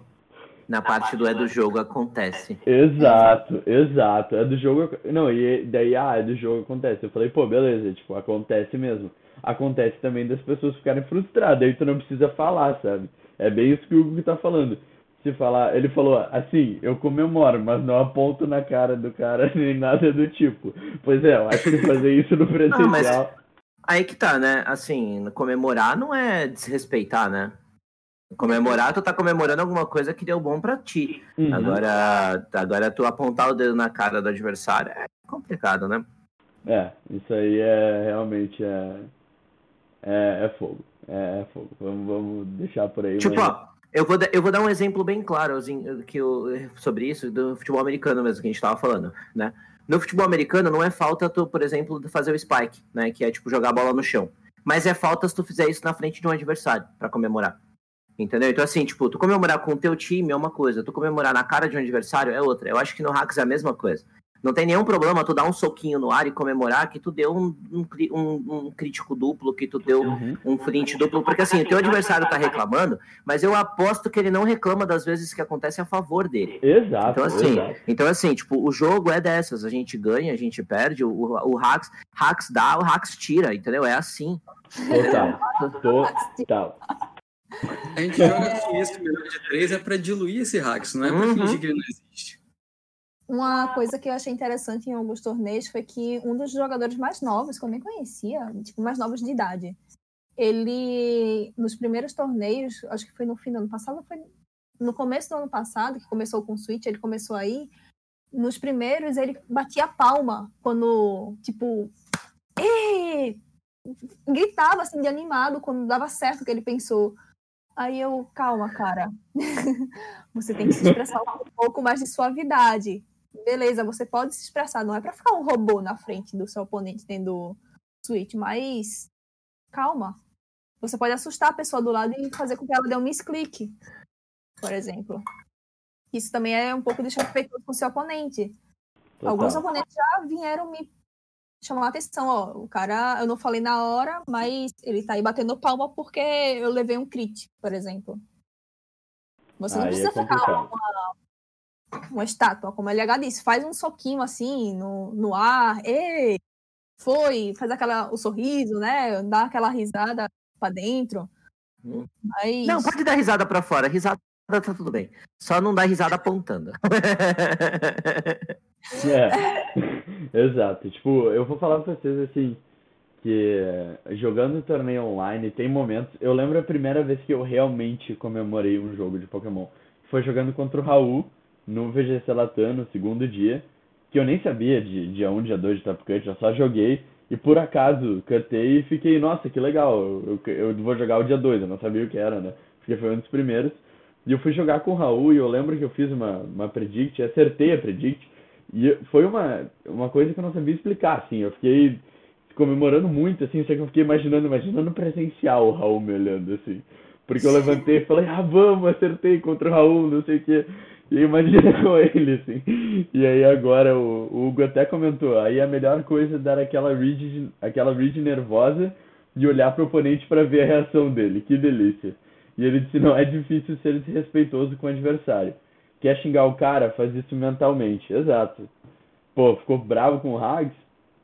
na parte do é do jogo acontece. Exato, exato. É do jogo. Não, e daí, ah, é do jogo acontece. Eu falei, pô, beleza, tipo, acontece mesmo. Acontece também das pessoas ficarem frustradas, aí tu não precisa falar, sabe? É bem isso que o Hugo tá falando. Se falar, ele falou assim, eu comemoro, mas não aponto na cara do cara nem nada do tipo. Pois é, eu acho que fazer isso no presencial. mas- Aí que tá, né? Assim, comemorar não é desrespeitar, né? Comemorar, tu tá comemorando alguma coisa que deu bom pra ti. Uhum. Agora, agora tu apontar o dedo na cara do adversário é complicado, né? É, isso aí é realmente é, é, é fogo. É, é fogo. Vamos, vamos deixar por aí. Tipo, mas- ó, eu vou, eu vou dar um exemplo bem claro assim, que eu- sobre isso, do futebol americano mesmo, que a gente tava falando, né? No futebol americano não é falta tu, por exemplo, fazer o spike, né? Que é tipo jogar a bola no chão. Mas é falta se tu fizer isso na frente de um adversário pra comemorar. Entendeu? Então, assim, tipo, tu comemorar com o teu time é uma coisa, tu comemorar na cara de um adversário é outra. Eu acho que no Hacks é a mesma coisa. Não tem nenhum problema tu dar um soquinho no ar e comemorar que tu deu um, um, um- um crítico duplo, que tu deu Uhum. um flint duplo, porque assim, o teu adversário tá reclamando, mas eu aposto que ele não reclama das vezes que acontece a favor dele. Exato, Então assim, exato. então assim, tipo, o jogo é dessas, a gente ganha, a gente perde, o, o, o hacks, hacks dá, o hacks tira, entendeu? É assim. Total. Total. A gente joga assim, esse melhor de três é pra diluir esse hacks, não é pra Uhum. fingir que ele não existe. Uma coisa que eu achei interessante em alguns torneios foi que um dos jogadores mais novos, que eu nem conhecia, tipo, mais novos de idade, ele, nos primeiros torneios, acho que foi no fim do ano passado, foi no começo do ano passado, que começou com o Switch, ele começou aí, nos primeiros ele batia palma quando, tipo, "Ê!" gritava assim de animado quando dava certo o que ele pensou. Aí eu, calma, cara. você tem que se expressar um pouco mais de suavidade. Beleza, você pode se expressar, não é pra ficar um robô na frente do seu oponente tendo Switch, mas calma. Você pode assustar a pessoa do lado e fazer com que ela dê um misclick, por exemplo. Isso também é um pouco desrespeitoso com o seu oponente. Alguns Total. oponentes já vieram me chamar a atenção, ó. O cara, eu não falei na hora, mas ele tá aí batendo palma porque eu levei um crit, por exemplo. Você não Aí precisa é ficar complicado. Uma estátua, como a LH disse, faz um soquinho assim no, no ar, ei, foi, faz aquela, o sorriso, né? Dá aquela risada pra dentro. Hum. Mas Não, pode dar risada pra fora, risada tá tudo bem. Só não dá risada apontando. É, exato. Tipo, eu vou falar pra vocês assim, que eh, jogando torneio online tem momentos. Eu lembro a primeira vez que eu realmente comemorei um jogo de Pokémon. Foi jogando contra o Raul no VGC Latam, no segundo dia, que eu nem sabia de dia 1, dia 2 de Top Cut, eu só joguei e por acaso cantei e fiquei, nossa, que legal, eu, eu vou jogar o dia 2, eu não sabia o que era, né? Porque foi um dos primeiros. E eu fui jogar com o Raul e eu lembro que eu fiz uma, uma predict, acertei a predict. E foi uma, uma coisa que eu não sabia explicar, assim. Eu fiquei comemorando muito, assim, só que eu fiquei imaginando, imaginando presencial o Raul me olhando, assim. Porque eu levantei e falei, ah, vamos, acertei contra o Raul, não sei o quê. E imagina com ele, assim. E aí agora o, o Hugo até comentou, aí a melhor coisa é dar aquela read, aquela read nervosa e olhar pro oponente para ver a reação dele. Que delícia. E ele disse, não é difícil ser desrespeitoso com o adversário. Quer xingar o cara? Faz isso mentalmente. Exato. Pô, ficou bravo com o Hags?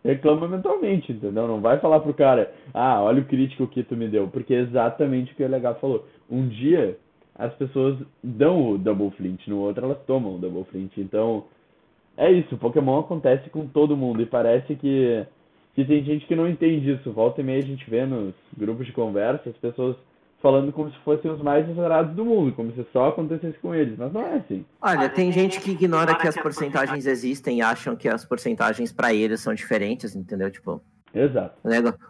Reclama mentalmente, entendeu? Não vai falar pro cara, ah, olha o crítico que tu me deu. Porque é exatamente o que o LH falou. Um dia as pessoas dão o double flint, no outro elas tomam o double flint. Então, é isso. Pokémon acontece com todo mundo e parece que, que tem gente que não entende isso. Volta e meia a gente vê nos grupos de conversa as pessoas falando como se fossem os mais adorados do mundo, como se só acontecesse com eles, mas não é assim. Olha, tem gente que ignora que as porcentagens existem e acham que as porcentagens pra eles são diferentes, entendeu? Tipo, Exato.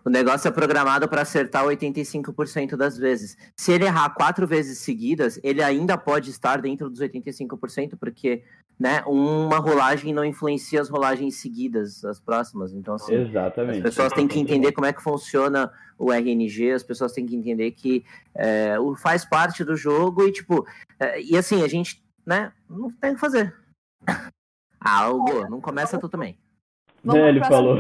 o negócio é programado para acertar 85% das vezes. Se ele errar quatro vezes seguidas, ele ainda pode estar dentro dos 85%, porque né, uma rolagem não influencia as rolagens seguidas, as próximas. Então, assim, as Exatamente. pessoas têm que entender como é que funciona o RNG, as pessoas têm que entender que é, o- faz parte do jogo e, tipo, é, e assim, a gente, né, não tem o que fazer. Hugo, não começa tu também. Vamos É, ele falou.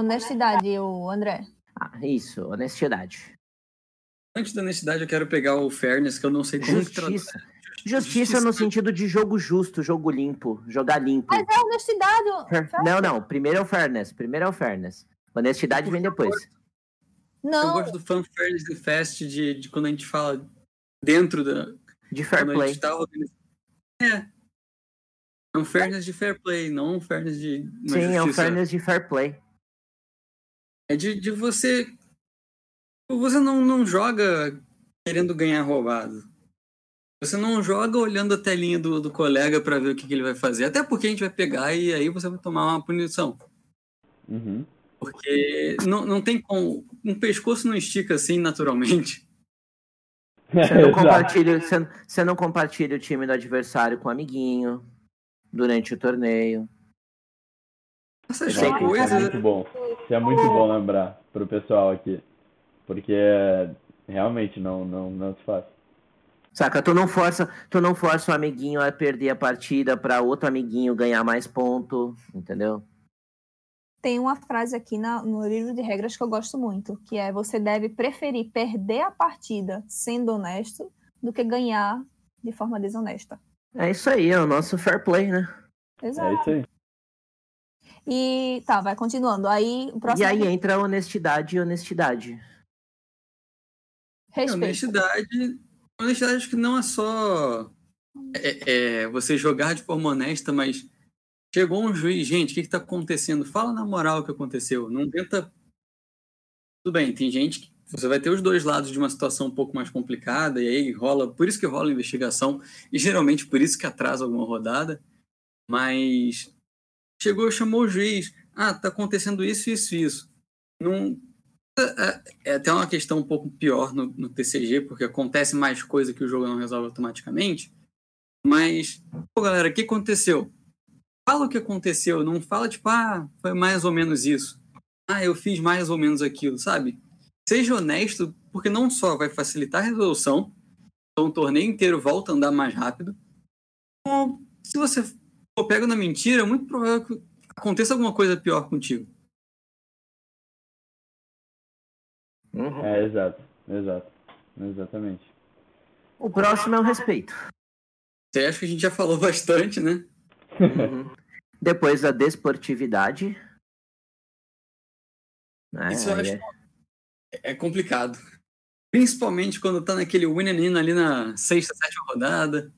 Honestidade. O André. Ah, isso, honestidade. Antes da honestidade, eu quero pegar o fairness, que eu não sei como que traduz. Justiça. Justiça no sentido de jogo justo, jogo limpo, jogar limpo. Mas é honestidade. Não, não, primeiro é o fairness, primeiro é o fairness. Honestidade vem depois. Eu Não, gosto do fan fairness e fest de, de quando a gente fala dentro da. De fair quando a play. gente tá organizando. É. É um fairness de fair play, não um fairness de. Sim, é um justiça. fairness de fair play. É de, de você Você não, não joga querendo ganhar roubado. Você não joga olhando a telinha do, do colega para ver o que, que, ele vai fazer. Até porque a gente vai pegar e aí você vai tomar uma punição. Uhum. Porque não, não tem como. Um pescoço não estica assim naturalmente. Você não, compartilha, você, você não compartilha o time do adversário com o amiguinho durante o torneio. Essas é coisas. muito bom. Isso é muito bom lembrar pro pessoal aqui. Porque realmente não, não, não se faz. Saca, tu não força, tu não força o amiguinho a perder a partida para outro amiguinho ganhar mais ponto, entendeu? Tem uma frase aqui na, no livro de regras que eu gosto muito, que é você deve preferir perder a partida sendo honesto do que ganhar de forma desonesta. É isso aí, é o nosso fair play, né? Exato. É isso aí. E tá, vai continuando. Aí o próximo E aí entra honestidade e honestidade. É, respeito. honestidade. Honestidade acho que não é só é, é, você jogar de forma honesta, mas chegou um juiz, gente, o que, está acontecendo? Fala na moral o que aconteceu. Não tenta. Tudo bem, tem gente que você vai ter os dois lados de uma situação um pouco mais complicada, e aí rola. Por isso que rola investigação, e geralmente por isso que atrasa alguma rodada. Mas chegou, chamou o juiz. Ah, tá acontecendo isso, isso, isso. Não, é, é até uma questão um pouco pior no, no, TCG, porque acontece mais coisa que o jogo não resolve automaticamente. Mas, pô, galera, o que aconteceu? Fala o que aconteceu, não fala tipo, ah, foi mais ou menos isso. Ah, eu fiz mais ou menos aquilo, sabe? Seja honesto, porque não só vai facilitar a resolução, então o torneio inteiro volta a andar mais rápido. Como se você for pego na mentira, é muito provável que aconteça alguma coisa pior contigo. Uhum. É, exato. Exato. Exatamente. O próximo é o respeito. Você acha que a gente já falou bastante, né? Uhum. Depois a desportividade. É, Isso eu acho é- é complicado. Principalmente quando tá naquele winning ali na sexta, sétima rodada.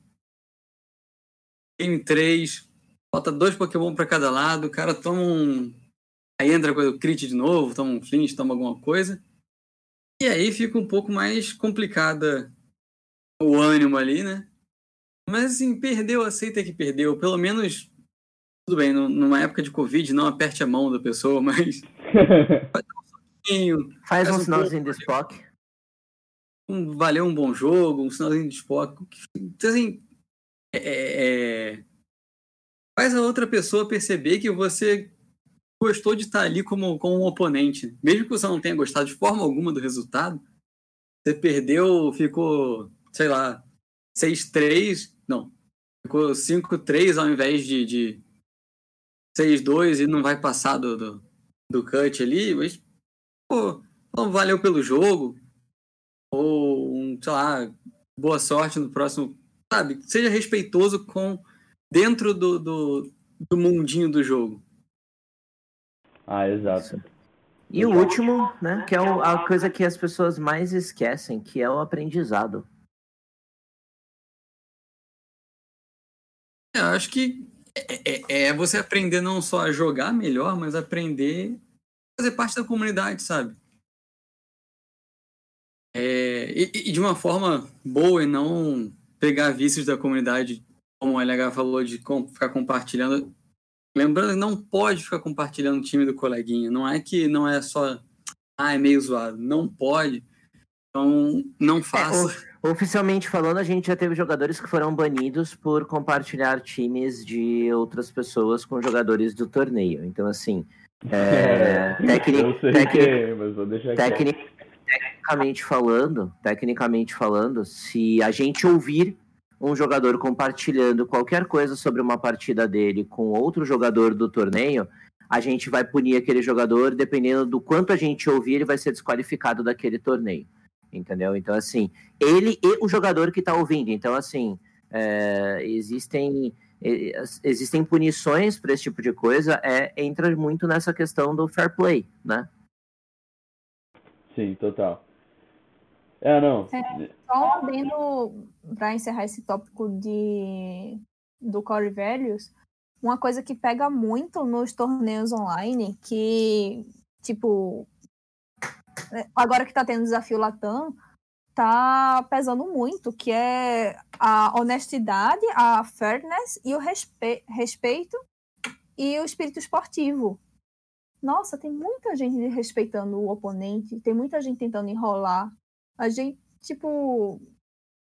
Game 3, bota dois Pokémon pra cada lado, o cara toma um. Aí entra com o crit de novo, toma um flinch, toma alguma coisa. E aí fica um pouco mais complicada o ânimo ali, né? Mas assim, perdeu, aceita que perdeu. Pelo menos, tudo bem, nu- numa época de Covid, não aperte a mão da pessoa, mas. Faz um Faz um sinalzinho do Spock. um, valeu um bom jogo, um sinalzinho de Spock. Então, assim, é- é- é, faz a outra pessoa perceber que você gostou de estar ali como, como um oponente. Mesmo que você não tenha gostado de forma alguma do resultado, você perdeu, ficou, sei lá, 6-3, não, ficou 5-3 ao invés de, de 6-2 e não vai passar do, do, do cut ali, mas, pô, não valeu pelo jogo, ou, sei lá, boa sorte no próximo, sabe? Seja respeitoso com dentro do, do, do mundinho do jogo. ah, exato. E o último, né? Que é o- a coisa que as pessoas mais esquecem, que é o aprendizado. É, Eu acho que é, é- é você aprender não só a jogar melhor, mas aprender a fazer parte da comunidade, sabe? É, e, e de uma forma boa e não pegar vícios da comunidade, como o LH falou, de ficar compartilhando. Lembrando que não pode ficar compartilhando o time do coleguinha. Não é que não é só. Ah, é meio zoado. Não pode. Então, não faça. Oficialmente falando, a gente já teve jogadores que foram banidos por compartilhar times de outras pessoas com jogadores do torneio. Então, assim, é, tecni- tecnicamente falando, tecnicamente falando, se a gente ouvir um jogador compartilhando qualquer coisa sobre uma partida dele com outro jogador do torneio, a gente vai punir aquele jogador, dependendo do quanto a gente ouvir, ele vai ser desqualificado daquele torneio. Entendeu? Então, assim, ele e o jogador que está ouvindo. Então, assim, é, existem, existem punições para esse tipo de coisa, é, entra muito nessa questão do fair play, né? Sim, total. É, não. Só um adendo para encerrar esse tópico de do Core Values, uma coisa que pega muito nos torneios online, que, tipo, é, agora que está tendo desafio Latam, tá pesando muito, que é a honestidade, a fairness e o respe respeito e o espírito esportivo. Nossa, tem muita gente respeitando o oponente, tem muita gente tentando enrolar. A gente, tipo,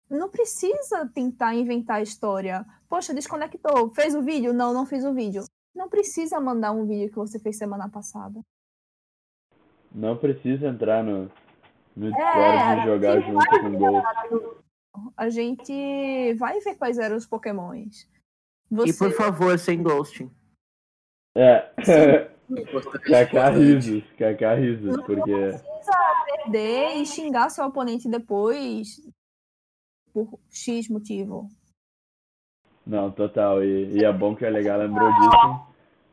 não precisa tentar inventar a história. Poxa, desconectou, fez o vídeo? Não, não fez o vídeo. Não precisa mandar um vídeo que você fez semana passada. Não precisa entrar no, no Discord e jogar junto com o Ghost. A gente vai ver quais eram os pokémons. E por favor, sem ghosting. É. Kaká risos, Kaká risos, porque. Não precisa perder e xingar seu oponente depois por X motivo. Não, total. E, e é bom que a Legal lembrou disso.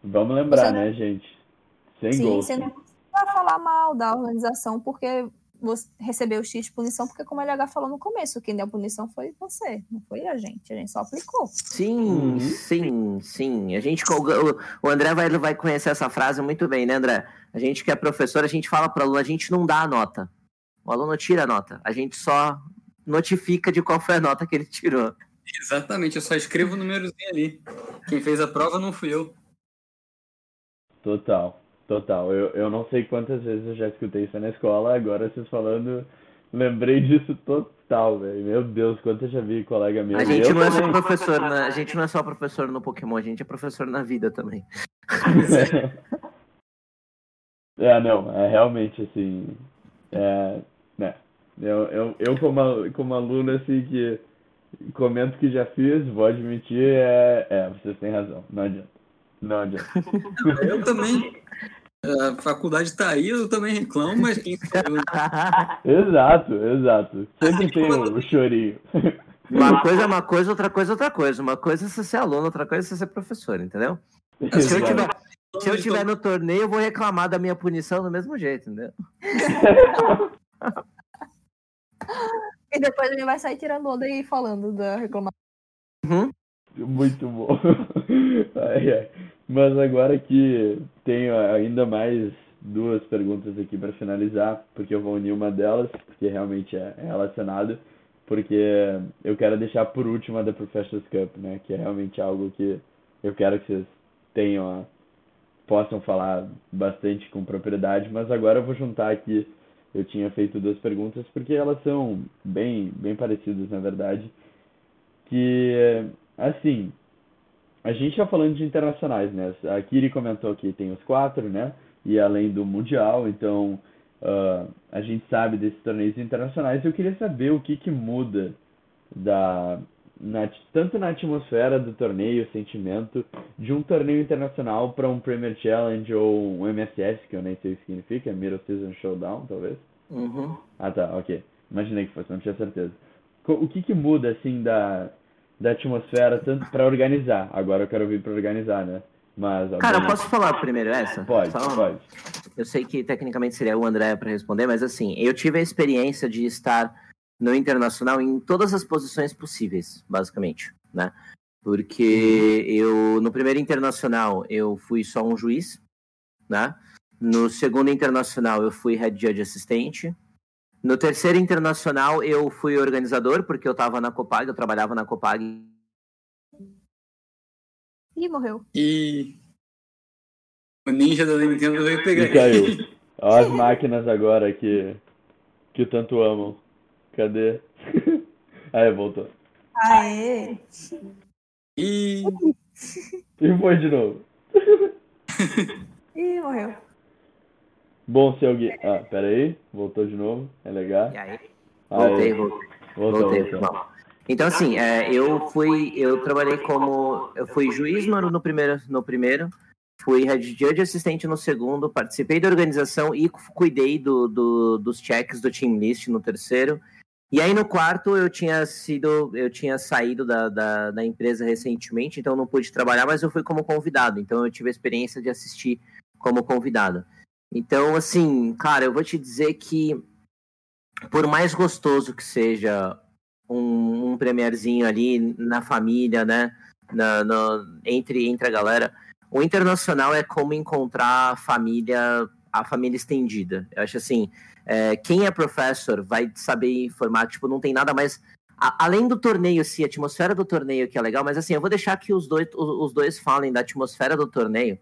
Vamos lembrar, não- né, gente? Sem Sim, gol. você não precisa falar mal da organização porque você recebeu X de punição, porque como a LH falou no começo, quem deu a punição foi você, não foi a gente. A gente só aplicou. Sim, Uhum. sim, sim. A gente, o, o André vai, vai conhecer essa frase muito bem, né, André? A gente que é professor, a gente fala para o aluno, a gente não dá a nota. O aluno tira a nota. A gente só notifica de qual foi a nota que ele tirou. Exatamente, eu só escrevo o númerozinho ali. Quem fez a prova não fui eu. Total, total. Eu, eu não sei quantas vezes eu já escutei isso na escola, agora vocês falando, lembrei disso total, velho. Meu Deus, quanto eu já vi colega meu. A gente eu não é só também. professor, na, a gente não é só professor no Pokémon, a gente é professor na vida também. É, não, é realmente assim. É, né. Eu, eu, eu como, como aluno, assim, que comento que já fiz, vou admitir, é, é, vocês têm razão, não adianta. Não adianta. Eu também. A faculdade tá aí, eu também reclamo, mas quem eu, Exato, exato. Sempre tem o, o chorinho. Uma coisa é uma coisa, outra coisa é outra coisa. Uma coisa é você ser aluno, outra coisa é você ser professor, entendeu? Se eu tiver, se eu tiver no torneio, eu vou reclamar da minha punição do mesmo jeito, entendeu? E depois a gente vai sair tirando onda e falando da reclamação. Uhum. Muito bom. Ai, ai. Mas agora que tenho ainda mais duas perguntas aqui para finalizar, porque eu vou unir uma delas, porque realmente é é relacionado, porque eu quero deixar por último a da Professors Cup, né? Que é realmente algo que eu quero que vocês tenham, possam falar bastante com propriedade, mas agora eu vou juntar aqui. Eu tinha feito duas perguntas porque elas são bem, bem parecidas, na verdade. Que, assim, a gente tá falando de internacionais, né? A Kiri comentou que tem os quatro, né? E além do Mundial, então ah, a gente sabe desses torneios internacionais. Eu queria saber o que que muda da, na- tanto na atmosfera do torneio, o sentimento de um torneio internacional para um Premier Challenge ou um MSS, que eu nem sei o que significa, Middle Season Showdown, talvez. Uhum. Ah, tá, ok. Imaginei que fosse, não tinha certeza. O que que muda, assim, da, da atmosfera, tanto para organizar? Agora eu quero vir para organizar, né? Mas, Cara, posso falar primeiro essa? Pode, Só- pode. Eu sei que tecnicamente seria o André para responder, mas assim, eu tive a experiência de estar no internacional em todas as posições possíveis, basicamente, né? Porque eu no primeiro internacional eu fui só um juiz, né? No segundo internacional eu fui head judge assistente. No terceiro internacional eu fui organizador porque eu estava na Copag, eu trabalhava na Copag Ih, morreu. E o ninja da Nintendo veio pegar E caiu. Ó as máquinas agora que, que tanto amam. Cadê? Aí, voltou. Aê! E E foi de novo. Ih, morreu. Bom, se alguém... Ah, pera aí. Voltou de novo. É legal. e aí Aí, voltei, voltei. voltou, Voltei, voltou. Então, assim, é, eu fui, eu trabalhei como, eu fui juiz no, no primeiro, no primeiro, fui head judge assistente no segundo, participei da organização e cu- cuidei do, do- dos checks do team list no terceiro. E aí no quarto eu tinha sido, eu tinha saído da, da, da empresa recentemente, então não pude trabalhar, mas eu fui como convidado. Então eu tive a experiência de assistir como convidado. Então, assim, cara, eu vou te dizer que por mais gostoso que seja um, um premierzinho ali na família, né? Na, entre, entre a galera. O internacional é como encontrar a família a família estendida. Eu acho assim, é, quem é professor vai saber informar, tipo, não tem nada mais. A, além do torneio, sim, a atmosfera do torneio que é legal, mas assim, eu vou deixar que os dois, os, os dois falem da atmosfera do torneio,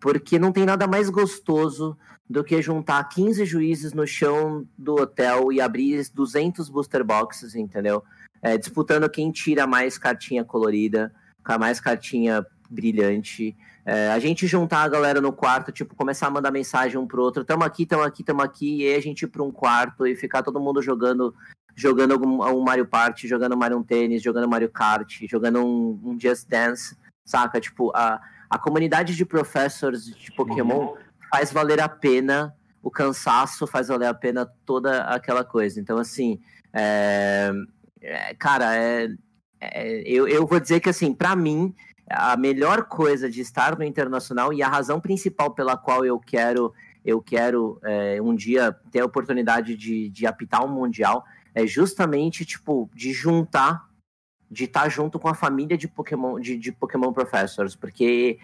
porque não tem nada mais gostoso do que juntar 15 juízes no chão do hotel e abrir 200 booster boxes, entendeu? É, disputando quem tira mais cartinha colorida, com mais cartinha brilhante. É, a gente juntar a galera no quarto, tipo, começar a mandar mensagem um pro outro, tamo aqui, tamo aqui, tamo aqui, e aí a gente ir pra um quarto e ficar todo mundo jogando jogando algum, um Mario Party, jogando Mario Tênis, jogando Mario Kart, jogando um, um Just Dance, saca? Tipo, a, a comunidade de professors de Pokémon faz valer a pena o cansaço, faz valer a pena toda aquela coisa. Então, assim, é, é, cara, é, é, eu, eu vou dizer que, assim, para mim, a melhor coisa de estar no internacional e a razão principal pela qual eu quero eu quero é, um dia ter a oportunidade de, de apitar um mundial é justamente tipo de juntar de estar tá junto com a família de Pokémon de, de Pokémon Professors porque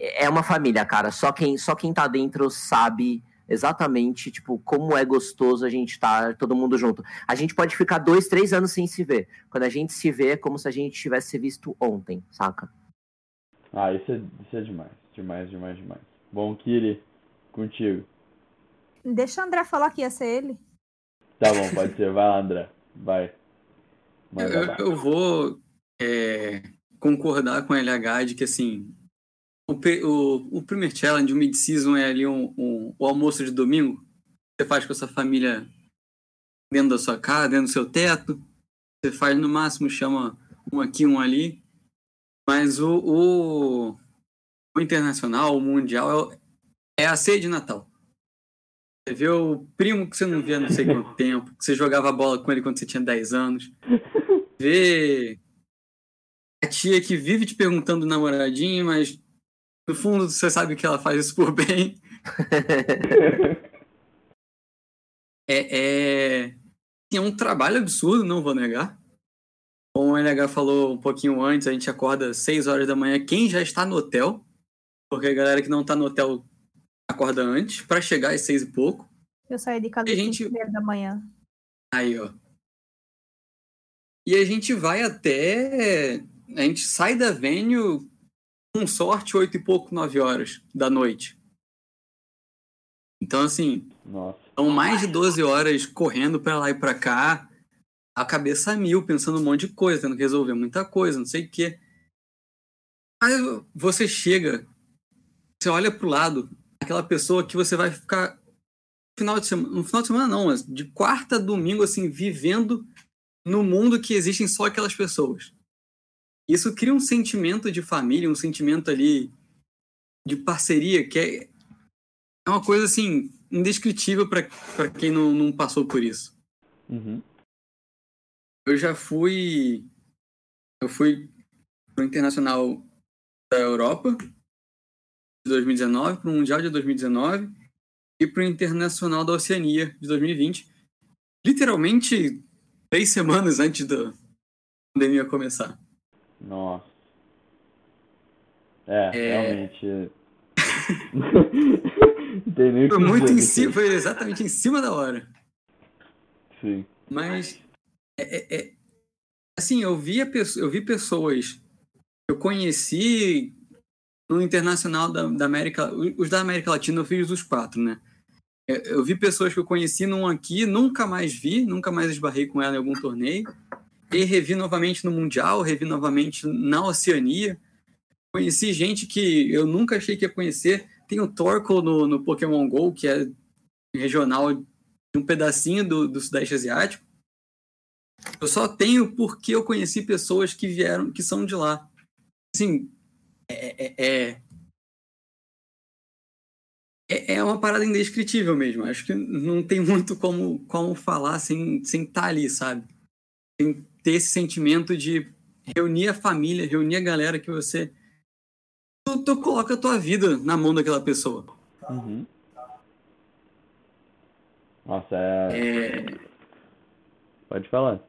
é uma família cara só quem só quem tá dentro sabe exatamente tipo como é gostoso a gente estar tá, todo mundo junto a gente pode ficar dois três anos sem se ver quando a gente se vê é como se a gente tivesse visto ontem saca ah, isso é, isso é demais. Demais, demais, demais. Bom, Kiri, contigo. Deixa o André falar que ia ser ele. Tá bom, pode ser. Vai lá, André. Vai. Eu, eu, vou é, concordar com a LH de que, assim, o, o, o Premier Challenge, o Mid-Season é ali um, um, o almoço de domingo. Você faz com a sua família dentro da sua casa, dentro do seu teto. Você faz no máximo, chama um aqui, um ali. Mas o, o, o internacional, o mundial, é, é a ceia de Natal. Você vê o primo que você não via não sei quanto tempo, que você jogava bola com ele quando você tinha 10 anos. Vê a tia que vive te perguntando namoradinho, mas no fundo você sabe que ela faz isso por bem. é, é, é um trabalho absurdo, não vou negar. Como o NH falou um pouquinho antes, a gente acorda 6 horas da manhã. Quem já está no hotel, porque a galera que não está no hotel acorda antes, para chegar às 6 e pouco. Eu saí de casa às gente... da manhã. Aí, ó. E a gente vai até. A gente sai da venue com sorte, 8 e pouco, 9 horas da noite. Então, assim, Nossa. são mais de 12 horas correndo para lá e para cá a cabeça a mil, pensando um monte de coisa, tendo que resolver muita coisa, não sei o quê. Aí você chega, você olha pro lado, aquela pessoa que você vai ficar no final de semana, no final de semana não, mas de quarta a domingo, assim, vivendo no mundo que existem só aquelas pessoas. Isso cria um sentimento de família, um sentimento ali de parceria que é, é uma coisa, assim, indescritível para quem não, não passou por isso. Uhum eu já fui. Eu fui pro Internacional da Europa de 2019, pro Mundial de 2019 e pro Internacional da Oceania de 2020. Literalmente três semanas antes da pandemia começar. Nossa. É, é... realmente. foi muito em cima, foi exatamente em cima da hora. Sim. Mas é, é, é, assim, eu, via, eu vi pessoas eu conheci no Internacional da, da, América, os da América Latina eu fiz os quatro, né? É, eu vi pessoas que eu conheci num aqui, nunca mais vi, nunca mais esbarrei com ela em algum torneio, e revi novamente no Mundial, revi novamente na Oceania. Conheci gente que eu nunca achei que ia conhecer. Tem o Torkoal no, no Pokémon GO, que é regional de um pedacinho do, do Sudeste Asiático. Eu só tenho porque eu conheci pessoas que vieram, que são de lá. Assim, é, é, é, é, é uma parada indescritível mesmo. Acho que não tem muito como, como falar sem, sem estar tá ali, sabe? Sem ter esse sentimento de reunir a família, reunir a galera que você. Tu, tu coloca a tua vida na mão daquela pessoa. Uhum. Nossa, é... é... Pode falar.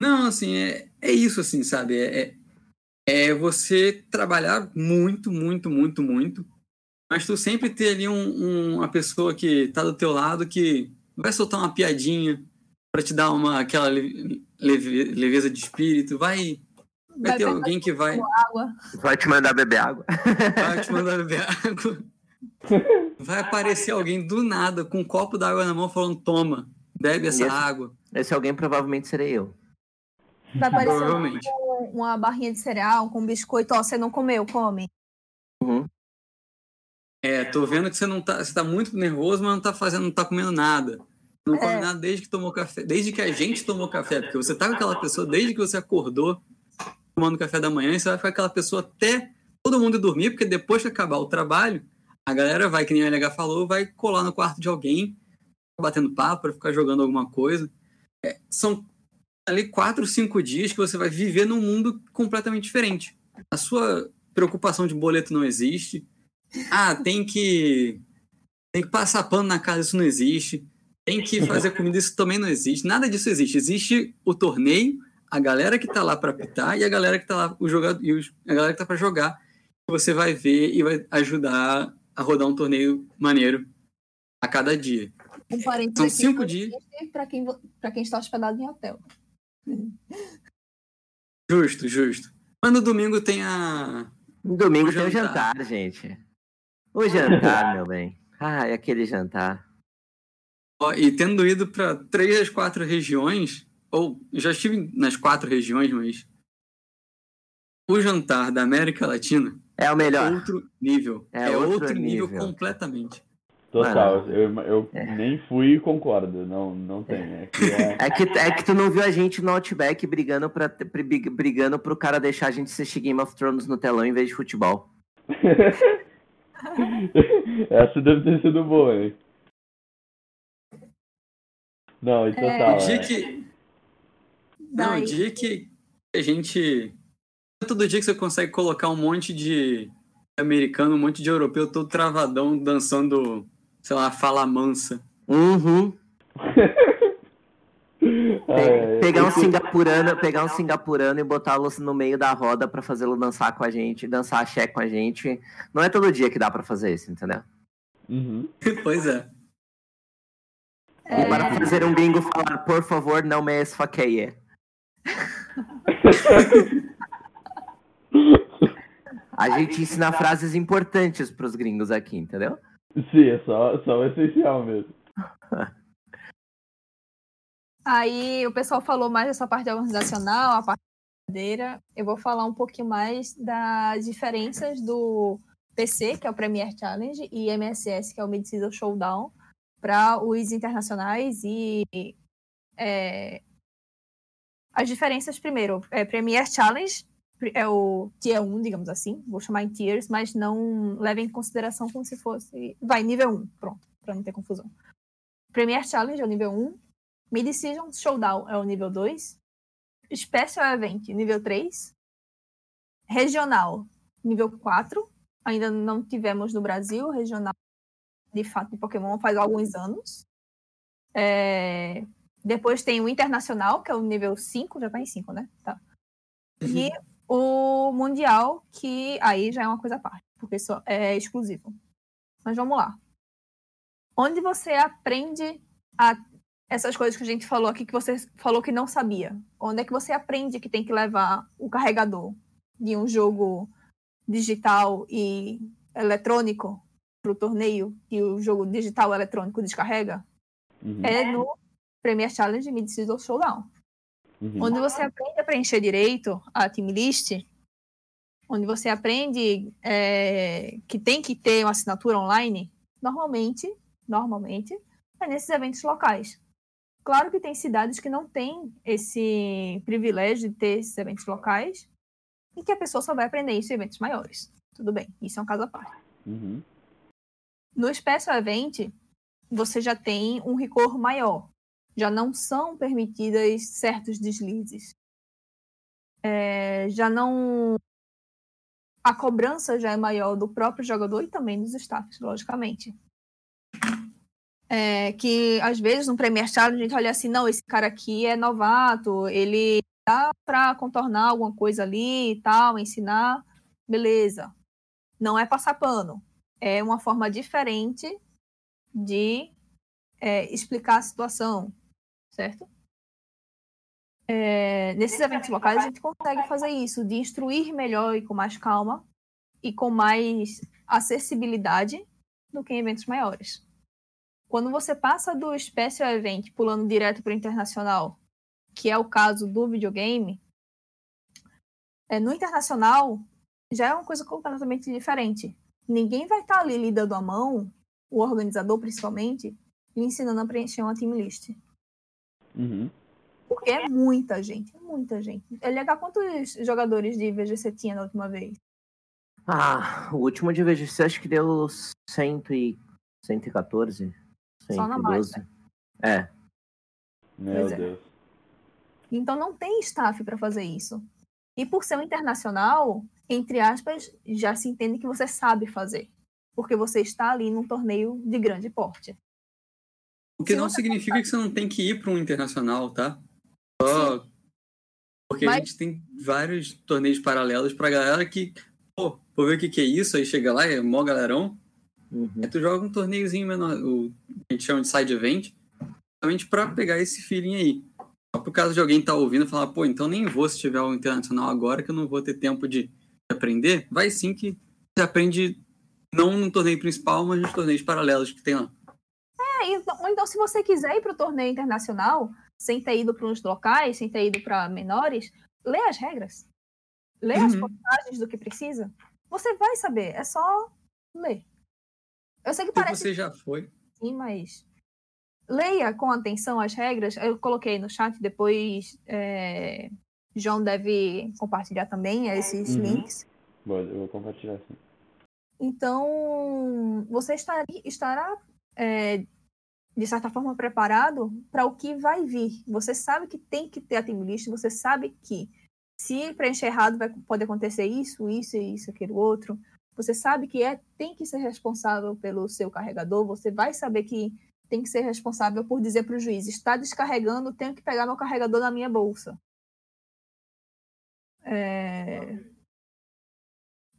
Não, assim, é, é isso, assim, sabe? É, é, é você trabalhar muito, muito, muito, muito, Mas tu sempre ter ali um, um, uma pessoa que tá do teu lado que vai soltar uma piadinha para te dar uma aquela leve, leveza de espírito, vai vai, vai ter alguém que vai água. vai te mandar beber água. Vai te mandar beber água. Vai aparecer alguém do nada com um copo d'água na mão falando: "Toma, bebe essa esse, água". Esse alguém provavelmente serei eu. Vai aparecer uma barrinha de cereal com biscoito, ó, você não comeu, come. Uhum. É, tô vendo que você não tá, você tá muito nervoso, mas não tá fazendo, não tá comendo nada. Não come É. nada desde que tomou café, desde que a gente tomou café, porque você tá com aquela pessoa desde que você acordou tomando café da manhã, e você vai ficar com aquela pessoa até todo mundo dormir, porque depois que acabar o trabalho, a galera vai, que nem a LH falou, vai colar no quarto de alguém, batendo papo, pra ficar jogando alguma coisa. É, são ali quatro, cinco dias que você vai viver num mundo completamente diferente. A sua preocupação de boleto não existe. Ah, tem que tem que passar pano na casa, isso não existe. Tem que fazer comida, isso também não existe. Nada disso existe. Existe o torneio, a galera que tá lá para apitar e a galera que tá lá o jogador e os, a galera que tá para jogar. Você vai ver e vai ajudar a rodar um torneio maneiro a cada dia. Um parênteses São cinco dias. Pra quem, pra quem está hospedado em hotel. Justo, justo. Mas no domingo tem a No domingo O tem o jantar. jantar, gente. O jantar, meu bem. Ai, aquele jantar. Ó, E tendo ido para três das quatro regiões, ou já estive nas quatro regiões, mas o jantar da América Latina É o é melhor. outro nível. É É, outro outro, nível. nível. completamente. Total, Mano. eu, eu É. nem fui e concordo, não, não tem. É que é... É que, é que tu não viu a gente no Outback brigando, pra, brig- brigando pro cara deixar a gente assistir Game of Thrones no telão em vez de futebol. Essa deve ter sido boa, hein? Não, e total. O dia é. que. Não, o dia que a gente. é Todo dia que você consegue colocar um monte de americano, um monte de europeu todo travadão dançando, sei lá, fala mansa. Uhum. Ai, pegar um singapurano, pegar um singapurano e botá-lo no meio da roda pra fazê-lo dançar com a gente, dançar axé com a gente. Não é todo dia que dá pra fazer isso, entendeu? Uhum. pois é. E para fazer um gringo falar, por favor, não me esfaqueie. A gente ensina frases importantes pros gringos aqui, entendeu? Sim, é só, só o essencial mesmo. aí o pessoal falou mais dessa parte organizacional, a parte da cadeira. Eu vou falar um pouquinho mais das diferenças do PC, que é o Premier Challenge, e MSS, que é o Mid-Season Showdown, para os internacionais e é, as diferenças primeiro. É, Premier Challenge é o tier 1, digamos assim, vou chamar em tiers, mas não levem em consideração como se fosse. Vai, nível 1, pronto, para não ter confusão. Premier Challenge é o nível 1, Mid-Season Showdown é o nível 2, Special Event nível 3, Regional nível 4, ainda não tivemos no Brasil regional de fato de Pokémon faz alguns anos. É, Depois tem o Internacional, que é o nível 5, já tá em 5, né? Tá. E o Mundial, que aí já é uma coisa à parte, porque só é exclusivo. Mas vamos lá. Onde você aprende a- essas coisas que a gente falou aqui, que você falou que não sabia? Onde é que você aprende que tem que levar o carregador de um jogo digital e eletrônico para o torneio que o jogo digital e eletrônico descarrega? Uhum. É no Premier Challenge Mid-Season Showdown Uhum. onde você aprende a preencher direito a team list, onde você aprende é, que tem que ter uma assinatura online, normalmente, normalmente, é nesses eventos locais. Claro que tem cidades que não têm esse privilégio de ter esses eventos locais e que a pessoa só vai aprender isso em eventos maiores. Tudo bem, isso é um caso à parte. Uhum. No Special Event, você já tem um rigor maior. Já não são permitidas certos deslizes. É, já não. A cobrança já é maior do próprio jogador e também dos staffs, logicamente. É, que às vezes no Premier Challenge a gente olha assim, não, esse cara aqui é novato, ele dá para contornar alguma coisa ali e tal, ensinar, beleza. Não é passar pano, é uma forma diferente de é, explicar a situação, certo? É, nesses eventos locais a gente consegue fazer isso, de instruir melhor e com mais calma e com mais acessibilidade do que em eventos maiores. Quando você passa do Special Event pulando direto para o internacional, que é o caso do videogame, é, no internacional já é uma coisa completamente diferente. Ninguém vai estar ali lhe dando a mão, o organizador principalmente, lhe ensinando a preencher uma team list. Uhum. Porque é muita gente, é muita gente. LH, quantos jogadores de VGC tinha na última vez? Ah, o último de VGC acho que deu 100 e 114. Só na 112. máquina. É. Meu Pois é. Deus. Então não tem staff para fazer isso. E por ser um internacional, entre aspas, já se entende que você sabe fazer. Porque você está ali num torneio de grande porte. O que Se não significa que você não tem que ir para um internacional, tá? Só porque a Mas- gente tem vários torneios paralelos pra galera que, pô, vou ver o que, que é isso, aí chega lá, é mó galerão, Uhum. aí tu joga um torneiozinho menor, o que a gente chama de side event, justamente pra pegar esse feeling aí. Só por caso de alguém tá ouvindo e falar, pô, então nem vou se tiver o internacional agora, que eu não vou ter tempo de aprender. Vai sim que você aprende não no torneio principal, mas nos torneios paralelos que tem lá. É, então- ou então, se você quiser ir para o torneio internacional, sem ter ido para uns locais, sem ter ido para menores, lê as regras. Lê as Uhum. portagens do que precisa. Você vai saber, é só ler. Eu sei que parece você já foi. assim, mas leia com atenção as regras. Eu coloquei no chat, depois é, João deve compartilhar também esses Uhum. links. Vou, eu vou compartilhar assim. Então, você estará, estará é, de certa forma, preparado para o que vai vir. Você sabe que tem que ter a team list, você sabe que se preencher errado vai, pode acontecer isso, isso, isso, aquilo outro. Você sabe que é, tem que ser responsável pelo seu carregador, você vai saber que tem que ser responsável por dizer para o juiz: está descarregando, tenho que pegar meu carregador na minha bolsa. É,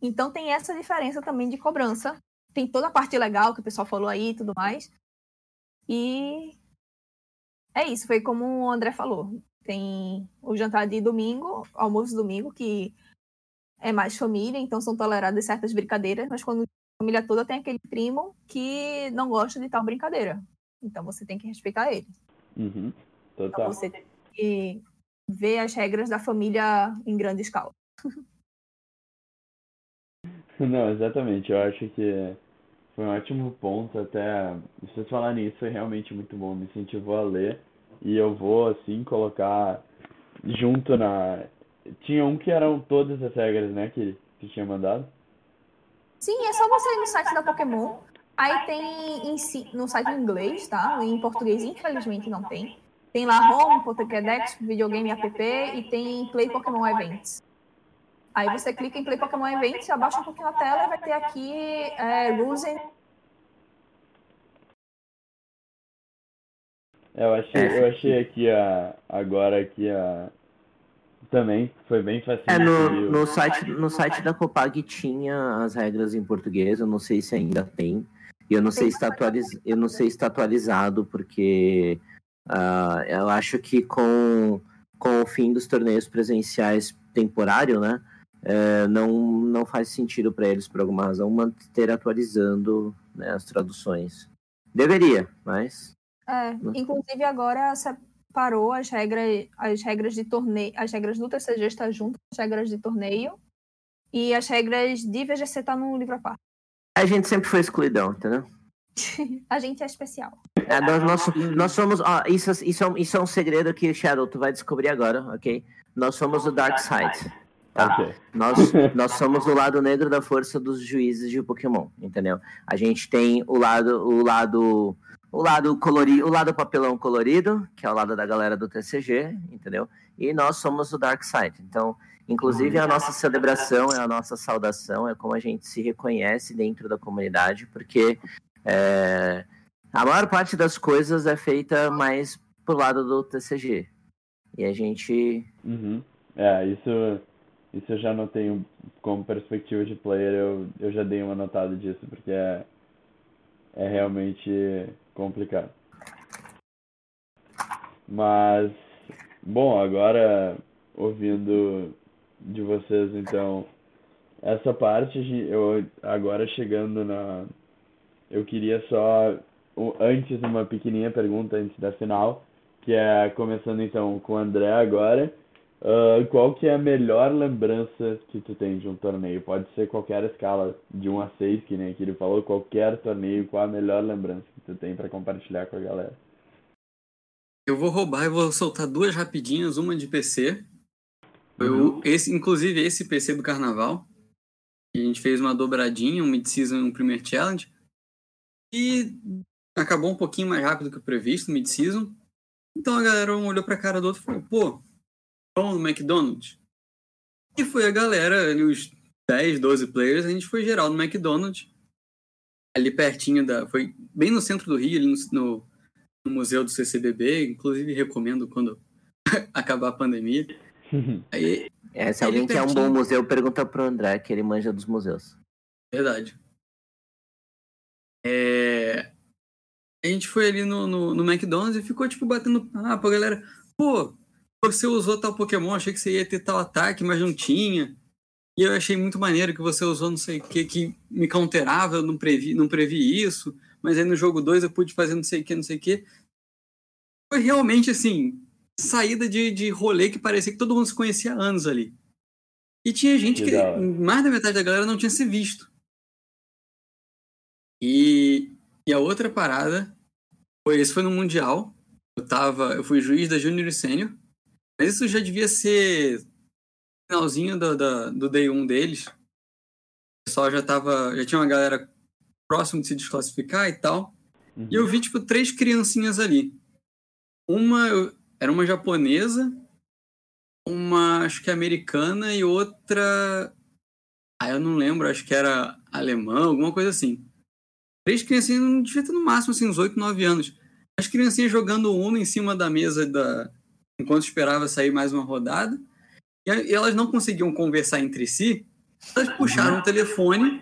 Então tem essa diferença também de cobrança. Tem toda a parte legal que o pessoal falou aí e tudo mais. E é isso, foi como o André falou. Tem o jantar de domingo, almoço de domingo, que é mais família, então são toleradas certas brincadeiras, mas quando a família toda tem aquele primo que não gosta de tal brincadeira. Então você tem que respeitar ele. Uhum. Então Total. você tem que ver as regras da família em grande escala. Não, exatamente. Eu acho que foi um ótimo ponto. Até vocês falarem isso foi realmente muito bom. Me incentivou a ler. E eu vou, assim, colocar junto na. Tinha um que eram todas as regras, né? Que, que tinha mandado. Sim, é só você ir no site da Pokémon. Aí tem em si- no site em inglês, tá? Em português, infelizmente, não tem. Tem lá Home, Pokédex, Videogame App e tem Play Pokémon Events. Aí você clica em Play Pokémon Events, abaixa um pouquinho a tela e vai ter aqui é, Rules and É, Eu achei, eu achei aqui a. Agora aqui a. Também foi bem facinho. É, no, no, site, no site da Copag tinha as regras em português, eu não sei se ainda tem. E eu não sei se está atualiz... eu não sei se está atualizado, porque ah, eu acho que com, com o fim dos torneios presenciais temporário, né? é, não, não faz sentido para eles, por alguma razão, manter atualizando né, as traduções. Deveria, mas. É, inclusive agora separou as regras, as regras de torneio, as regras do TCG está junto com as regras de torneio e as regras de VGC tá no livro à parte. A gente sempre foi excluidão, entendeu? A gente é especial. É, nós, nós, nós somos. ó, isso, isso, é um- isso é um segredo que, Shadow, tu vai descobrir agora, ok? Nós somos o Dark Side. Tá? Ok. Nós, nós somos o lado negro da força dos juízes de Pokémon, entendeu? A gente tem o lado, o lado, o lado colorido, o lado papelão colorido, que é o lado da galera do TCG, entendeu? E nós somos o Dark Side. Então, inclusive a nossa celebração, é a nossa saudação, é como a gente se reconhece dentro da comunidade, porque é, a maior parte das coisas é feita mais pro lado do TCG. E a gente Uhum. É, isso isso eu já não tenho como perspectiva de player, eu, eu já dei uma notada disso, porque é, é realmente complicado. Mas, bom, agora ouvindo de vocês, então, essa parte, eu agora chegando na. Eu queria só, antes, uma pequenininha pergunta antes da final, que é começando então com o André agora. Uh, qual que é a melhor lembrança que tu tem de um torneio? Pode ser qualquer escala, de 1 a 6, que nem aqui ele falou, qualquer torneio, qual a melhor lembrança que tu tem para compartilhar com a galera? Eu vou roubar e vou soltar duas rapidinhas, uma de PC. Foi uhum. esse, inclusive esse PC do carnaval. A gente fez uma dobradinha, um mid-season e um primeiro challenge. E acabou um pouquinho mais rápido que o previsto, mid-season. Então a galera um olhou pra cara do outro e falou, pô, vamos no McDonald's? E foi a galera, ali, os 10, 12 players, a gente foi geral no McDonald's. Ali pertinho da. Foi bem no centro do Rio, ali no, no, no museu do CCBB. Inclusive recomendo quando acabar a pandemia. Aí, é, se alguém quer um bom museu, pergunta pro André, que ele manja dos museus. Verdade. É... A gente foi ali no, no, no McDonald's e ficou, tipo, batendo papo, a galera. Pô, você usou tal Pokémon, achei que você ia ter tal ataque, mas não tinha. E eu achei muito maneiro que você usou não sei o que, que me counterava, eu não previ, não previ isso. Mas aí no jogo 2 eu pude fazer não sei o que, não sei o que. Foi realmente, assim, saída de, de rolê que parecia que todo mundo se conhecia há anos ali. E tinha gente que, que mais da metade da galera não tinha se visto. E, e a outra parada foi, esse foi no Mundial. Eu tava, eu fui juiz da Júnior e Sênior. Mas isso já devia ser finalzinho do, do, do Day 1 deles. O pessoal já tava, já tinha uma galera próximo de se desclassificar e tal. Uhum. E eu vi, tipo, três criancinhas ali. Uma, era uma japonesa, uma acho que americana e outra. Ah, eu não lembro, acho que era alemã, alguma coisa assim. Três criancinhas, devia ter no máximo assim, uns 8, 9 anos. As criancinhas jogando Uno em cima da mesa da. Enquanto esperava sair mais uma rodada. E elas não conseguiam conversar entre si. Elas puxaram o telefone,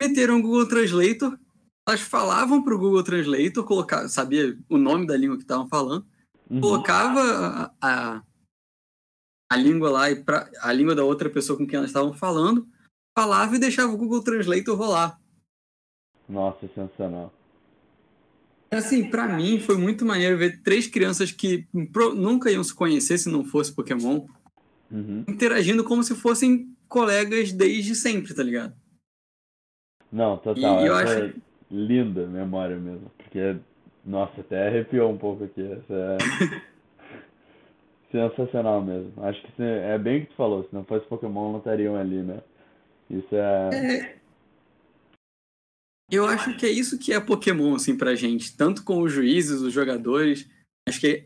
meteram o Google Translator. Elas falavam para o Google Translator, colocar, sabia o nome da língua que estavam falando Uhum. Colocava a, a, a, língua lá, e pra, a língua da outra pessoa com quem elas estavam falando, falava e deixava o Google Translate rolar. Nossa, sensacional. Assim, para mim foi muito maneiro ver três crianças que nunca iam se conhecer se não fosse Pokémon uhum. interagindo como se fossem colegas desde sempre, tá ligado? Não, total. E eu acho... é linda memória mesmo. Porque nossa, até arrepiou um pouco aqui. Essa é sensacional mesmo. Acho que é bem o que tu falou. Se não fosse Pokémon, não estariam ali, né? Isso é... é... Eu acho que é isso que é Pokémon, assim, pra gente. Tanto com os juízes, os jogadores. Acho que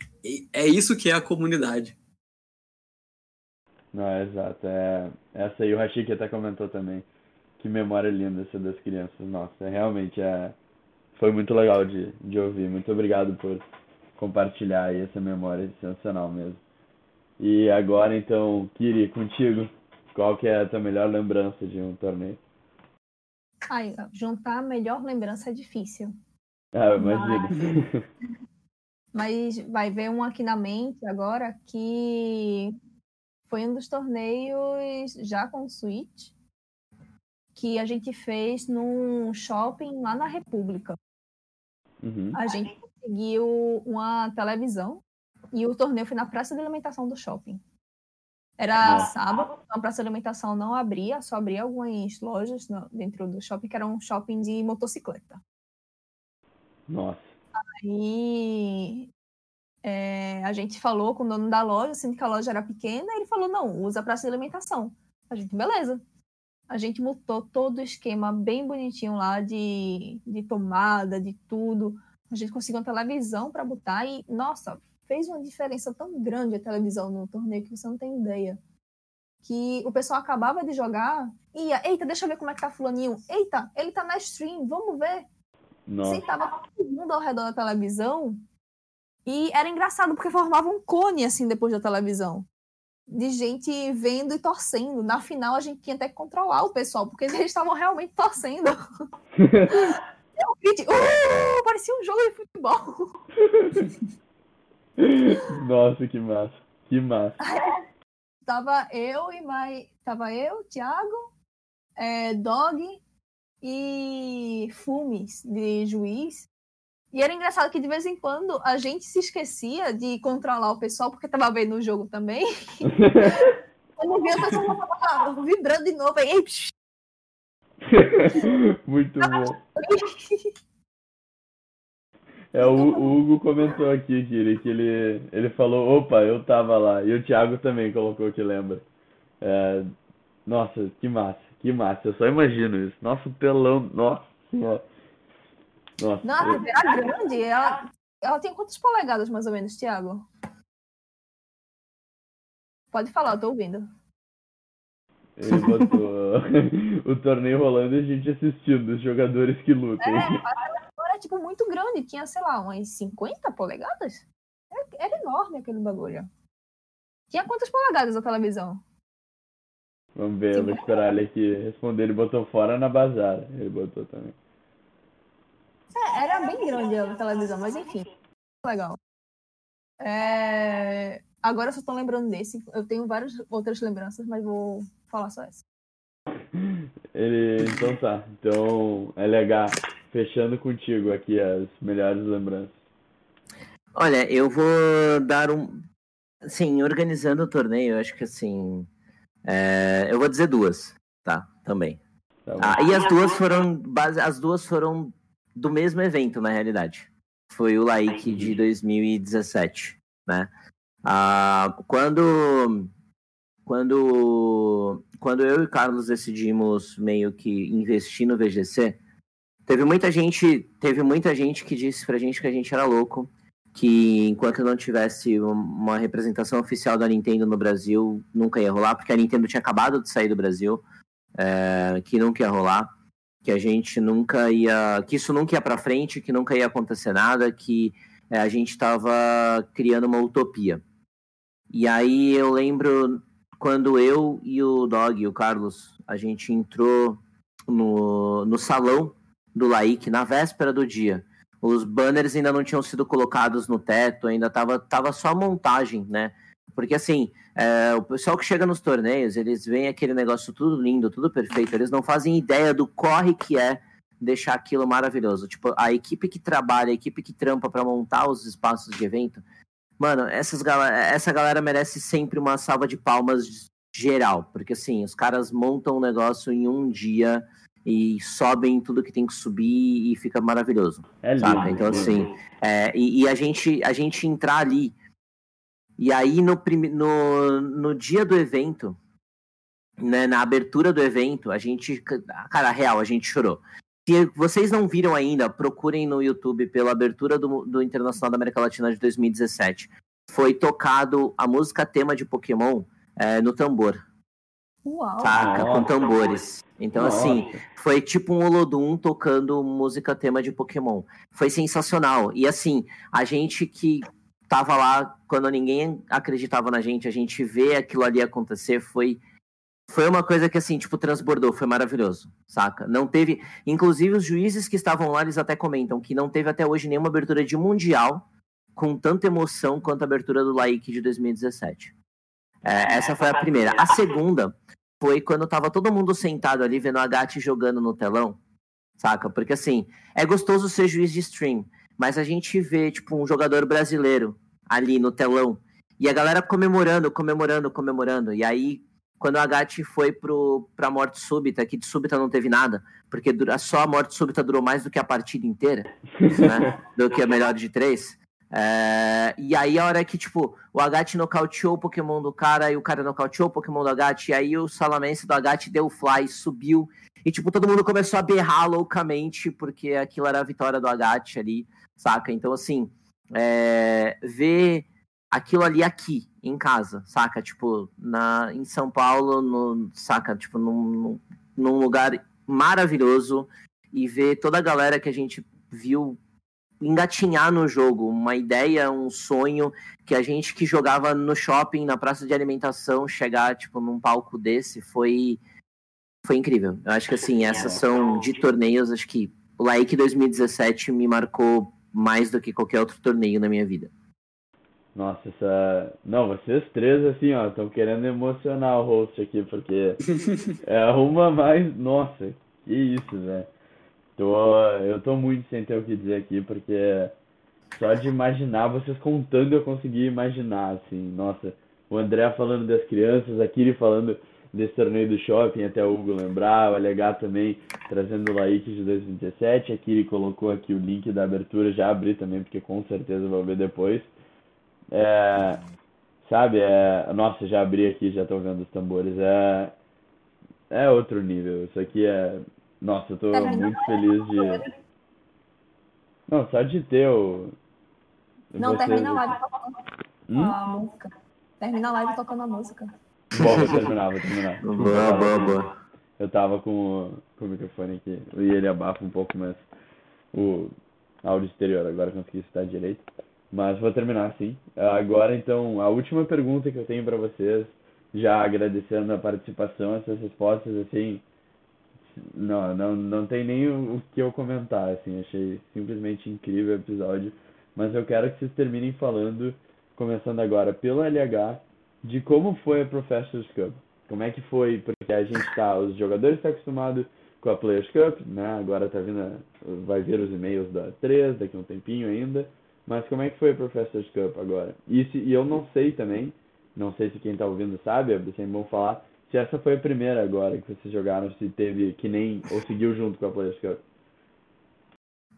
é, é isso que é a comunidade. Não, é exato. É... Essa aí o Rashik até comentou também. Que memória linda essa das crianças. Nossa, é, realmente é foi muito legal de, de ouvir. Muito obrigado por compartilhar aí essa memória sensacional mesmo. E agora então, Kiri, contigo, qual que é a tua melhor lembrança de um torneio? Ai, juntar a melhor lembrança é difícil. Ah, imagino. Mas, mas vai ver um aqui na mente agora que foi um dos torneios já com Switch que a gente fez num shopping lá na República. Uhum. A gente conseguiu uma televisão e o torneio foi na praça de alimentação do shopping. Era Nossa. sábado, então a praça de alimentação não abria, só abria algumas lojas dentro do shopping, que era um shopping de motocicleta. Nossa. Aí é, a gente falou com o dono da loja, sendo que a loja era pequena, ele falou, não, usa a praça de alimentação. A gente, beleza. A gente montou todo o esquema bem bonitinho lá de, de tomada, de tudo. A gente conseguiu uma televisão para botar e, nossa, fez uma diferença tão grande a televisão no torneio que você não tem ideia. Que o pessoal acabava de jogar ia, eita, deixa eu ver como é que tá fulaninho. Eita, ele tá na stream, vamos ver. Nossa. Sentava todo mundo ao redor da televisão e era engraçado porque formava um cone assim depois da televisão. de gente vendo e torcendo. Na final, a gente tinha até que controlar o pessoal, porque eles estavam realmente torcendo. Eu uh, parecia um jogo de futebol. Nossa, que massa. Que massa. Tava eu e mais. Tava eu, Thiago, é, Dog e Fumes de juiz. E era engraçado que de vez em quando a gente se esquecia de controlar o pessoal, porque tava vendo o jogo também. Quando via o pessoal tava vibrando de novo, aí. Muito bom. É, o, o Hugo comentou aqui, Kiri, que ele, ele falou, opa, eu tava lá. E o Thiago também colocou que lembra. É, nossa, que massa, que massa. Eu só imagino isso. Nossa, o telão, nossa senhora. Nossa, Não, a eu- era grande. Ela, ela tem quantas polegadas, mais ou menos, Thiago? Pode falar, eu tô ouvindo. ele botou o torneio rolando e a gente assistindo, os jogadores que lutam. Era, tipo, muito grande. Tinha, sei lá, umas 50 polegadas? Era, era enorme aquele bagulho. Tinha quantas polegadas a televisão? Vamos ver, eu vou esperar ele aqui responder. Ele botou fora na bazar. Ele botou também. É, era bem grande a televisão, mas enfim. Legal. É, Agora eu só tô lembrando desse. Eu tenho várias outras lembranças, mas vou falar só essa. Ele, então tá. Então, LH, fechando contigo aqui as melhores lembranças. Olha, eu vou dar um. Assim, organizando o torneio, eu acho que assim. é, Eu vou dizer duas, tá? Também. Tá? Ah, e as duas foram. base- As duas foram do mesmo evento, na realidade. Foi o Laik de 2017, né? Ah, quando. Quando. Quando eu e o Carlos decidimos meio que investir no VGC, teve muita gente. Teve muita gente que disse pra gente que a gente era louco. Que enquanto não tivesse um- uma representação oficial da Nintendo no Brasil, nunca ia rolar, porque a Nintendo tinha acabado de sair do Brasil é, que nunca ia rolar, que a gente nunca ia, que isso nunca ia para frente, que nunca ia acontecer nada, que é, a gente estava criando uma utopia. E aí eu lembro quando eu e o Dog, o Carlos, a gente entrou no, no salão do Laik na véspera do dia. Os banners ainda não tinham sido colocados no teto, ainda tava, tava só a montagem, né? Porque assim, é, o pessoal que chega nos torneios, eles veem aquele negócio tudo lindo, tudo perfeito, eles não fazem ideia do corre que é deixar aquilo maravilhoso. Tipo, a equipe que trabalha, a equipe que trampa para montar os espaços de evento, mano, essas galera, essa galera merece sempre uma salva de palmas geral, porque assim, os caras montam o negócio em um dia e sobem tudo que tem que subir e fica maravilhoso. É lindo. Saca? Então, assim, é, e, e a, gente, a gente entrar ali, e aí no, no, no dia do evento, né, na abertura do evento, a gente, cara, real, a gente chorou. Se vocês não viram ainda, procurem no YouTube pela abertura do, do Internacional da América Latina de 2017. Foi tocado a música tema de Pokémon é, no tambor, Uau! saca? Com tambores. Então, assim, Nossa. foi tipo um Olodum tocando música tema de Pokémon. Foi sensacional. E assim, a gente que tava lá quando ninguém acreditava na gente, a gente vê aquilo ali acontecer, foi foi uma coisa que assim, tipo, transbordou, foi maravilhoso, saca? Não teve, inclusive os juízes que estavam lá, eles até comentam que não teve até hoje nenhuma abertura de mundial com tanta emoção quanto a abertura do Laik de 2017. É, essa foi a primeira. A segunda foi quando tava todo mundo sentado ali vendo a Gatti jogando no telão, saca? Porque assim, é gostoso ser juiz de stream, mas a gente vê, tipo, um jogador brasileiro ali no telão e a galera comemorando, comemorando, comemorando. E aí, quando a Gatti foi pro, pra morte súbita, que de súbita não teve nada, porque só a morte súbita durou mais do que a partida inteira, né? do que a melhor de três. É, e aí, a hora que, tipo, o Agat nocauteou o Pokémon do cara e o cara nocauteou o Pokémon do Agat, e aí o Salamense do Agat deu fly, subiu, e, tipo, todo mundo começou a berrar loucamente, porque aquilo era a vitória do Agat ali, saca? Então, assim, é, ver aquilo ali aqui, em casa, saca? Tipo, na, em São Paulo, no, saca? Tipo, num, num lugar maravilhoso, e ver toda a galera que a gente viu engatinhar no jogo, uma ideia, um sonho que a gente que jogava no shopping, na praça de alimentação, chegar tipo num palco desse foi foi incrível. Eu acho que assim, essas são de torneios, acho que o Laik 2017 me marcou mais do que qualquer outro torneio na minha vida. Nossa, essa. Não, vocês três, assim, ó, estão querendo emocionar o host aqui, porque é uma mais. Nossa, que isso, velho. Tô... Eu tô muito sem ter o que dizer aqui, porque só de imaginar, vocês contando, eu consegui imaginar, assim, nossa. O André falando das crianças, a Kiri falando desse torneio do shopping, até o Hugo lembrar, o LH também trazendo o Laik de 2017. A Kiri colocou aqui o link da abertura, já abri também, porque com certeza vou ver depois. É, sabe, é, nossa, já abri aqui, já tô vendo os tambores. É, é outro nível. Isso aqui é. Nossa, eu tô muito feliz de. Não, só de ter o. Não, termina a live tocando hum? a música. Termina a live tocando a música. Bom, vou terminar, vou terminar. Boa, boa, boa. Eu tava com, com o microfone aqui. E ele abafa um pouco, mas o áudio exterior agora consegui estar direito. Mas vou terminar sim. Agora, então, a última pergunta que eu tenho para vocês, já agradecendo a participação, essas respostas, assim, não, não, não tem nem o, que eu comentar, assim, achei simplesmente incrível o episódio. Mas eu quero que vocês terminem falando, começando agora pelo LH, de como foi a Professors Cup. Como é que foi, porque a gente tá, os jogadores estão acostumados com a Players Cup, né? Agora tá vindo, vai ver os e-mails da 3 daqui a um tempinho ainda. Mas como é que foi a Professors Cup agora? E, se, e eu não sei também, não sei se quem está ouvindo sabe, é sempre bom falar, se essa foi a primeira agora que vocês jogaram, se teve que nem, ou seguiu junto com a Players Cup.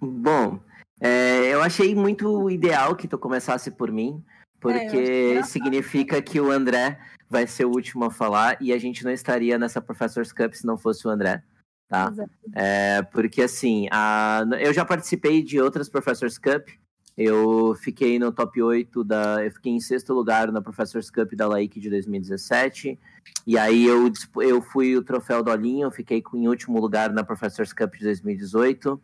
Bom, é, eu achei muito ideal que tu começasse por mim, porque é, significa que o André vai ser o último a falar e a gente não estaria nessa Professors Cup se não fosse o André. Tá? É, porque assim, a, eu já participei de outras Professors Cup, eu fiquei no top 8 da. Eu fiquei em sexto lugar na Professors Cup da Laik de 2017. E aí eu, eu fui o troféu do Olinho, fiquei em último lugar na Professors Cup de 2018.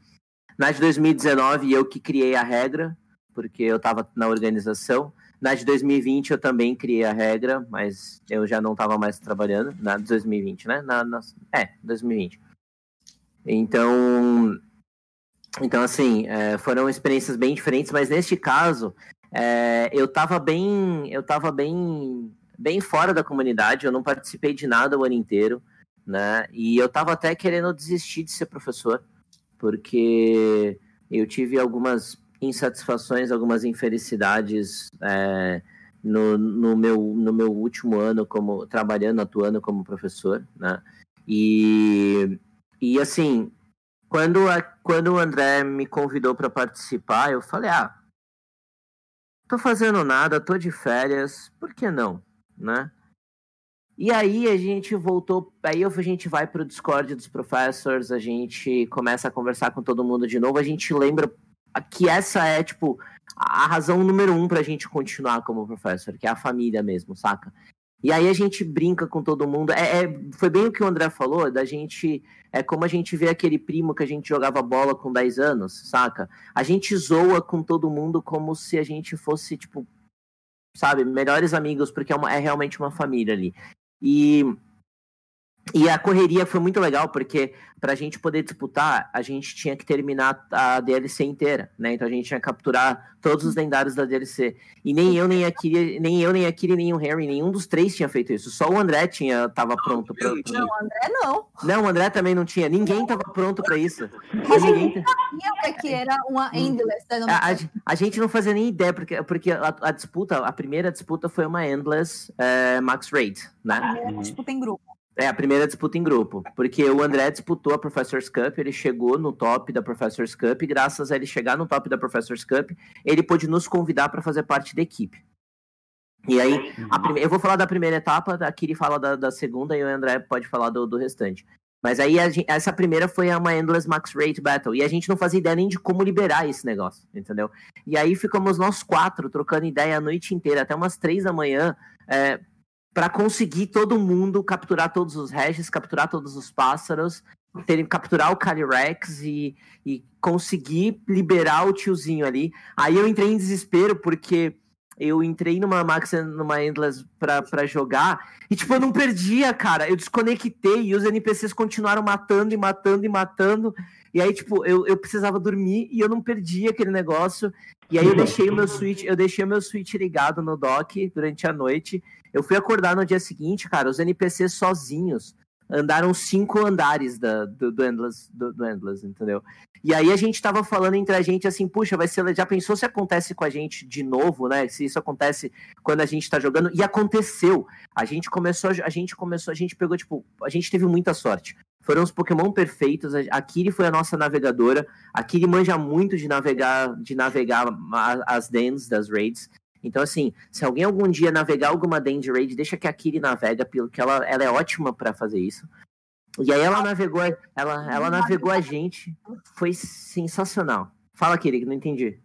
Na de 2019, eu que criei a regra, porque eu estava na organização. Na de 2020 eu também criei a regra, mas eu já não estava mais trabalhando. Na de 2020, né? Na, na, é, 2020. Então, então, assim, é, foram experiências bem diferentes, mas neste caso, é, eu estava bem, eu tava bem, bem fora da comunidade, eu não participei de nada o ano inteiro, né? E eu estava até querendo desistir de ser professor, porque eu tive algumas insatisfações, algumas infelicidades é, no, no, meu, no meu último ano como trabalhando, atuando como professor, né? E, e assim, quando, a, quando o André me convidou para participar, eu falei, ah, tô fazendo nada, tô de férias, por que não, né? E aí a gente voltou, aí a gente vai para o Discord dos professors, a gente começa a conversar com todo mundo de novo, a gente lembra que essa é, tipo, a razão número um para a gente continuar como professor, que é a família mesmo, saca? E aí a gente brinca com todo mundo. É, é, foi bem o que o André falou, da gente. É como a gente vê aquele primo que a gente jogava bola com 10 anos, saca? A gente zoa com todo mundo como se a gente fosse, tipo, sabe, melhores amigos, porque é, uma, é realmente uma família ali. E e a correria foi muito legal, porque para a gente poder disputar, a gente tinha que terminar a DLC inteira, né? Então a gente tinha que capturar todos os lendários da DLC. E nem eu, nem a Kiri, nem eu, nem a Kiri, nem o Harry, nenhum dos três tinha feito isso. Só o André tinha, tava pronto para Não, o André não. Não, o André também não tinha. Ninguém tava pronto para isso. Mas ninguém sabia o que era uma Endless. Né? A, a, a, gente não fazia nem ideia, porque, porque a, a, disputa, a primeira disputa foi uma Endless é, Max Raid, né? A primeira disputa em grupo. É a primeira disputa em grupo, porque o André disputou a Professors Cup, ele chegou no top da Professors Cup, e graças a ele chegar no top da Professors Cup, ele pôde nos convidar para fazer parte da equipe. E aí, prime... eu vou falar da primeira etapa, a Kiri fala da, da, segunda e o André pode falar do, do restante. Mas aí, gente, essa primeira foi uma Endless Max Rate Battle, e a gente não fazia ideia nem de como liberar esse negócio, entendeu? E aí ficamos nós quatro trocando ideia a noite inteira, até umas três da manhã, é, para conseguir todo mundo capturar todos os hashes, capturar todos os pássaros ter, capturar o Calyrex e, e conseguir liberar o tiozinho ali. Aí eu entrei em desespero, porque eu entrei numa Max, numa Endless pra, pra jogar, e tipo, eu não perdia, cara. Eu desconectei e os NPCs continuaram matando e matando e matando. E aí, tipo, eu, eu precisava dormir e eu não perdia aquele negócio. E aí eu deixei o meu Switch, eu deixei o meu Switch ligado no dock durante a noite. Eu fui acordar no dia seguinte, cara, os NPCs sozinhos andaram cinco andares da, do, do, Endless, do, do Endless, entendeu? E aí a gente tava falando entre a gente assim, puxa, vai ser. Já pensou se acontece com a gente de novo, né? Se isso acontece quando a gente tá jogando. E aconteceu. A gente começou, a gente começou, a gente pegou, tipo, a gente teve muita sorte. Foram os Pokémon perfeitos. A Kiri foi a nossa navegadora. A Kiri manja muito de navegar, de navegar as dens das raids. Então, assim, se alguém algum dia navegar alguma den de raid, deixa que a Kiri navega, porque ela, ela é ótima para fazer isso. E aí ela navegou, ela, ela navegou a gente. Foi sensacional. Fala, Kiri, que não entendi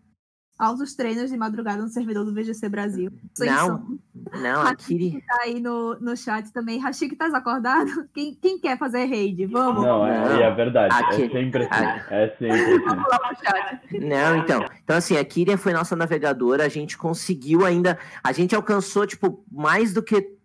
altos treinos de madrugada no servidor do VGC Brasil. Sem não, som. não, Akiri... tá aí no, no chat também. Rashik, tá acordado? Quem, quem quer fazer raid? Vamos? Não, é, é verdade. Akiri... É sempre assim. É sempre assim. Não, então. Então, assim, a Kyria foi nossa navegadora. A gente conseguiu ainda... A gente alcançou, tipo, mais do que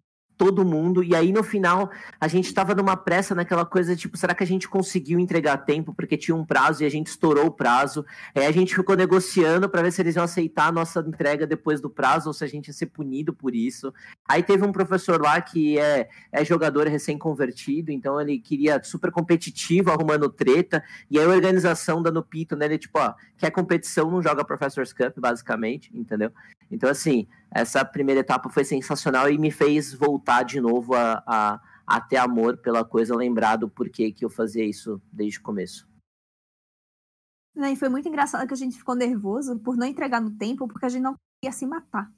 todo mundo. E aí, no final, a gente tava numa pressa naquela coisa, tipo, será que a gente conseguiu entregar tempo porque tinha um prazo e a gente estourou o prazo? Aí a gente ficou negociando para ver se eles iam aceitar a nossa entrega depois do prazo ou se a gente ia ser punido por isso. Aí teve um professor lá que é, é jogador recém-convertido, então ele queria super competitivo, arrumando treta, e aí a organização dando pito, né? Ele, tipo, ó, quer competição, não joga Professor's Cup, basicamente, entendeu? Então, assim, essa primeira etapa foi sensacional e me fez voltar de novo a, a, a ter amor pela coisa, lembrado por que eu fazia isso desde o começo. E foi muito engraçado que a gente ficou nervoso por não entregar no tempo, porque a gente não ia se matar.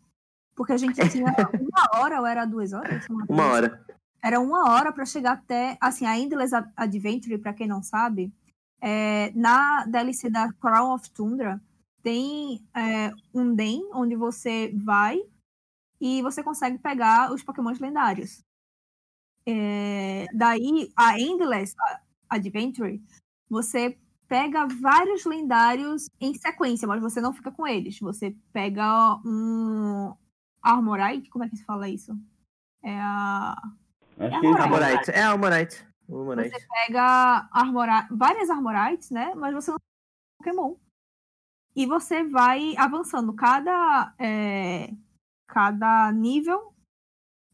Porque a gente tinha uma hora ou era duas horas? Uma, uma hora. Era uma hora para chegar até. Assim, a Endless Adventure, para quem não sabe, é, na DLC da Crown of Tundra, tem é, um Den, onde você vai e você consegue pegar os pokémons lendários. É, daí, a Endless Adventure, você pega vários lendários em sequência, mas você não fica com eles. Você pega um Armorite, como é que se fala isso? É a... é Armorite. É Armorite. Você pega Armorite, várias Armorites, né? Mas você não tem Pokémon e você vai avançando. Cada, é, cada nível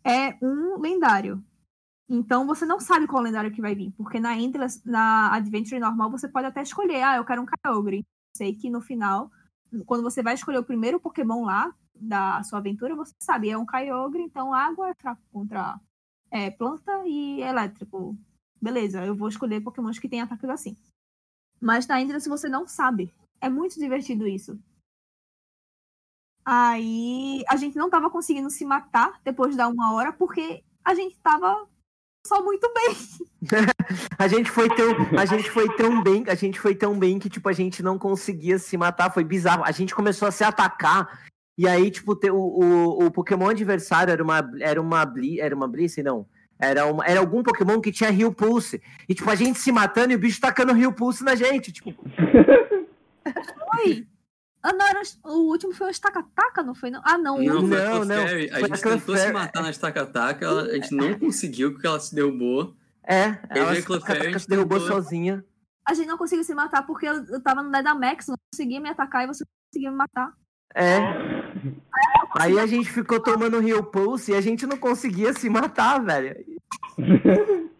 é um lendário. Então você não sabe qual lendário que vai vir, porque na Endless, na Adventure normal você pode até escolher, ah, eu quero um Kyogre. Sei que no final, quando você vai escolher o primeiro Pokémon lá da sua aventura, você sabe, é um Kyogre, então água é fraco contra é, planta e elétrico. Beleza, eu vou escolher Pokémons que têm ataques assim. Mas na Endless você não sabe. É muito divertido isso. Aí a gente não tava conseguindo se matar depois da uma hora, porque a gente tava só muito bem. a gente foi tão, a gente foi tão bem, a gente foi tão bem que tipo a gente não conseguia se matar, foi bizarro. A gente começou a se atacar e aí tipo o, o, o Pokémon adversário era uma era uma era uma Blissey, não. Era, uma, era algum Pokémon que tinha Rio Pulse. E, tipo, a gente se matando e o bicho tacando Rio Pulse na gente. Tipo. Foi! Ah, não, era, o último foi o Estaca-Taca, não foi? Não? Ah, não. Não, não, não, não. A gente tentou se matar na Estaca-Taca, a gente não conseguiu porque ela se derrubou. É, ela se derrubou tentou... sozinha. A gente não conseguiu se matar porque eu, eu tava no Dynamax, não conseguia me atacar e você conseguia me matar. É. Aí a gente ficou tomando Rio Pulse e a gente não conseguia se matar, velho.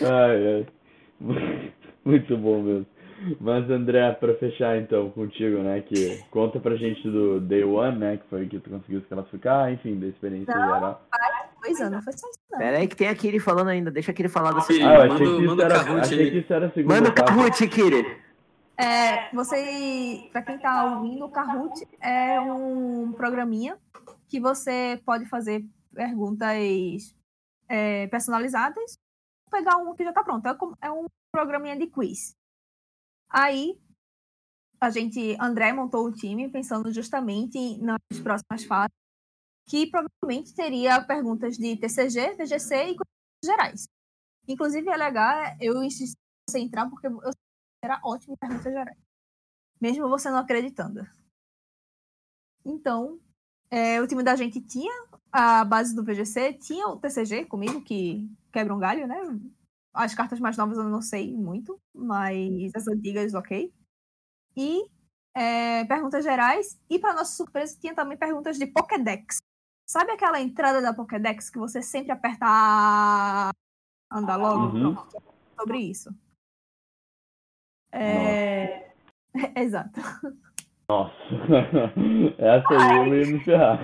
ai, ai. Muito bom mesmo. Mas, André, para fechar então contigo, né, que conta pra gente do Day One, né, que foi que tu conseguiu se classificar, enfim, da experiência não, geral. Coisa, não foi só isso, não. Pera aí que tem a Kiri falando ainda, deixa a Kiri falar dessa ah, eu achei, que isso era, achei que isso era a segunda Manda o Kahoot, Kiri. É, você, para quem tá ouvindo, o Kahoot é um programinha que você pode fazer perguntas é, personalizadas, pegar um que já tá pronto. É, é um programinha de quiz. Aí a gente, André montou o time pensando justamente nas próximas fases, que provavelmente teria perguntas de TCG, VGC e coisas gerais. Inclusive, é legal eu insisti você entrar, porque eu era ótimo em perguntas gerais. Mesmo você não acreditando. Então, é, o time da gente tinha a base do VGC, tinha o TCG comigo, que quebra um galho, né? As cartas mais novas eu não sei muito, mas as antigas, ok. E é, perguntas gerais. E, para nossa surpresa, tinha também perguntas de Pokédex. Sabe aquela entrada da Pokédex que você sempre aperta a... anda logo? Uhum. Sobre isso. É... Exato. Nossa. Essa aí eu ia me ferrar.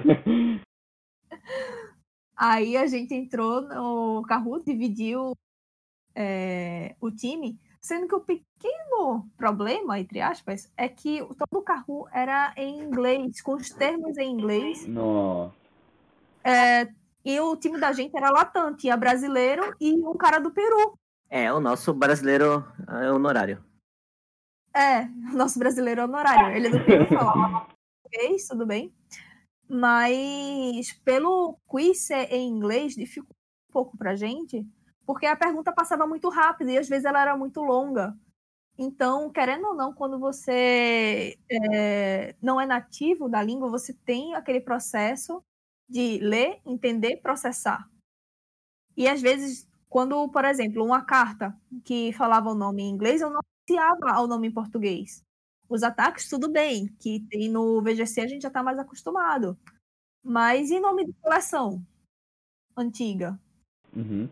Aí a gente entrou no Kahoot, dividiu é, o time, sendo que o pequeno problema, entre aspas, é que todo o Kahoot era em inglês, com os termos em inglês, Nossa. é, e o time da gente era latão, tinha brasileiro e um cara do Peru. É, o nosso brasileiro é honorário. É, nosso brasileiro honorário. Ele é do Peru, falava português, tudo bem. Mas pelo quiz ser em inglês, dificultou um pouco pra gente, porque a pergunta passava muito rápido e às vezes ela era muito longa. Então, querendo ou não, quando você é, não é nativo da língua, você tem aquele processo de ler, entender, processar. E às vezes, quando, por exemplo, uma carta que falava o nome em inglês, eu não associava ao nome em português. Os ataques, tudo bem, que tem no VGC a gente já está mais acostumado. Mas e nome de coleção antiga? Uhum.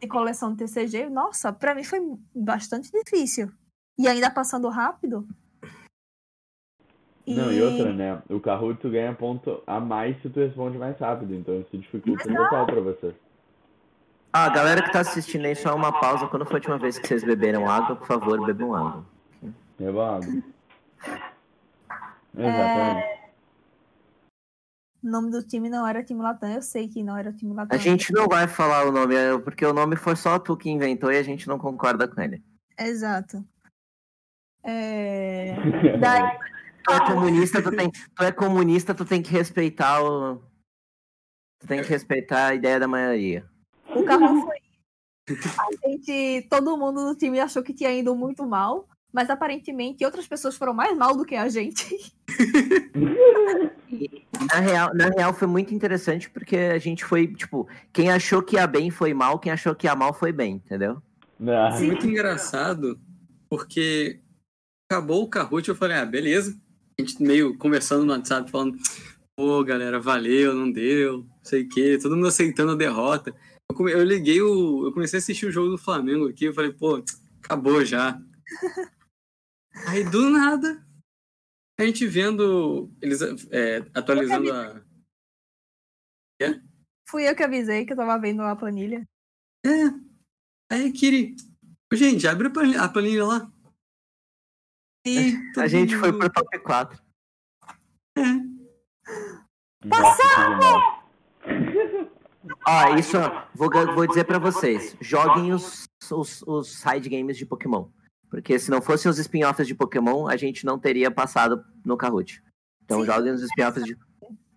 De coleção de TCG, nossa, para mim foi bastante difícil. E ainda passando rápido. Não, e outra, né? O Kahoot tu ganha ponto a mais se tu responde mais rápido, então isso dificulta total pra você. Ah, galera que tá assistindo aí, só uma pausa. Quando foi a última vez que vocês beberam água, por favor, bebam água. Levado. Exatamente. O nome do time não era time Latam, eu sei que não era time Latam. A gente não vai falar o nome, é, porque o nome foi só tu que inventou e a gente não concorda com ele. Exato. É... Daí, Tu é comunista, tu tem, tu é comunista, tu tem que respeitar o. Tu tem que respeitar a ideia da maioria. o carro foi. A gente, todo mundo do time achou que tinha ido muito mal, mas aparentemente outras pessoas foram mais mal do que a gente. Na real, na real foi muito interessante porque a gente foi, tipo, quem achou que ia bem foi mal, quem achou que ia mal foi bem, entendeu? Ah, Foi muito engraçado, porque acabou o Kahoot, eu falei, ah, beleza. A gente meio conversando no WhatsApp, falando, pô, galera, valeu, não deu, não sei o quê, todo mundo aceitando a derrota. Eu, come- eu liguei o. Eu comecei a assistir o jogo do Flamengo aqui, eu falei, pô, acabou já. Aí do nada, a gente vendo eles é, atualizando a. Fui eu que avisei que eu tava vendo a planilha. É. Aí, Kiri, gente, abre a planilha, lá. E A gente foi mundo- pro top 4. nossa, que demais. Ó, isso, ó, vou, vou dizer pra vocês: joguem os, os, os side games de Pokémon. Porque se não fossem os spin-offs de Pokémon, a gente não teria passado no Kahoot. Então Sim. joguem os spin-offs de.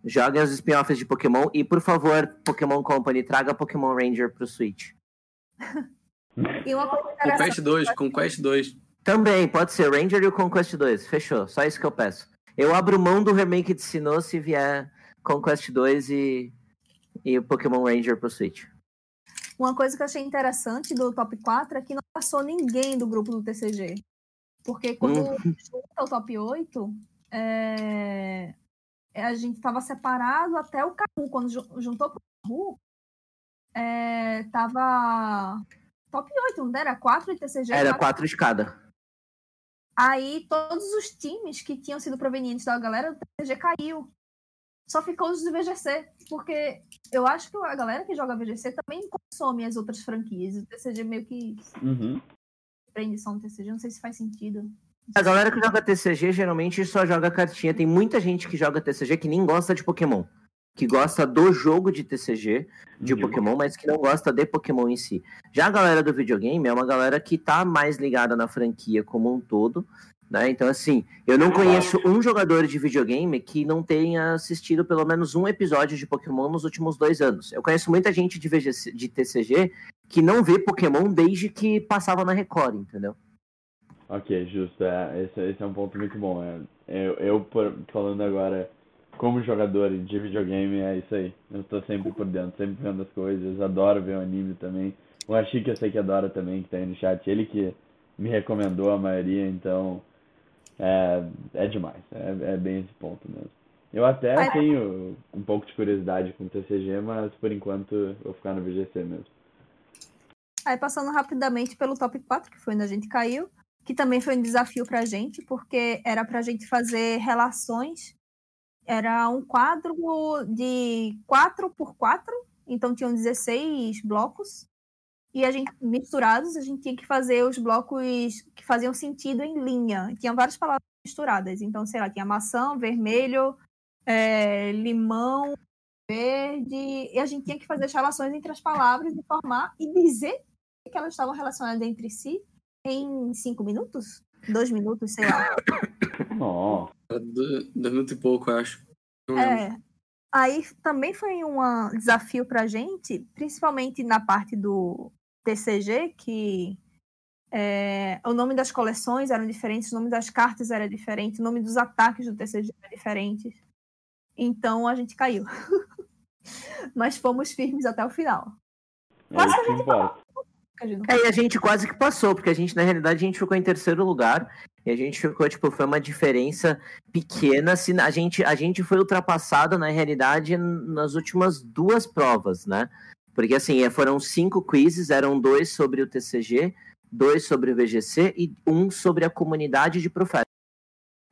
Joguem os spin-offs de Pokémon e, por favor, Pokémon Company, traga Pokémon Ranger pro Switch. E uma interessante. Conquest 2, Conquest 2. Também, pode ser Ranger e o Conquest 2. Fechou, só isso que eu peço. Eu abro mão do remake de Sinnoh se vier Conquest 2 e, e o Pokémon Ranger pro Switch. Uma coisa que eu achei interessante do top 4 é que não passou ninguém do grupo do TCG. Porque quando junta o top 8, é, é, a gente estava separado até o Caru. Quando ju- juntou o Caru, é, tava top 8, não era? 4 de TCG. Era quatro- quatro de cada. Aí todos os times que tinham sido provenientes da galera do TCG caiu. Só ficou os do VGC. Porque eu acho que a galera que joga VGC também consome as outras franquias. O TCG meio que Uhum. prende só no TCG. Não sei se faz sentido. A galera que joga TCG geralmente só joga cartinha. Tem muita gente que joga TCG que nem gosta de Pokémon. Que gosta do jogo de TCG, de Uhum. Pokémon, mas que não gosta de Pokémon em si. Já a galera do videogame é uma galera que tá mais ligada na franquia como um todo. Né? Então, assim, eu não conheço um jogador de videogame que não tenha assistido pelo menos um episódio de Pokémon nos últimos dois anos. Eu conheço muita gente de, VGC, de TCG que não vê Pokémon desde que passava na Record, entendeu? Ok, justo. É, esse, esse é um ponto muito bom. É, eu, eu falando agora como jogador de videogame, é isso aí. Eu tô sempre por dentro, sempre vendo as coisas. Adoro ver o anime também. O Ashik eu sei que adora também, que tá aí no chat. Ele que me recomendou a maioria, então é, é demais. É, é bem esse ponto mesmo. Eu até Ai. tenho um pouco de curiosidade com o TCG, mas por enquanto vou ficar no VGC mesmo. Aí passando rapidamente pelo top 4, que foi onde a gente caiu, que também foi um desafio pra gente, porque era pra gente fazer relações. Era um quadro de 4 por 4, então tinham 16 blocos. E a gente, misturados, a gente tinha que fazer os blocos que faziam sentido em linha. Tinha várias palavras misturadas. Então, sei lá, tinha maçã, vermelho, eh, limão, verde. E a gente tinha que fazer as relações entre as palavras e formar e dizer que elas estavam relacionadas entre si em cinco minutos? Dois minutos, sei lá. Nossa. Do- Dois minutos e pouco, eu acho. Não lembro. É. Aí também foi um desafio pra gente, principalmente na parte do TCG, que é, o nome das coleções eram diferentes, o nome das cartas era diferente, o nome dos ataques do TCG era diferente. Então a gente caiu. Mas fomos firmes até o final. É isso que. A gente É, e a gente quase que passou, porque a gente, na realidade, a gente ficou em terceiro lugar. E a gente ficou, tipo, foi uma diferença pequena. Se a gente, a gente foi ultrapassado, na realidade, nas últimas duas provas, né? Porque, assim, é, foram cinco quizzes, eram dois sobre o TCG, dois sobre o VGC e um sobre a comunidade de profetas.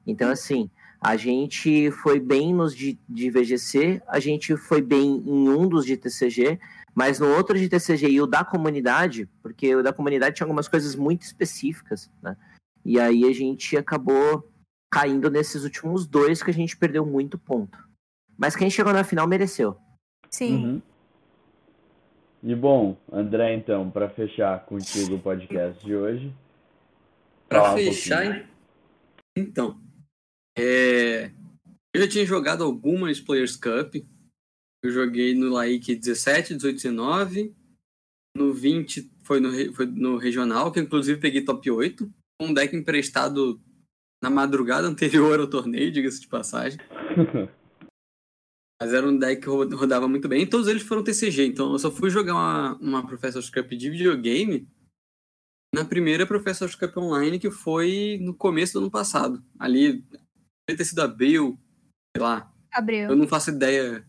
Então, assim, a gente foi bem nos de, de VGC, a gente foi bem em um dos de TCG, mas no outro de TCG e o da comunidade, porque o da comunidade tinha algumas coisas muito específicas, né? E aí a gente acabou caindo nesses últimos dois que a gente perdeu muito ponto. Mas quem chegou na final mereceu. Sim. Uhum. E bom, André, então, para fechar contigo o podcast de hoje. Um fechar, pouquinho. então. é, Eu já tinha jogado algumas Players Cup. Eu joguei no Laik 17, 18, 19. No 20 foi no, foi no regional, que eu, inclusive peguei top 8. Um deck emprestado na madrugada anterior ao torneio, diga-se de passagem. Mas era um deck que ro- rodava muito bem. E todos eles foram TCG, então eu só fui jogar uma, uma Professor's Cup de videogame na primeira Professor's Cup Online, que foi no começo do ano passado. Ali, deve ter sido abril, sei lá. Abriu. Eu não faço ideia.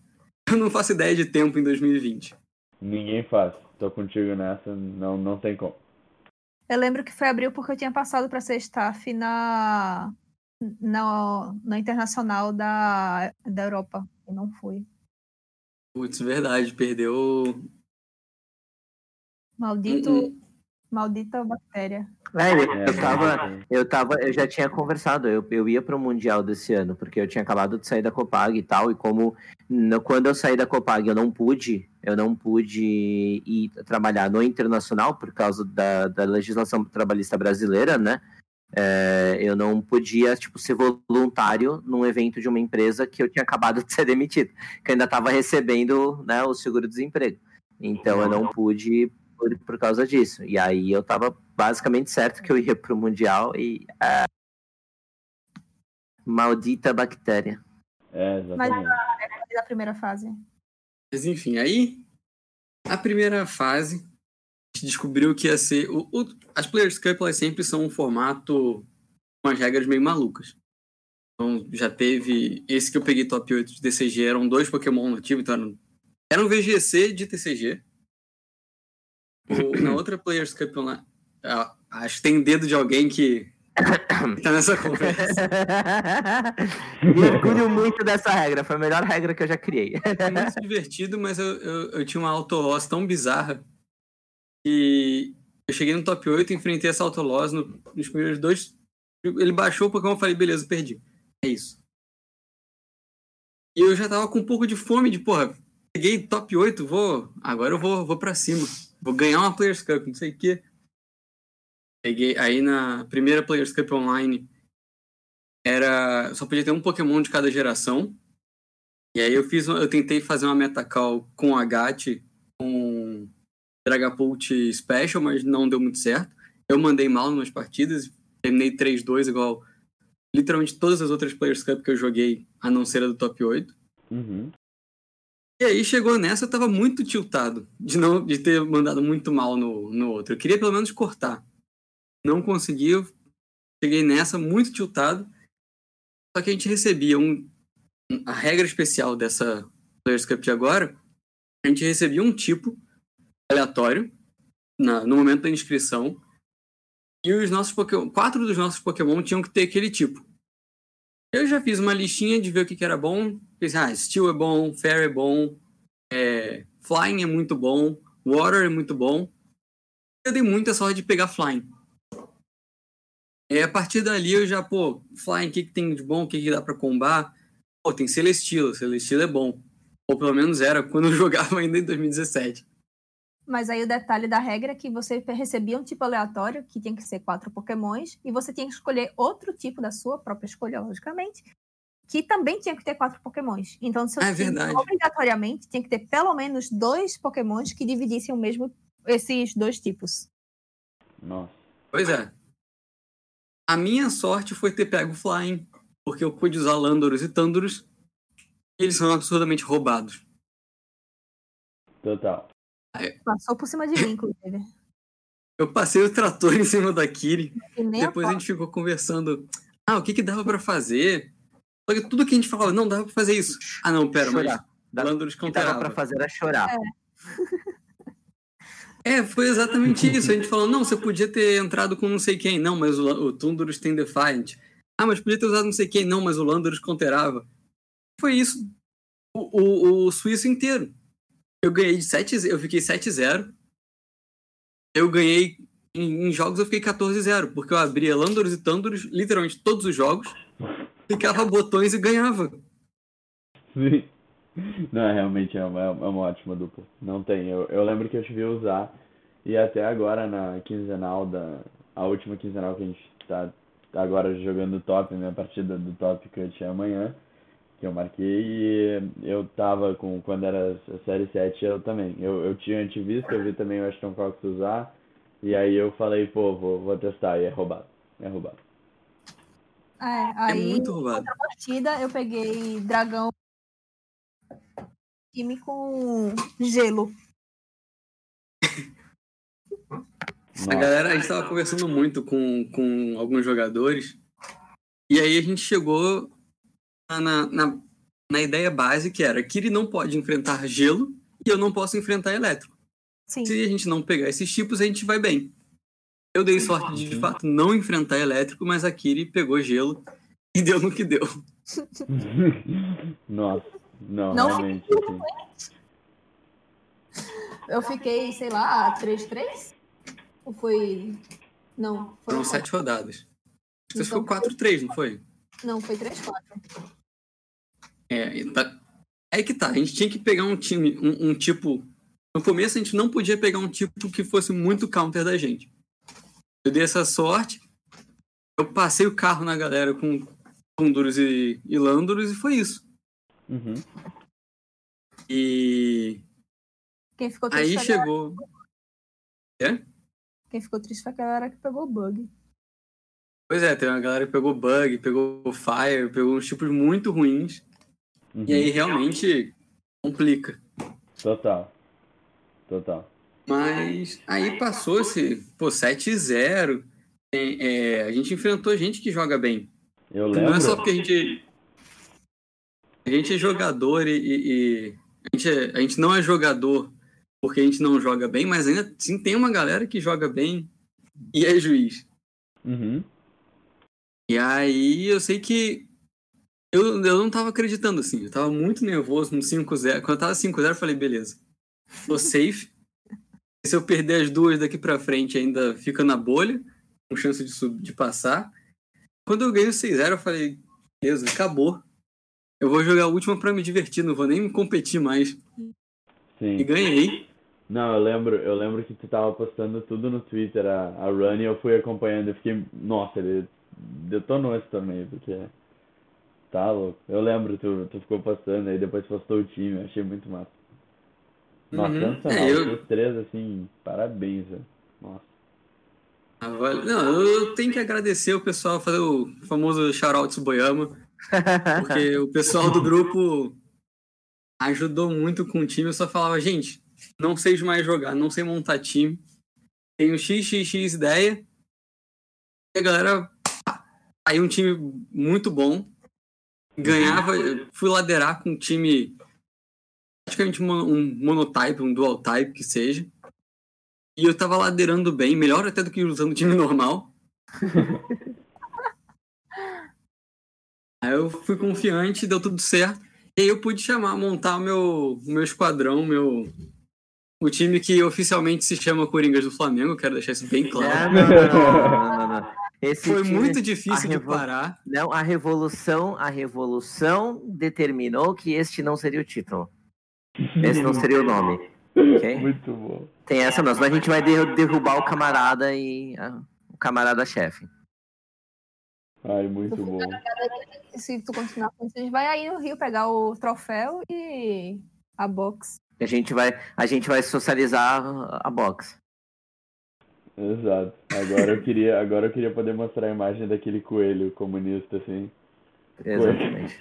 Eu não faço ideia de tempo em 2020. Ninguém faz. Tô contigo nessa, não, não tem como. Eu lembro que foi abril porque eu tinha passado para ser staff na, na, na internacional da, da Europa. E não fui. Putz, verdade, perdeu. Maldito, Hum, maldita bactéria. É, eu, É, eu tava, mas- eu tava, eu já tinha conversado, eu, eu ia pro Mundial desse ano, porque eu tinha acabado de sair da Copag e tal, e como no- quando eu saí da Copag eu não pude, eu não pude ir trabalhar no internacional por causa da, da legislação trabalhista brasileira, né? É, eu não podia, tipo, ser voluntário num evento de uma empresa que eu tinha acabado de ser demitido, que eu ainda estava recebendo né, o seguro-desemprego. Então eu não pude por, por causa disso. E aí eu tava basicamente certo que eu ia pro Mundial e. ah, maldita bactéria. É, exatamente. Da primeira fase. Mas enfim, aí. A primeira fase. Descobriu que ia ser. O, o- as Players Cup elas sempre são um formato com as regras meio malucas. Então já teve. Esse que eu peguei top 8 de TCG eram dois Pokémon nativos, então eram, era um VGC de TCG. O- na outra Players Cup Online. ah, Acho que tem dedo de alguém que tá nessa conversa. Me orgulho muito dessa regra, foi a melhor regra que eu já criei. É muito divertido, mas eu, eu, eu tinha uma autoloss tão bizarra que eu cheguei no top 8 e enfrentei essa autoloss no, nos primeiros dois. Ele baixou o Pokémon e falei, beleza, perdi. É isso. E eu já tava com um pouco de fome de, porra, peguei top 8, vou. Agora eu vou, vou pra cima. Vou ganhar uma Players Cup, não sei o quê. Peguei aí na primeira Players Cup Online. Era. Só podia ter um Pokémon de cada geração. E aí eu fiz, eu tentei fazer uma metacall com a Gat, com Dragapult Special, mas não deu muito certo. Eu mandei mal nas partidas, terminei 3-2 igual literalmente todas as outras Players Cup que eu joguei, a não ser a do top 8. Uhum. E aí chegou nessa, eu tava muito tiltado de não de ter mandado muito mal no, no outro. Eu queria pelo menos cortar. Não consegui, eu cheguei nessa muito tiltado. Só que a gente recebia um, a regra especial dessa Players Cup de agora, a gente recebia um tipo aleatório na, no momento da inscrição. E os nossos Pokémon, quatro dos nossos Pokémon tinham que ter aquele tipo. Eu já fiz uma listinha de ver o que, que era bom. Fiz, ah, Steel é bom, Fair é bom, é, Flying é muito bom, Water é muito bom. Eu dei muita sorte de pegar Flying. E a partir dali eu já, pô, Flying, o que, que tem de bom, o que, que dá pra combar? Pô, tem Celestilo, Celestilo é bom. Ou pelo menos era quando eu jogava ainda em 2017. Mas aí o detalhe da regra é que você recebia um tipo aleatório, que tinha que ser quatro pokémons, e você tinha que escolher outro tipo da sua própria escolha, logicamente, que também tinha que ter quatro pokémons. Então, seu É time, verdade. obrigatoriamente, tinha que ter pelo menos dois pokémons que dividissem o mesmo, esses dois tipos. Nossa. Pois é. A minha sorte foi ter pego Flying, porque eu pude usar Landorus e Thundurus. E eles são absurdamente roubados. Total. Passou por cima de mim, inclusive. Eu passei o trator em cima da Kiri. A Depois a pau. gente ficou conversando. Ah, o que que dava pra fazer? Só que tudo que a gente falava, não, dava pra fazer isso. Ah, não, pera, mas Chorar. Dava- Landorus O que dava pra fazer era chorar. É, foi exatamente isso. A gente falou, não, você podia ter entrado com não sei quem. Não, mas o, o Tundurus tem Defiant. Ah, mas podia ter usado não sei quem. Não, mas o Landorus counterava. Foi isso. O, o, o suíço inteiro. Eu ganhei de 7 eu fiquei 7-0. Eu ganhei em, em jogos eu fiquei 14-0, porque eu abria Landorus e Tundurus, literalmente todos os jogos, clicava botões e ganhava. Sim. Não, realmente é uma, é uma ótima dupla. Não tem. Eu, eu lembro que eu tive usar. E até agora na quinzenal da. A última quinzenal que a gente tá agora jogando top, minha partida do top cut é amanhã. Que eu marquei e eu tava com. Quando era a série 7 eu também. Eu, eu tinha antivista, eu vi também o Ashton Cox usar. E aí eu falei, pô, vou, vou testar. E é roubado. É roubado. É, É aí, muito roubado. partida, eu peguei dragão time com gelo. A Nossa. galera, a gente tava conversando muito com, com alguns jogadores. E aí a gente chegou na, na, na, na ideia base que era Kiri não pode enfrentar gelo e eu não posso enfrentar elétrico. Sim. Se a gente não pegar esses tipos, a gente vai bem. Eu dei sorte de, de fato, não enfrentar elétrico, mas a Kiri pegou gelo e deu no que deu. Nossa. Não, Não realmente. assim. Eu fiquei, sei lá, 3-3? Ou foi. Não, foi. Foram sete rodadas. Você Então, ficou 4-3, não foi? Não, foi 3-4. É, tá- aí que tá. A gente tinha que pegar um time, um, um tipo. No começo a gente não podia pegar um tipo que fosse muito counter da gente. Eu dei essa sorte. Eu passei o carro na galera com Honduras e, e Landuros e foi isso. Uhum. E Quem ficou triste aí foi a galera- chegou. Quem ficou triste foi a galera que pegou o bug. Pois é, tem uma galera que pegou bug, pegou fire, pegou uns tipos muito ruins. Uhum. E aí realmente complica. Total. Total. Mas aí passou-se, pô, 7-0. Tem- é, a gente enfrentou gente que joga bem. Eu Não é só lembro. porque a gente. A gente é jogador e. e- e- a, gente é- a gente não é jogador porque a gente não joga bem, mas ainda sim tem uma galera que joga bem e é juiz. Uhum. E aí eu sei que. Eu, eu não tava acreditando assim. Eu tava muito nervoso no 5-0. Quando eu tava 5-0, eu falei, beleza. Tô safe. Se eu perder as duas daqui pra frente, ainda fica na bolha, com chance de, sub, de passar. Quando eu ganhei o 6-0, eu falei, beleza, acabou. Eu vou jogar a última pra me divertir, não vou nem competir mais. E Sim. ganhei. Não, eu lembro, eu lembro que tu tava postando tudo no Twitter, a, a Run, e eu fui acompanhando, eu fiquei, nossa, ele detonou esse torneio, porque tá louco. Eu lembro, tu, tu ficou postando, aí depois postou o time, achei muito massa. Nossa, Uhum. sensacional. É, eu- Vocês três, assim, parabéns, velho. Nossa. Ah, vale- Não, eu tenho que agradecer o pessoal, fazer o famoso shout-out Tsuboyama, porque o pessoal do grupo ajudou muito com o time. Eu só falava, gente, não sei mais jogar, não sei montar time. Tenho XXX ideia. E a galera. Aí um time muito bom. Ganhava, fui laderar com um time praticamente um monotype, um dual type que seja. E eu tava ladeirando bem, melhor até do que usando time normal. aí eu fui confiante, deu tudo certo. E aí eu pude chamar, montar o meu, meu esquadrão, meu. O time que oficialmente se chama Coringas do Flamengo, quero deixar isso bem claro. não, não, não, não, não. Esse Foi time- muito difícil de parar. Não, a revolução, a revolução determinou que este não seria o título. Esse não seria o nome. ok? Muito bom. Tem essa não, senão a gente vai der- derrubar o camarada e ah, o camarada chefe. Ai, muito bom. Se tu continuar com isso, a gente vai aí no Rio pegar o troféu e a box. A gente vai, a gente vai socializar a box. Exato. Agora eu queria, agora eu queria poder mostrar a imagem daquele coelho comunista, assim. Exatamente.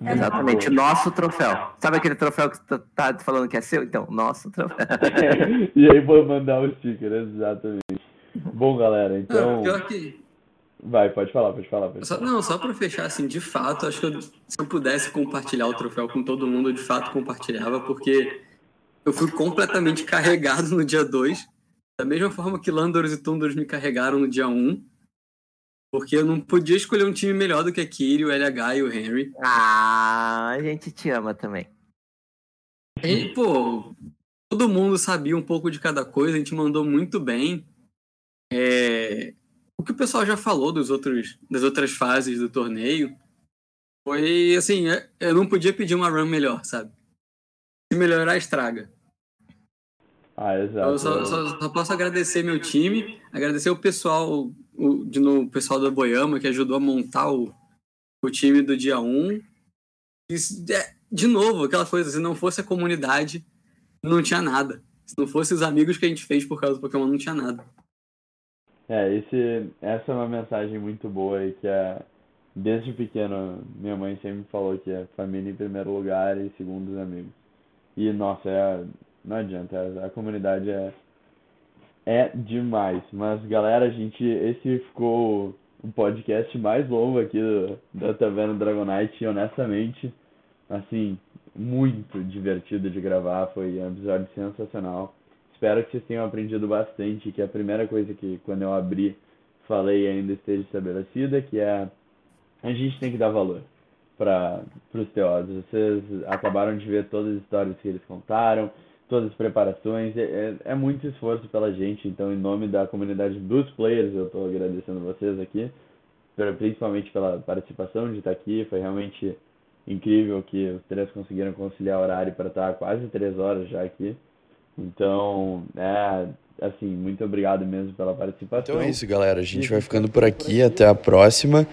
Exatamente, o bom. nosso troféu. Sabe aquele troféu que tu tá falando que é seu? Então, nosso troféu. e aí vou mandar o sticker, exatamente. Bom, galera, Não, então. pior que. Vai, pode falar, pode falar. Pode Só, falar. não, só pra fechar, assim, de fato, acho que eu- se eu pudesse compartilhar o troféu com todo mundo, eu de fato compartilhava, porque eu fui completamente carregado no dia 2, da mesma forma que Landors e Tundors me carregaram no dia 1, um, porque eu não podia escolher um time melhor do que a Kiri, o LH e o Henry. Ah, a gente te ama também. E, pô, todo mundo sabia um pouco de cada coisa, a gente mandou muito bem. É, o que o pessoal já falou dos outros, das outras fases do torneio foi assim, é- eu não podia pedir uma run melhor, sabe? Se melhorar, estraga. Ah, exato. Eu só, só- só posso agradecer meu time, agradecer o pessoal, o, de novo, o pessoal da Boiama que ajudou a montar o, o time do dia 1. E, se- é, de novo, aquela coisa, se não fosse a comunidade, não tinha nada. Se não fosse os amigos que a gente fez por causa do Pokémon, não tinha nada. É, esse, essa é uma mensagem muito boa e que é, desde pequeno, minha mãe sempre falou que é família em primeiro lugar e segundo os amigos. E, nossa, é, não adianta, a, comunidade é, é demais. Mas, galera, a gente, esse ficou o podcast mais longo aqui do, da Taverna Dragonite e, honestamente, assim, muito divertido de gravar, foi um episódio sensacional. Espero que vocês tenham aprendido bastante, que a primeira coisa que quando eu abri falei ainda esteja estabelecida, que é a gente tem que dar valor para os teóricos. Vocês acabaram de ver todas as histórias que eles contaram, todas as preparações. É, é, é muito esforço pela gente, então em nome da comunidade dos players eu estou agradecendo vocês aqui, principalmente pela participação de estar aqui. Foi realmente incrível que os três conseguiram conciliar horário para estar quase três horas já aqui. Então, é assim, muito obrigado mesmo pela participação. Então é isso, galera. A gente vai ficando por aqui. Até a próxima.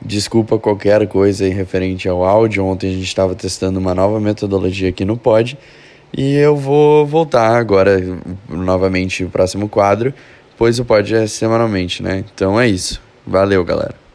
Desculpa qualquer coisa aí referente ao áudio. Ontem a gente estava testando uma nova metodologia aqui no Pod. E eu vou voltar agora novamente o próximo quadro, pois o Pod é semanalmente, né? Então é isso. Valeu, galera.